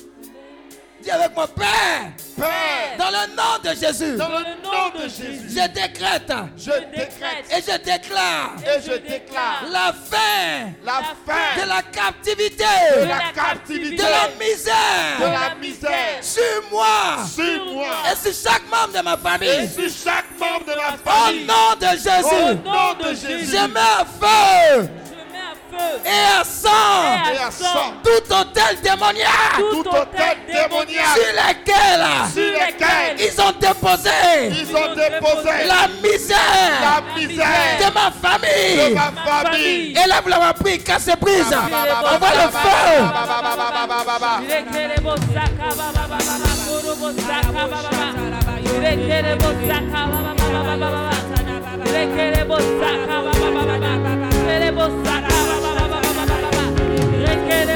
Dis avec mon Père, Père, dans le nom de Jésus, dans le nom de Jésus, je décrète. Je décrète. et je déclare. Et je déclare. la fin. La de fin. la captivité, de la captivité, de la de misère la misère. Sur moi. Sur moi. et sur chaque membre de ma et famille. sur chaque membre de ma Au famille. nom de Au Jésus, nom de Jésus, je mets à feu feu. Et à sang. Et à sang. tout hôtel démoniaque. Tout hôtel démoniaque. Sur lesquels sur lesquels ils ont déposé. Ils ont déposé. la misère. La misère. De ma de famille. ma famille. Élève la pris, casse prise. Envoie le feu.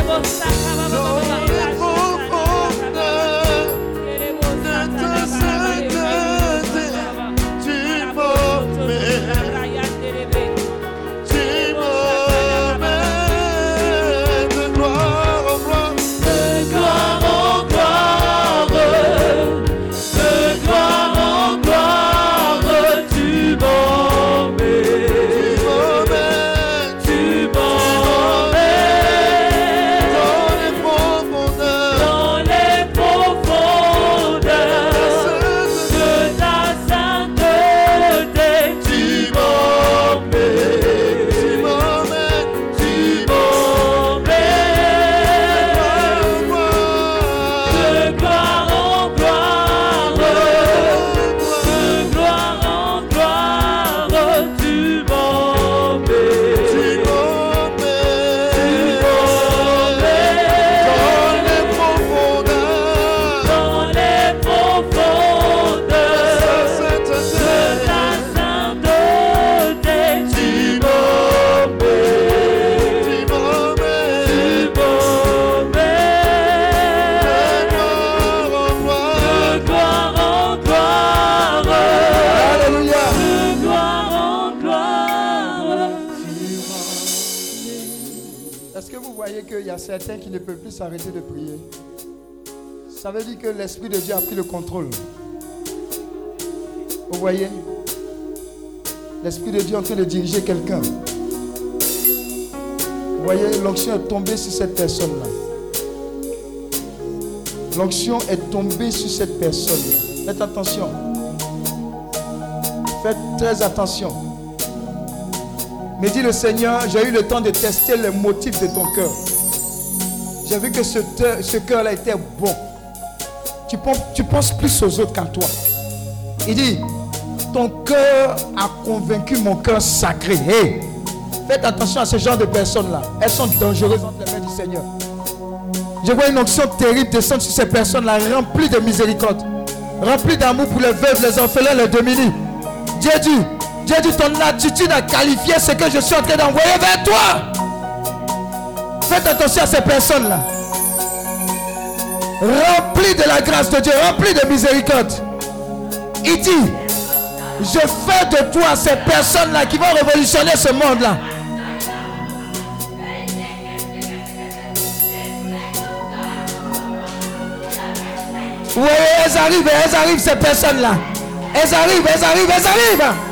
Tu voyez qu'il y a certains qui ne peuvent plus s'arrêter de prier Ça veut dire que l'Esprit de Dieu a pris le contrôle. Vous voyez? L'Esprit de Dieu est en train de diriger quelqu'un. Vous voyez, l'onction est tombée sur cette personne-là. L'onction est tombée sur cette personne-là. Faites attention. Faites très attention. Mais dit le Seigneur, j'ai eu le temps de tester les motifs de ton cœur. J'ai vu que ce, cœur-là était bon. Tu penses, plus aux autres qu'à toi. Il dit, ton cœur a convaincu mon cœur sacré. Hey, faites attention à ce genre de personnes-là. Elles sont dangereuses entre les mains du Seigneur. Je vois une onction terrible descendre sur ces personnes-là, remplies de miséricorde, remplies d'amour pour les veuves, les orphelins, les démunis. Dieu dit, Dieu dit, ton attitude a qualifié ce que je suis en train d'envoyer vers toi. Faites attention à ces personnes-là. Remplies de la grâce de Dieu, remplies de miséricorde. Il dit, je fais de toi ces personnes-là qui vont révolutionner ce monde-là. Oui, elles arrivent, elles arrivent, ces personnes-là. Elles arrivent, elles arrivent, elles arrivent.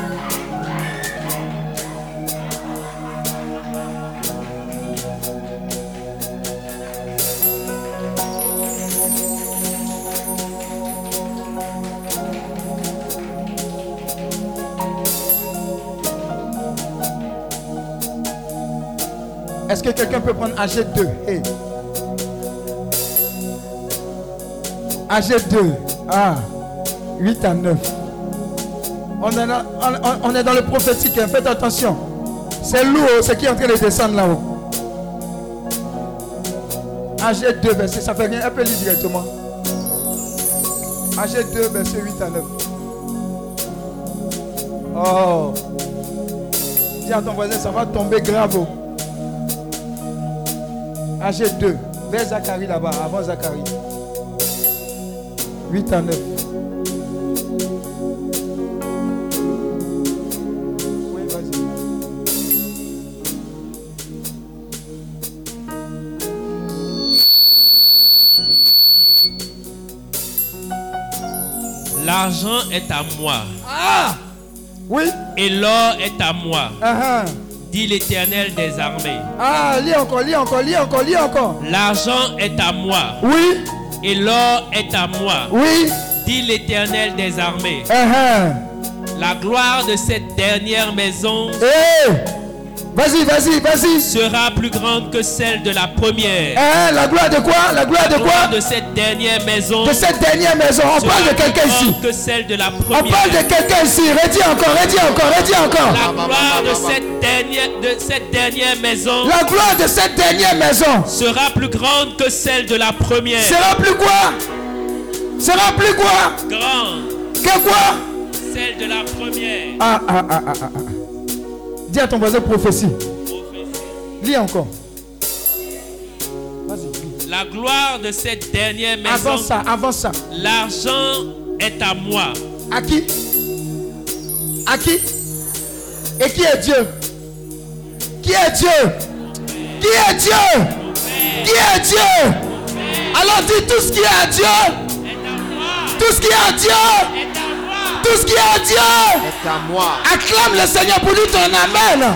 Que quelqu'un peut prendre AG2 Hey. AG2. Ah. 8 à 9. On est dans, on- est dans le prophétique. hein. Faites attention. C'est lourd ce qui est en train de descendre là-haut. AG2, verset. Ça fait rien. Elle peut lire directement. AG2, verset 8 à 9. Oh. Dis à ton voisin, ça va tomber grave. Oh. AG2, vers Zacharie là-bas, avant Zacharie. 8 à 9. Oui, vas-y. L'argent est à moi Ah Oui et l'or est à moi, Ah, ah. Dit l'Éternel des armées. Ah, lis encore, lis encore, lis encore, lis encore. L'argent est à moi Oui, et l'or est à moi, oui. dit l'Éternel des armées. Ah, ah. La gloire de cette dernière maison Eh Vas-y, vas-y, vas-y. sera plus grande que celle de la première. Hein, la gloire de quoi? La gloire de La gloire quoi de cette dernière maison De cette dernière maison. On parle de quelqu'un ici. grande que celle de la On parle première. de quelqu'un ici. Redis encore, redis encore, redis encore. La gloire de cette dernière, de cette dernière maison La gloire de cette dernière maison sera plus grande que celle de la première. sera plus quoi? Sera plus quoi? Grande, Que quoi? celle de la première. Ah, ah, ah, ah, ah. Dis à ton voisin prophétie. Lis encore. La gloire de cette dernière Avant maison, ça, avant ça. l'argent est à moi. À qui? À qui? Et qui est Dieu? Qui est Dieu? Qui est Dieu? Qui est Dieu? Alors dis tout ce qui est à Dieu. Tout ce qui est à Dieu. Tout ce qui est à Dieu. est à moi. Acclame le Seigneur pour lui ton Amen.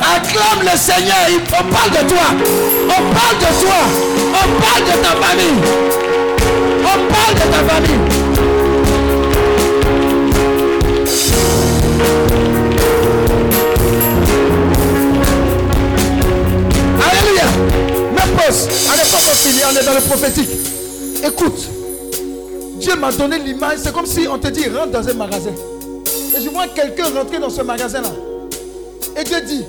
Acclame le Seigneur. Il- On parle de toi. On parle de toi. On parle de ta famille. On parle de ta famille. Mais pause. Allez, pas finit. On est dans le prophétique. Écoute. Dieu m'a donné l'image. C'est comme si on te dit rentre dans un magasin. Et je vois quelqu'un rentrer dans ce magasin-là. Et Dieu dit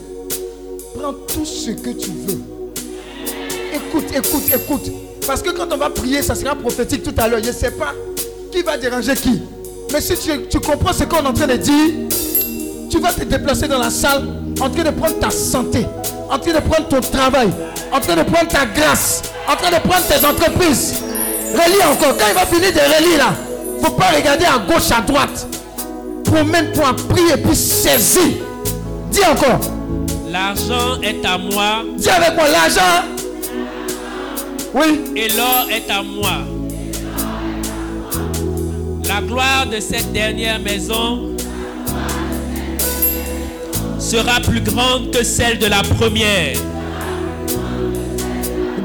prends tout ce que tu veux. Écoute, écoute, écoute. Parce que quand on va prier, ça sera prophétique tout à l'heure. Je ne sais pas qui va déranger qui. Mais si tu comprends ce qu'on est en train de dire, tu vas te déplacer dans la salle en train de prendre ta santé, en train de prendre ton travail, en train de prendre ta grâce, en train de prendre tes entreprises. Relis encore. Quand il va finir de relire là, il ne faut pas regarder à gauche, à droite. Promène-toi, prie et puis saisis. Dis encore. L'argent est à moi Dis avec moi l'argent. Oui. et l'or est à moi. La gloire de cette dernière maison sera plus grande que celle de la première.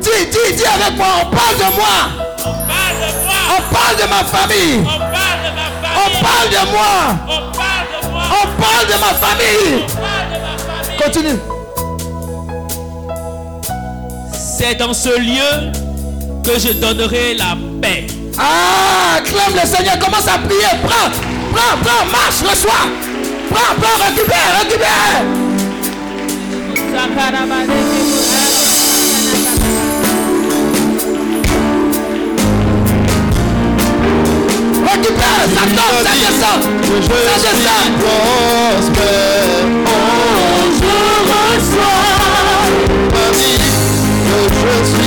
Dis, dis, dis avec moi. On parle de moi. On parle de moi, On parle de ma famille. on parle de ma On famille, parle de moi. on parle de moi, On parle de ma famille. on parle de ma famille. Continue. C'est dans ce lieu que je donnerai la paix. Ah, acclame le Seigneur. Commence à prier. Prends, prends, prends. Marche, reçois. Prends, prends, récupère, récupère. Récupère. Tombe. Je reçois. que je suis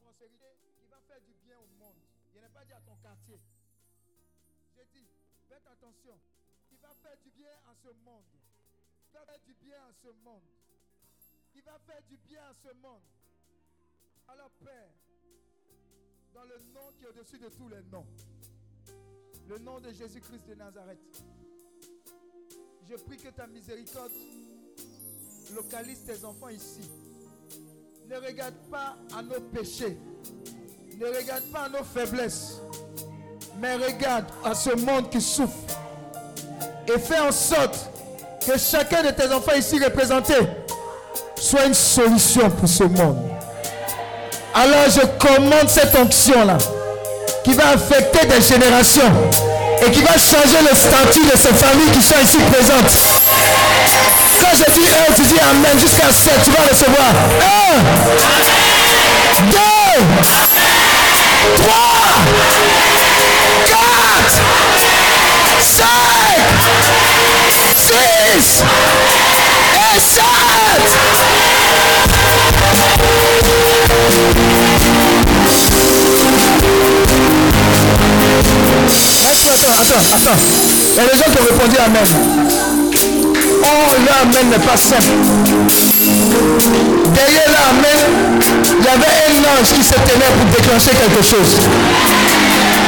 prospérité qui va faire du bien au monde. Il n'est pas dit à ton quartier. J'ai dit, faites attention. Il va faire du bien à ce monde. Il va faire du bien à ce monde. Il va faire du bien à ce monde. Alors Père, dans le nom qui est au-dessus de tous les noms, le nom de Jésus-Christ de Nazareth, je prie que ta miséricorde localise tes enfants ici. Ne regarde pas à nos péchés. Ne regarde pas à nos faiblesses. Mais regarde à ce monde qui souffre. Et fais en sorte que chacun de tes enfants ici représentés soit une solution pour ce monde. Alors je commande cette onction-là qui va affecter des générations et qui va changer le statut de ces familles qui sont ici présentes. Quand je dis 1, dis Amen jusqu'à 7, tu vas recevoir 1, 2, 3, 4, 5, 6 et 7. Attends, attends, attends. Il y a des gens qui ont répondu Amen. Oh, le Amen n'est pas simple. Derrière le Amen, il y avait un ange qui se tenait pour déclencher quelque chose.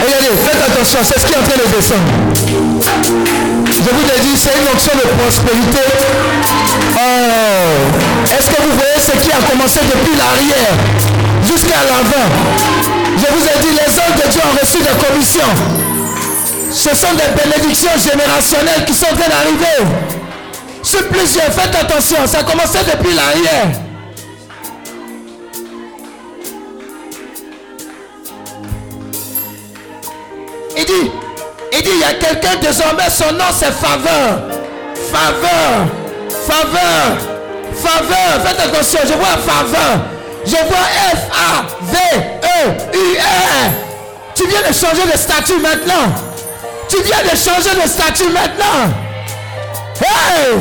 Regardez, faites attention, c'est ce qui est en train de descendre. Je vous ai dit, c'est une onction de prospérité. Oh, est-ce que vous voyez ce qui a commencé depuis l'arrière jusqu'à l'avant? Je vous ai dit, les hommes de Dieu ont reçu des commissions. Ce sont des bénédictions générationnelles qui sont en train d'arriver. Plusieurs, faites attention, ça a commencé depuis l'arrière. Il dit, il dit, il y a quelqu'un désormais, son nom c'est faveur. Faveur. Faveur. Faveur. Faites attention, je vois faveur. Je vois F-A-V-E-U-R. Tu viens de changer de statut maintenant. Tu viens de changer de statut maintenant. Hey!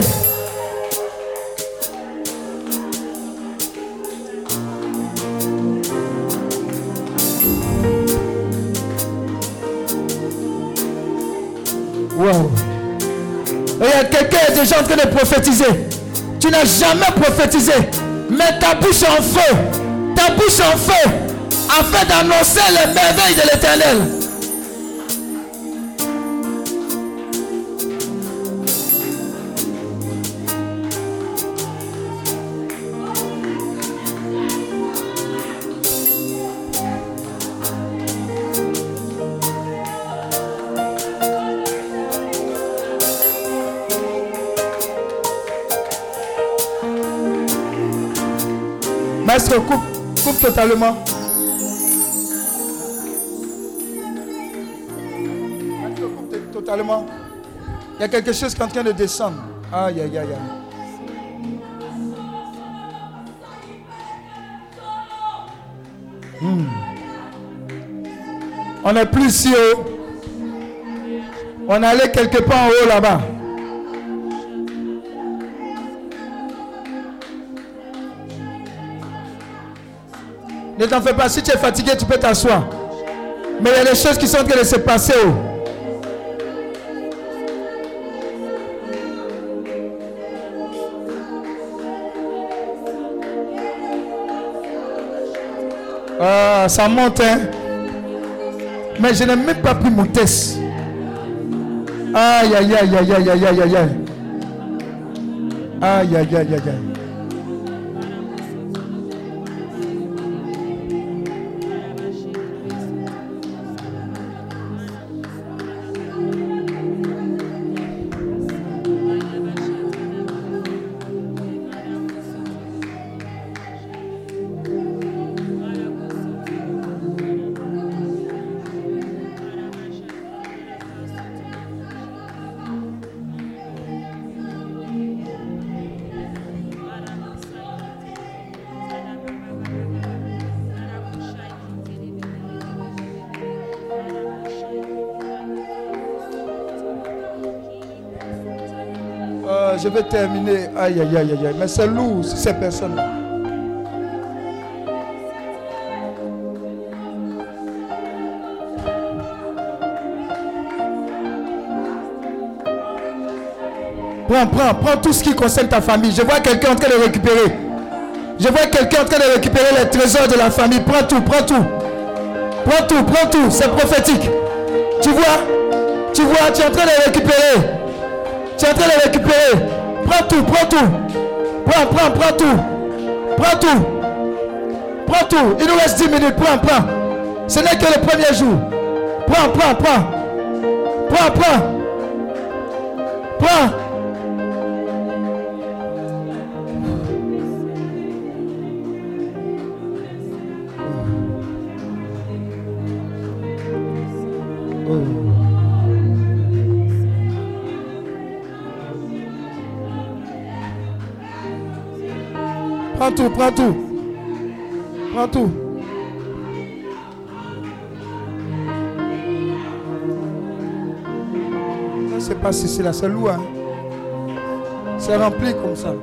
Quelqu'un est déjà en train de prophétiser. Tu n'as jamais prophétisé. Mais ta bouche en feu. Ta bouche en feu. Afin d'annoncer les merveilles de l'éternel. Coupe, coupe totalement. Totalement. Il y a quelque chose qui est en train de descendre. Aïe, aïe, aïe, aïe. Hmm. On est plus si haut. On allé quelque part en haut là-bas. Ne t'en fais pas. Si tu es fatigué, tu peux t'asseoir. Mais il y a des choses qui sont en train de se passer. Oh. Ah, ça monte, hein. Mais je n'ai même pas pris mon test. Aïe, aïe, aïe, aïe, aïe, aïe, aïe, aïe. Aïe, aïe, aïe, aïe, aïe. Vais terminer. Aïe, aïe, aïe, aïe. Mais c'est lourd, ces personnes-là. Prends, prends, prends tout ce qui concerne ta famille. Je vois quelqu'un en train de récupérer. Je vois quelqu'un en train de récupérer les trésors de la famille. Prends tout, prends tout. Prends tout, prends tout. C'est prophétique. Tu vois? Tu vois, tu es en train de récupérer. Tu es en train de récupérer. Prends tout, prends tout. Prends, prends, prends tout. Prends tout. Prends tout. Il nous reste 10 minutes. Prends, prends. Ce n'est que le premier jour. Prends, prends, prends. Prends, prends. Prends. Tout, prends tout. Prends tout. C'est pas si c'est là, c'est lourd. hein. C'est rempli comme ça.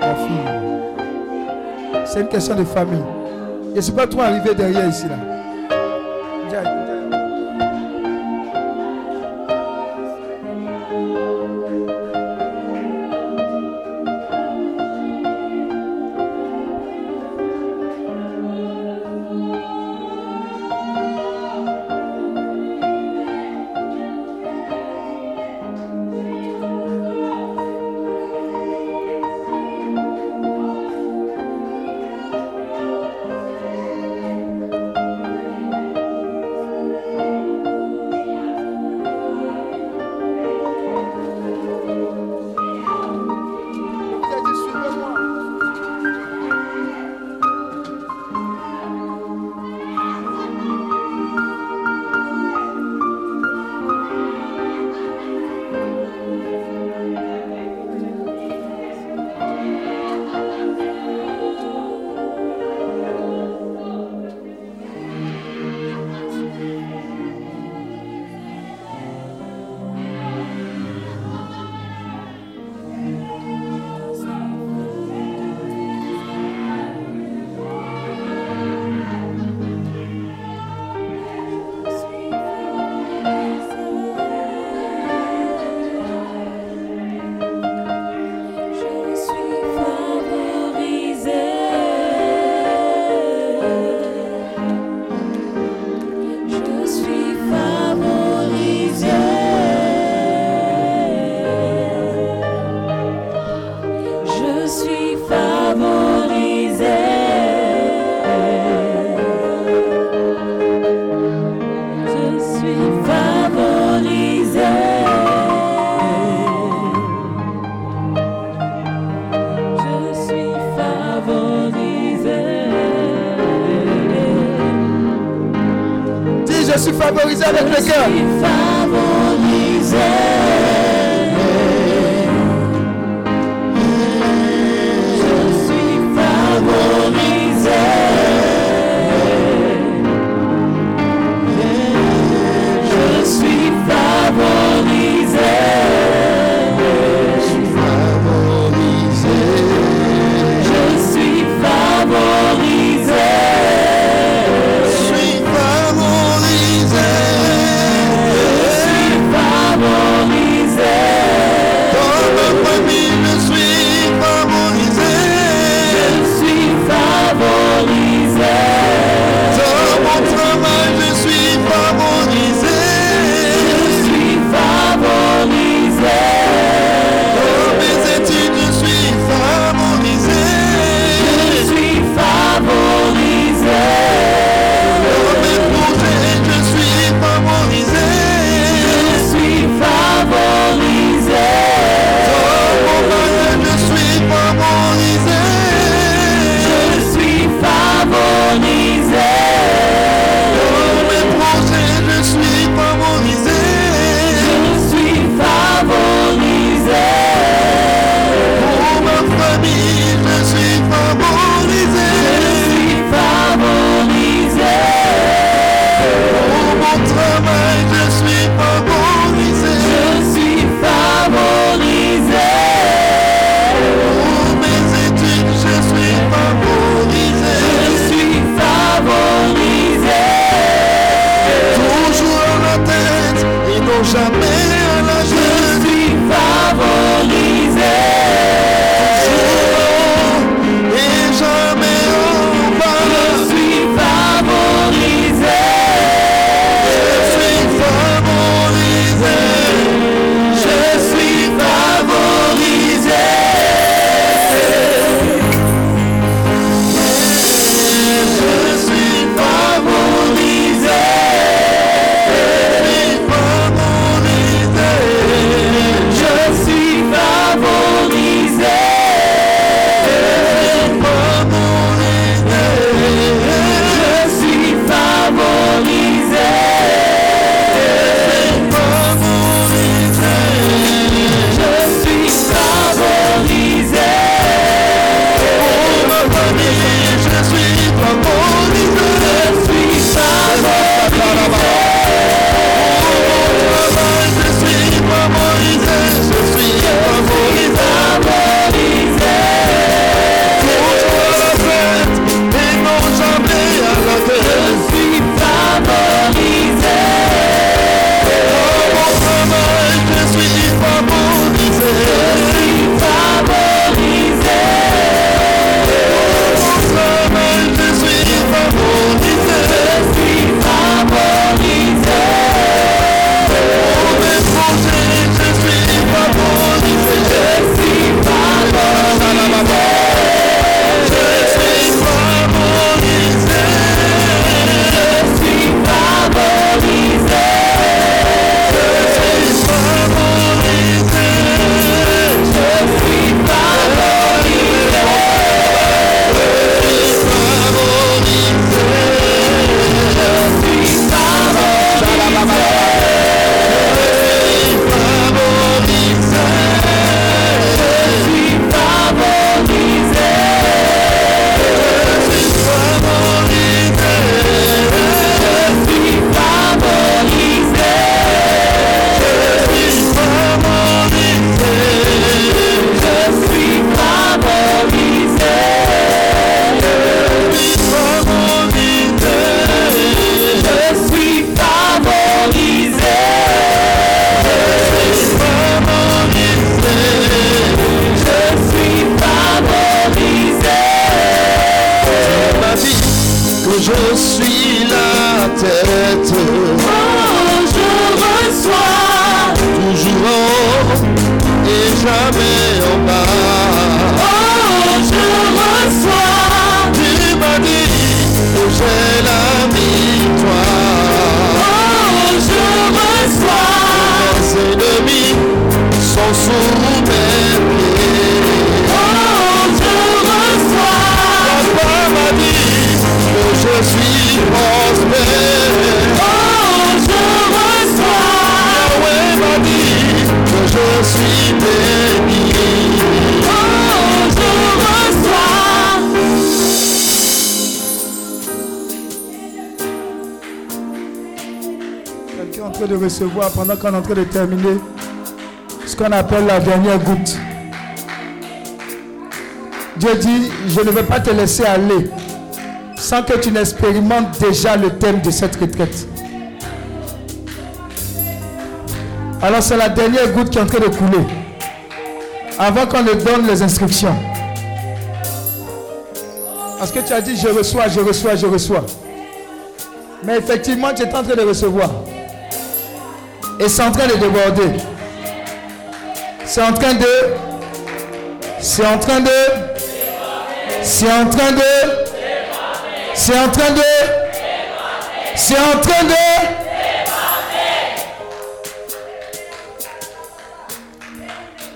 La fille. C'est une question de famille. Je ne suis pas trop arrivé derrière ici là. Pour mon travail, je de recevoir pendant qu'on est en train de terminer ce qu'on appelle la dernière goutte. Dieu dit, je ne vais pas te laisser aller sans que tu n'expérimentes déjà le thème de cette retraite. Alors c'est la dernière goutte qui est en train de couler. Avant qu'on ne donne les instructions. Parce que tu as dit, je reçois, je reçois, je reçois. Mais effectivement, tu es en train de recevoir. Et c'est en train de déborder. C'est en train de... C'est en train de... C'est en train de... C'est en train de... C'est en train de...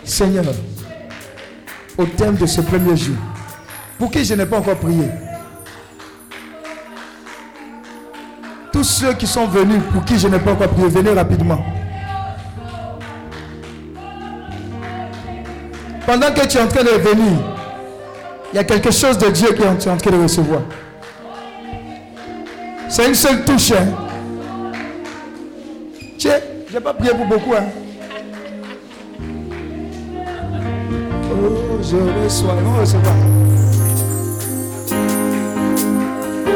Seigneur, au thème de ce premier jour, pour qui je n'ai pas encore prié, ceux qui sont venus, pour qui je n'ai pas encore prié, venez rapidement. Pendant que tu es en train de venir, il y a quelque chose de Dieu que tu es en train de recevoir. C'est une seule touche. Hein. Tiens, je n'ai pas prié pour beaucoup. Hein. Oh, je reçois. On recevoir.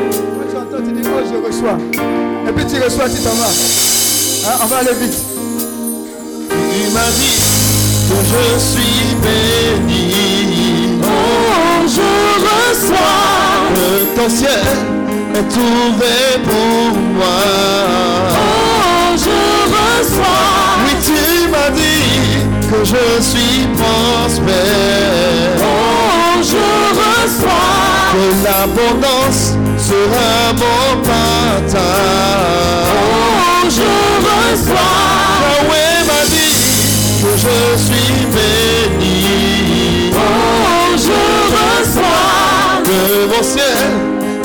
Quand tu entends, tu dis, oh, je reçois. Et puis tu reçois, tu t'en vas. Hein, on va aller vite. Tu m'as dit que je suis béni. Oh, je reçois. Que ton ciel est ouvert pour moi. Oh, je reçois. Oui, tu m'as dit que je suis prospère. Oh, je reçois. Que l'abondance sera mon partage. Oh, je reçois. Yahweh m'a dit que je suis béni. Oh, je reçois. Que mon ciel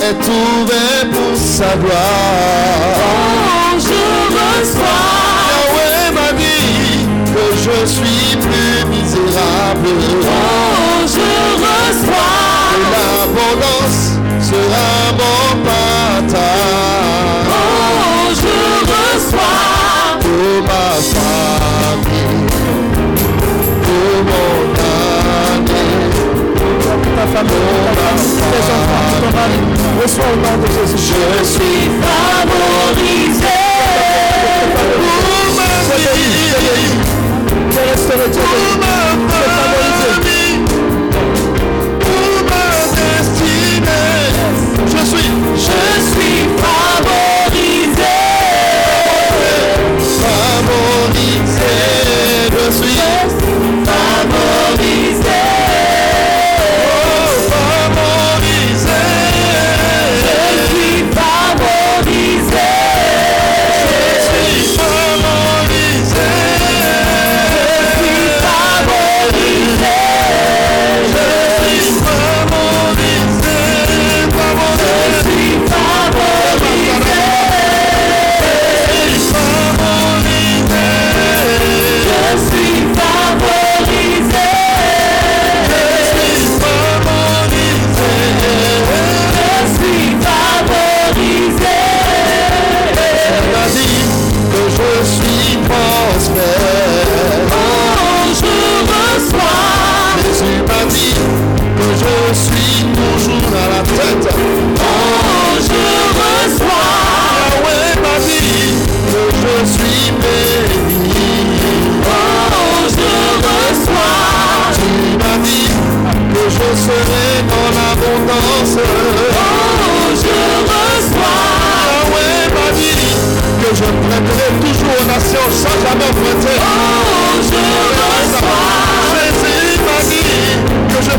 est ouvert pour sa gloire. Oh, je reçois. Yahweh m'a dit que je suis plus misérable. Oh, je reçois. L'abondance sera mon partage. Oh, je reçois. Pour ma famille, pour mon Ta famille, ta famille, tes enfants, ton mari. Reçois au nom de Jésus. je suis Favorisé. pour ma vie, d'abord je reçois. Jésus m'a dit que je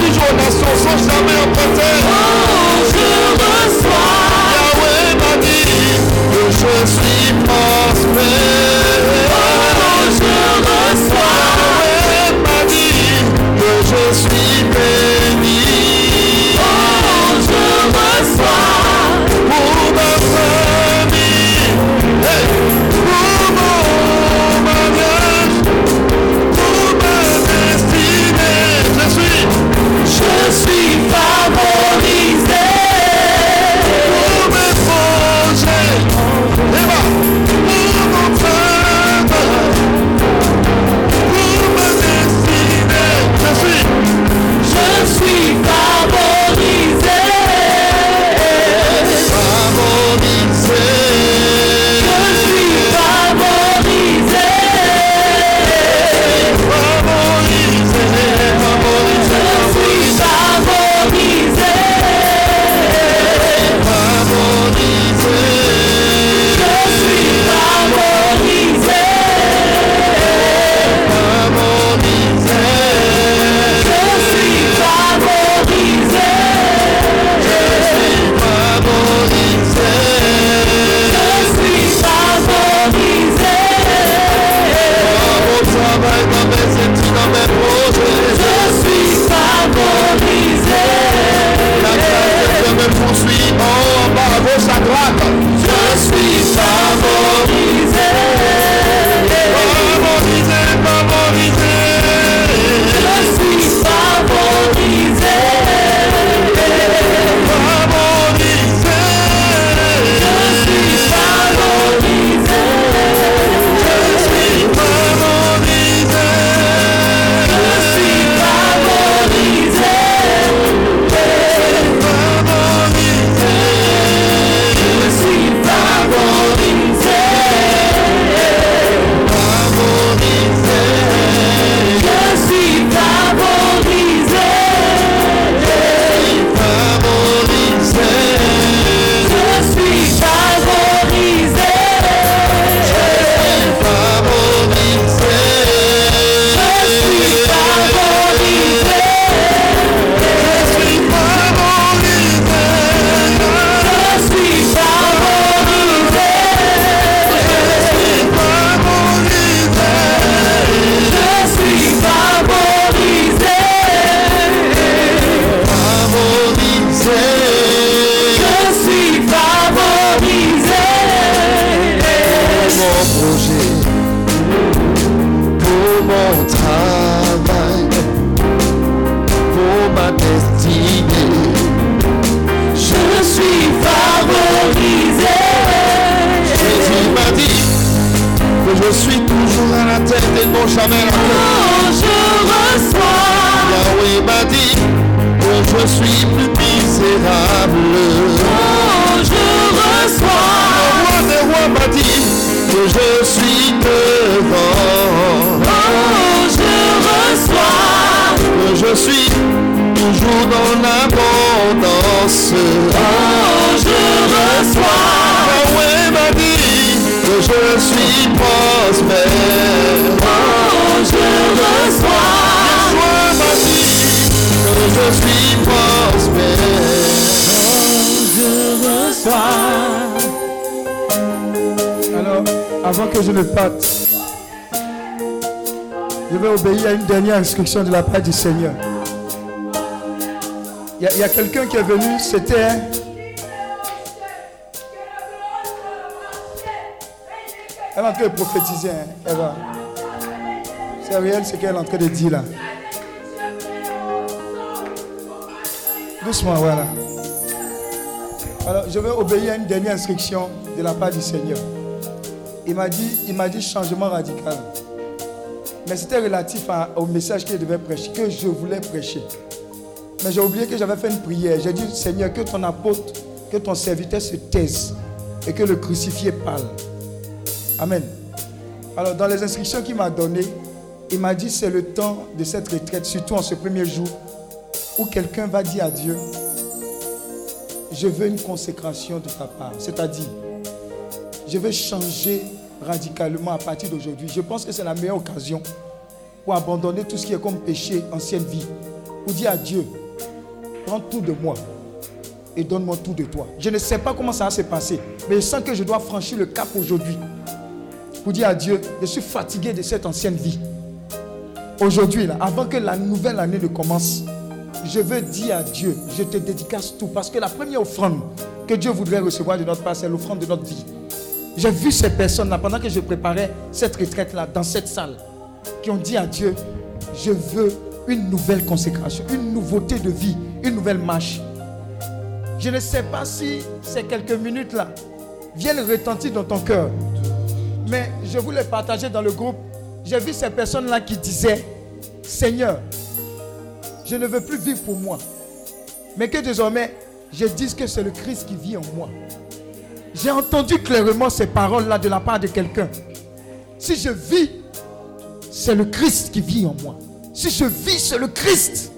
toujours aux sans jamais emprunter. De la part du Seigneur. Il y a, quelqu'un qui est venu, c'était... Elle est en train de prophétiser, hein. C'est réel ce qu'elle est en train de dire là. Doucement, voilà. Alors, je vais obéir à une dernière instruction de la part du Seigneur. Il m'a dit, il m'a dit changement radical. Mais c'était relatif au message devait prêcher, que je voulais prêcher. Mais j'ai oublié que j'avais fait une prière. J'ai dit, Seigneur, que ton apôtre, que ton serviteur se taise et que le crucifié parle. Amen. Alors, dans les instructions qu'il m'a données, il m'a dit, c'est le temps de cette retraite, surtout en ce premier jour, où quelqu'un va dire à Dieu, je veux une consécration de ta part. C'est-à-dire, je veux changer radicalement à partir d'aujourd'hui. Je pense que c'est la meilleure occasion pour abandonner tout ce qui est comme péché, ancienne vie. Pour dire à Dieu, prends tout de moi et donne-moi tout de toi. Je ne sais pas comment ça va se passer, mais je sens que je dois franchir le cap aujourd'hui. Pour dire à Dieu, je suis fatigué de cette ancienne vie. Aujourd'hui, avant que la nouvelle année ne commence, je veux dire à Dieu, je te dédicace tout. Parce que la première offrande que Dieu voudrait recevoir de notre part, c'est l'offrande de notre vie. J'ai vu ces personnes-là pendant que je préparais cette retraite-là, dans cette salle, qui ont dit à Dieu, je veux une nouvelle consécration, une nouveauté de vie, une nouvelle marche. Je ne sais pas si ces quelques minutes-là viennent retentir dans ton cœur. Mais je voulais partager dans le groupe. J'ai vu ces personnes-là qui disaient, Seigneur, je ne veux plus vivre pour moi. Mais que désormais, je dise que c'est le Christ qui vit en moi. J'ai entendu clairement ces paroles-là de la part de quelqu'un. Si je vis, c'est le Christ qui vit en moi. Si je vis, c'est le Christ.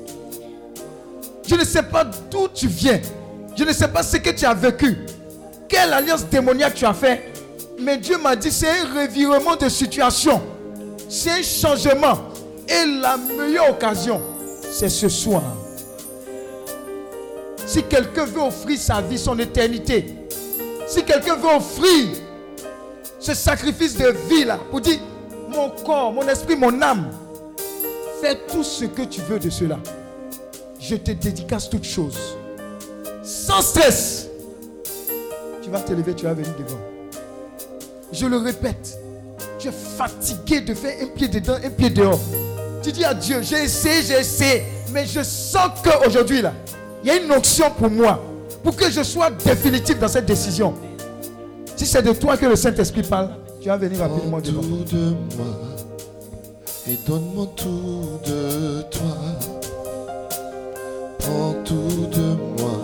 Je ne sais pas d'où tu viens. Je ne sais pas ce que tu as vécu. Quelle alliance démoniaque tu as fait. Mais Dieu m'a dit, c'est un revirement de situation. C'est un changement. Et la meilleure occasion, c'est ce soir. Si quelqu'un veut offrir sa vie, son éternité, si quelqu'un veut offrir ce sacrifice de vie là, pour dire, mon corps, mon esprit, mon âme, fais tout ce que tu veux de cela. Je te dédicace toutes choses. Sans stress. Tu vas te lever, tu vas venir devant. Je le répète. Tu es fatigué de faire un pied dedans, un pied dehors. Tu dis à Dieu, j'ai essayé, j'ai essayé. Mais je sens qu'aujourd'hui, là, il y a une onction pour moi. Pour que je sois définitif dans cette décision. Si c'est de toi que le Saint-Esprit parle, tu vas venir rapidement devant. tout de moi et donne-moi tout de toi. Prends tout de moi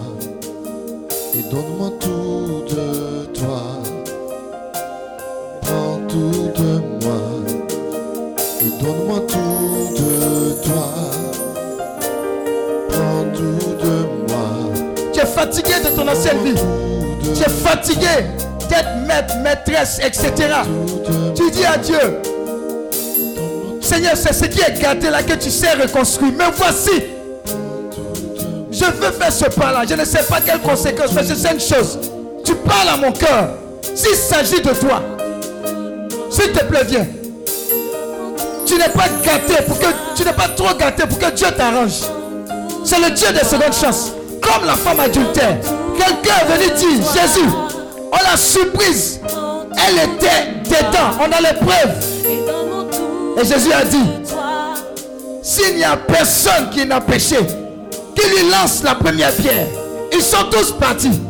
et donne-moi tout de toi. Prends tout de moi et donne-moi tout de toi. Fatigué de ton ancienne vie. Tu es fatigué d'être maître, maîtresse, etc. Tu dis à Dieu, Seigneur, c'est ce qui est gâté là que tu sais reconstruire. Mais voici, je veux faire ce pas-là. Je ne sais pas quelles conséquences, mais je une chose. Tu parles à mon cœur. S'il s'agit de toi, s'il te plaît, viens. Tu n'es pas gâté pour que tu n'es pas trop gâté pour que Dieu t'arrange. C'est le Dieu des secondes chances. Comme la femme adultère. Quelqu'un est venu dire, Jésus, on l'a surprise. Elle était dedans. On a les preuves. Et Jésus a dit, s'il n'y a personne qui n'a péché, qu'il lui lance la première pierre. Ils sont tous partis.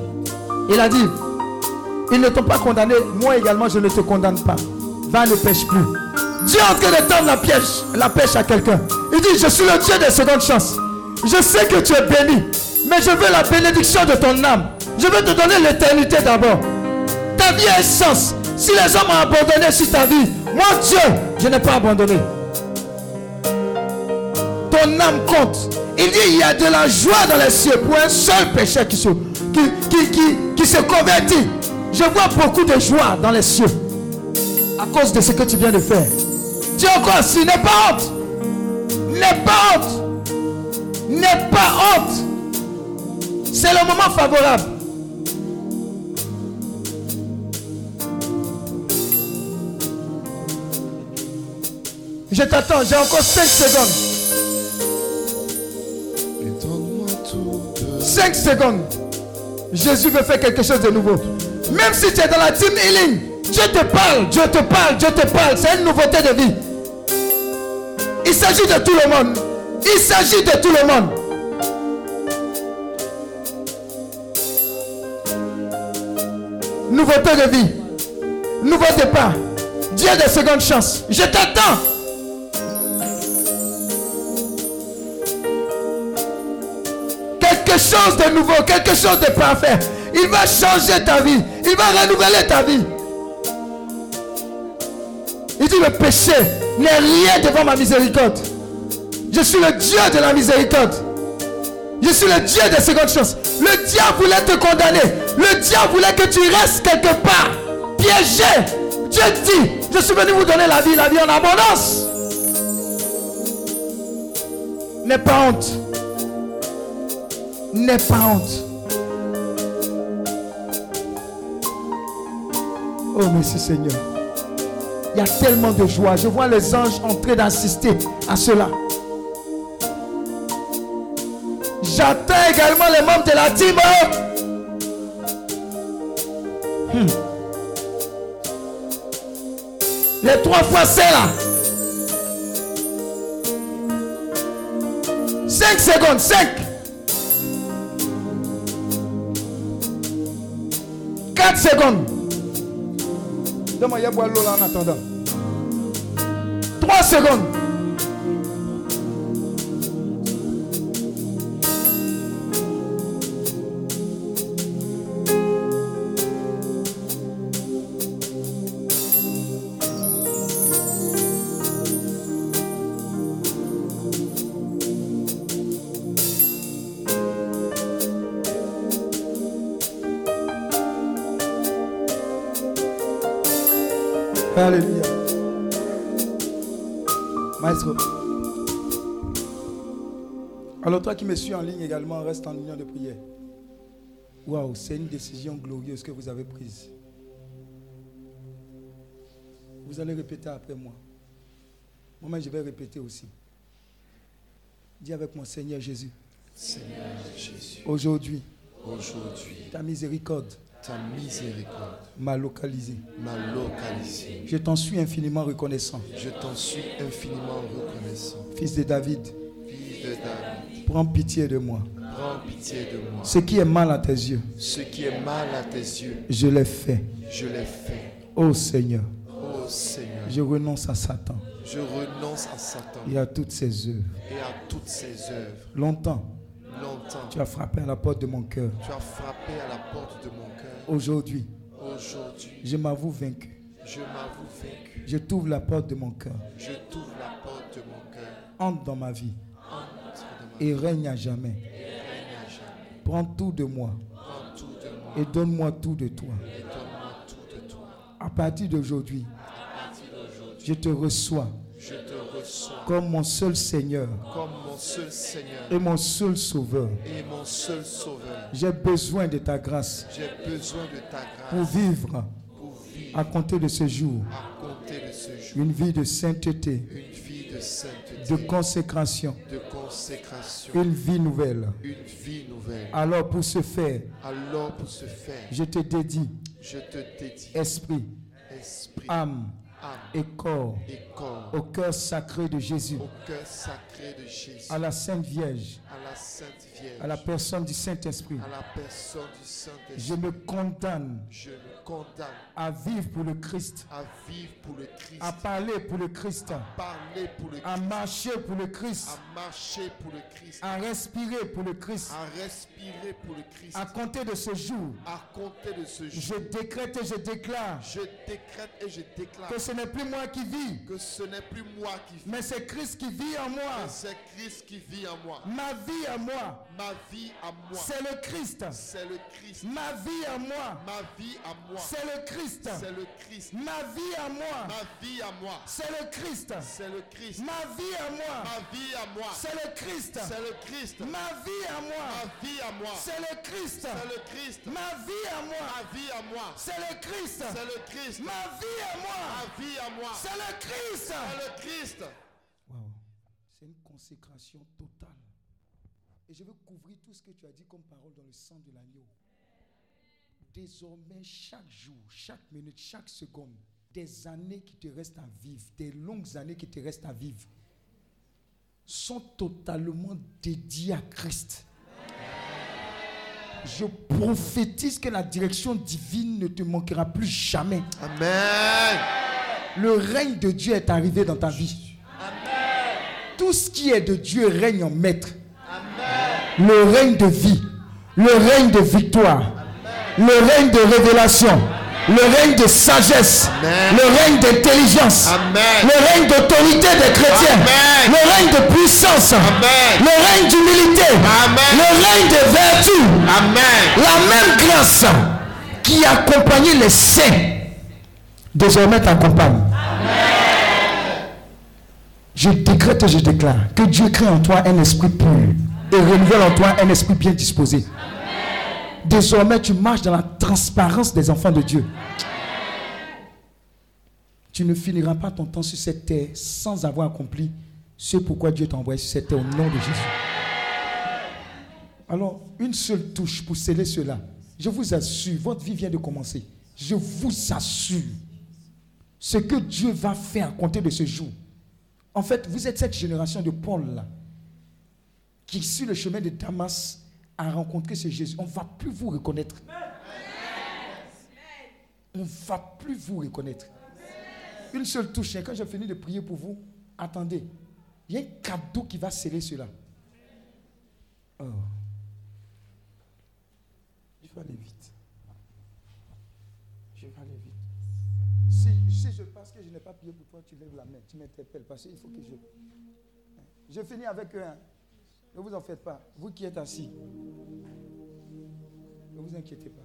Il a dit, ils ne t'ont pas condamné, moi également je ne te condamne pas. va ne pêche plus. Dieu en train de la pêche, la pêche à quelqu'un. Il dit, je suis le Dieu des secondes chances. Je sais que tu es béni, mais je veux la bénédiction de ton âme. Je veux te donner l'éternité d'abord. Ta vie a sens. Si les hommes ont abandonné sur ta vie, moi Dieu, je n'ai pas abandonné. Ton âme compte. Il dit, il y a de la joie dans les cieux pour un seul péché qui se, qui, se convertit. Je vois beaucoup de joie dans les cieux à cause de ce que tu viens de faire. Dieu encore assis, n'aie pas honte. N'aie pas honte. N'aie pas honte. C'est le moment favorable. Je t'attends, j'ai encore 5 secondes. Et donne-moi tout de 5 secondes. Jésus veut faire quelque chose de nouveau. Même si tu es dans la team healing, Dieu te parle, Dieu te parle, Dieu te parle. C'est une nouveauté de vie. Il s'agit de tout le monde. Il s'agit de tout le monde. Nouveauté de vie. Nouveau départ. Dieu de seconde chance. Je t'attends. quelque chose de nouveau, quelque chose de parfait. Il va changer ta vie. Il va renouveler ta vie. Il dit le péché n'est rien devant ma miséricorde. Je suis le Dieu de la miséricorde. Je suis le Dieu des secondes chances. Le diable voulait te condamner. Le diable voulait que tu restes quelque part, piégé. Dieu dit, je suis venu vous donner la vie, la vie en abondance. N'aie pas honte. N'aie pas honte. Oh, merci Seigneur. Il y a tellement de joie. Je vois les anges en train d'assister à cela. J'attends également les membres de la team. Hmm. Les trois fois c'est là. 5 secondes, 5. 4 secondes. Donne-moi, il y a boire l'eau là en attendant. 3 secondes. Toi qui me suis en ligne également, reste en union de prière. Waouh, c'est une décision glorieuse que vous avez prise. Vous allez répéter après moi. Moi-même, je vais répéter aussi. Dis avec moi, Seigneur Jésus, Seigneur Jésus. aujourd'hui, Aujourd'hui, ta miséricorde ta miséricorde m'a localisé. m'a localisé. Je t'en suis infiniment reconnaissant. Je t'en suis infiniment reconnaissant. Fils de David, Fils de David, prends pitié de moi. prends pitié de moi. Ce qui est mal à tes yeux, Ce qui est mal à tes yeux, je l'ai fait. je l'ai fait. Ô Seigneur, Ô Seigneur, je renonce à Satan je renonce à Satan et à toutes ses œuvres. et à toutes ses œuvres. Longtemps, Longtemps, tu as frappé à la porte de mon cœur. tu as frappé à la porte de mon cœur. Aujourd'hui, Aujourd'hui, je m'avoue vaincu. je m'avoue vaincu. Je t'ouvre la porte de mon cœur. Je t'ouvre la porte de mon cœur. Entre dans ma vie et règne à jamais. Prends tout de moi et donne-moi tout de toi. À partir d'aujourd'hui, je te reçois je te reçois comme mon seul Seigneur comme mon seul Seigneur et mon seul Sauveur. et mon seul Sauveur. J'ai besoin de ta grâce J'ai besoin de ta pour vivre pour vivre à compter de ce jour à compter de ce jour une vie de sainteté, une vie de sainteté, de consécration, de consécration, une vie nouvelle. une vie nouvelle. Alors pour ce faire, Alors pour ce faire, je te dédie je te dédie esprit, esprit, âme et corps et corps au cœur sacré de Jésus, au cœur sacré de Jésus, à la Sainte Vierge, à la Sainte Vierge, à la personne du Saint-Esprit. à la personne du Saint-Esprit. Je me condamne Je me condamne. À vivre pour le Christ, à vivre pour le Christ, à parler pour le Christ, parler pour le à marcher pour le Christ, à marcher pour le Christ, à respirer pour le Christ. à respirer pour le Christ. À compter de ce jour, À compter de ce je jour, décrète et je déclare je décrète et je déclare que ce n'est plus moi qui vis, que ce n'est plus moi qui vis, mais c'est Christ qui vit en moi. c'est Christ qui vit en moi. Ma vie à moi, Ma vie à moi, c'est le Christ. c'est le Christ. Ma vie à moi, Ma vie à moi, c'est le Christ. c'est le Christ. Ma vie à moi, Ma vie à moi, c'est le Christ. c'est le Christ. Ma vie à moi, Ma vie à moi, c'est le Christ. c'est le Christ. Ma vie à moi, Ma vie à moi, c'est le Christ. c'est le Christ. Ma vie à moi, Ma vie à moi, c'est le Christ. c'est le Christ. Ma vie à moi, Ma vie à moi, c'est le Christ. c'est le Christ. Waouh, c'est une consécration totale. Et je veux couvrir tout ce que tu as dit comme parole dans le sang de l'agneau. Désormais, chaque jour, chaque minute, chaque seconde, des années qui te restent à vivre, des longues années qui te restent à vivre, sont totalement dédiées à Christ. Je prophétise que la direction divine ne te manquera plus jamais. Amen. Le règne de Dieu est arrivé dans ta vie. Tout ce qui est de Dieu règne en maître. Le règne de vie, le règne de victoire, le règne de révélation, le règne de sagesse, Amen. le règne d'intelligence, le règne d'autorité des chrétiens, Amen. le règne de puissance, Amen. le règne d'humilité, le règne de vertu. La même grâce qui accompagnait les saints, désormais t'accompagne. Je décrète et je déclare que Dieu crée en toi un esprit pur et renouvelle en toi un esprit bien disposé. Désormais, tu marches dans la transparence des enfants de Dieu. Tu ne finiras pas ton temps sur cette terre sans avoir accompli ce pourquoi Dieu t'a envoyé sur cette terre au nom de Jésus. Alors, une seule touche pour sceller cela. Je vous assure, votre vie vient de commencer. Je vous assure, ce que Dieu va faire à compter de ce jour. En fait, vous êtes cette génération de Paul qui sur le chemin de Damas a rencontré ce Jésus. On ne va plus vous reconnaître. On ne va plus vous reconnaître. Une seule touche. Et quand j'ai fini de prier pour vous, attendez. Il y a un cadeau qui va sceller cela. Oh. Je vais aller vite. Je vais aller vite. Si, si je pense que je n'ai pas prié pour toi, tu lèves la main, tu m'interpelles parce qu'il faut que je. Je finis avec eux. Ne vous en faites pas. Vous qui êtes assis. Ne vous inquiétez pas.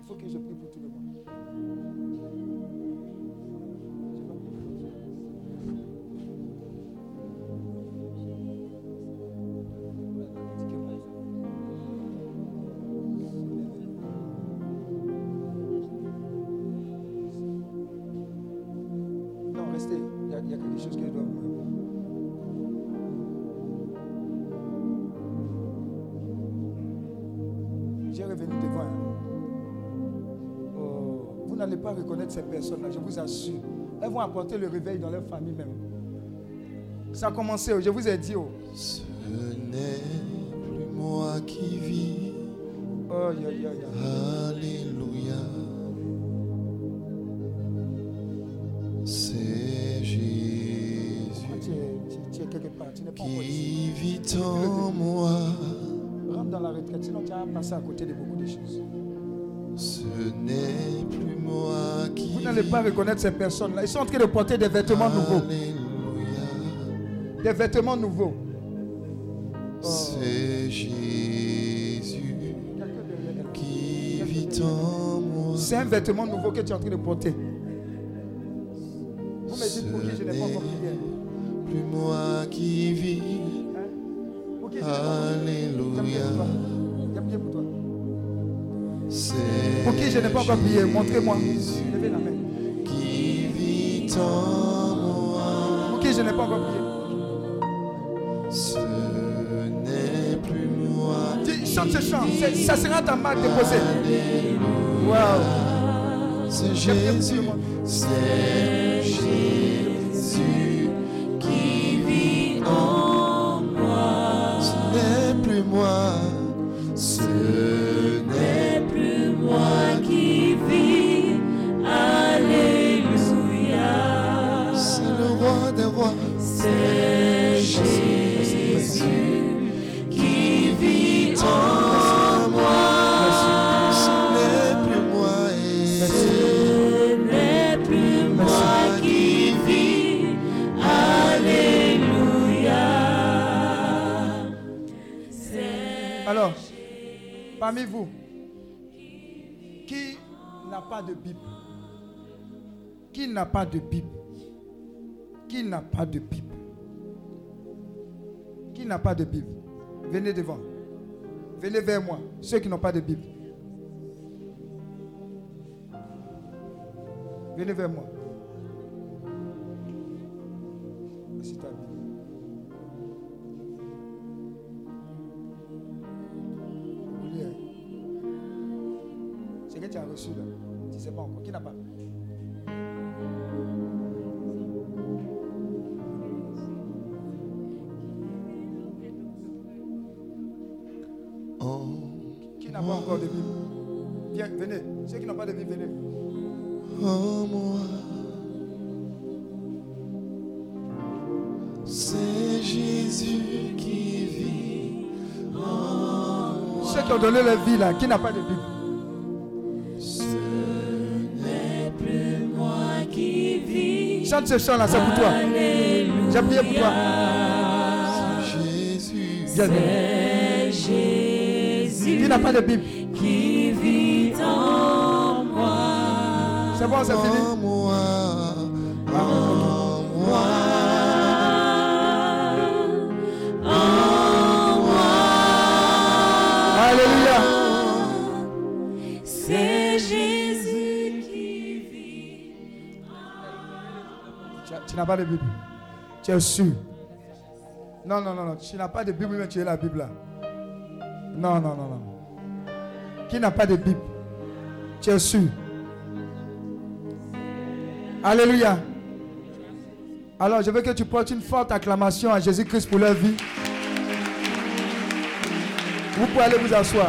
Il faut que je prie pour tout le monde. Reconnaître ces personnes-là, je vous assure. Elles vont apporter le réveil dans leur famille même. Ça a commencé, oh, je vous ai dit. Oh, Ce n'est plus moi qui vis. oh ya, ya. Alléluia. C'est Jésus Tu es, tu- tu es quelque part, tu n'es pas qui vit en moi. Rentre dans la retraite, sinon tu vas passer à côté de beaucoup de choses. N'allez pas reconnaître ces personnes-là. Ils sont en train de porter des vêtements nouveaux. Des vêtements nouveaux. Oh. C'est Jésus qui vit en moi. C'est un vêtement nouveau que tu es en train de porter. Vous me dites pour qui je n'ai pas encore prié. Plus moi qui vis. Hein? Pour qui je n'ai pas encore prié. Alléluia. C'est Pour qui je n'ai pas encore prié, montrez-moi. Qui je n'ai pas encore prié. Ce n'est plus moi. Dis, chante ce chant. Ça sera ta marque déposée. Wow. C'est Jésus, c'est Jésus n'a pas de Bible Qui n'a pas de Bible Qui n'a pas de Bible Venez devant. Venez vers moi, ceux qui n'ont pas de Bible. Venez vers moi. C'est que tu as reçu là. Tu ne sais pas encore. Qui n'a pas? Donné leur vie là, qui n'a pas de Bible? Plus moi qui vis. Chante ce chant là, c'est pour toi. J'ai prié pour toi. Jésus. Jésus Qui n'a pas de Bible? Qui vit en moi. C'est bon, c'est fini. Tu, as- tu n'as pas de Bible. Tu es sûr. Non, non, non, non. Tu n'as pas de Bible, mais tu es la Bible là. Non, non, non, non. Qui n'a pas de Bible? Tu es sûr. Alléluia. Alors, je veux que tu portes une forte acclamation à Jésus-Christ pour leur vie. Vous pouvez aller vous asseoir.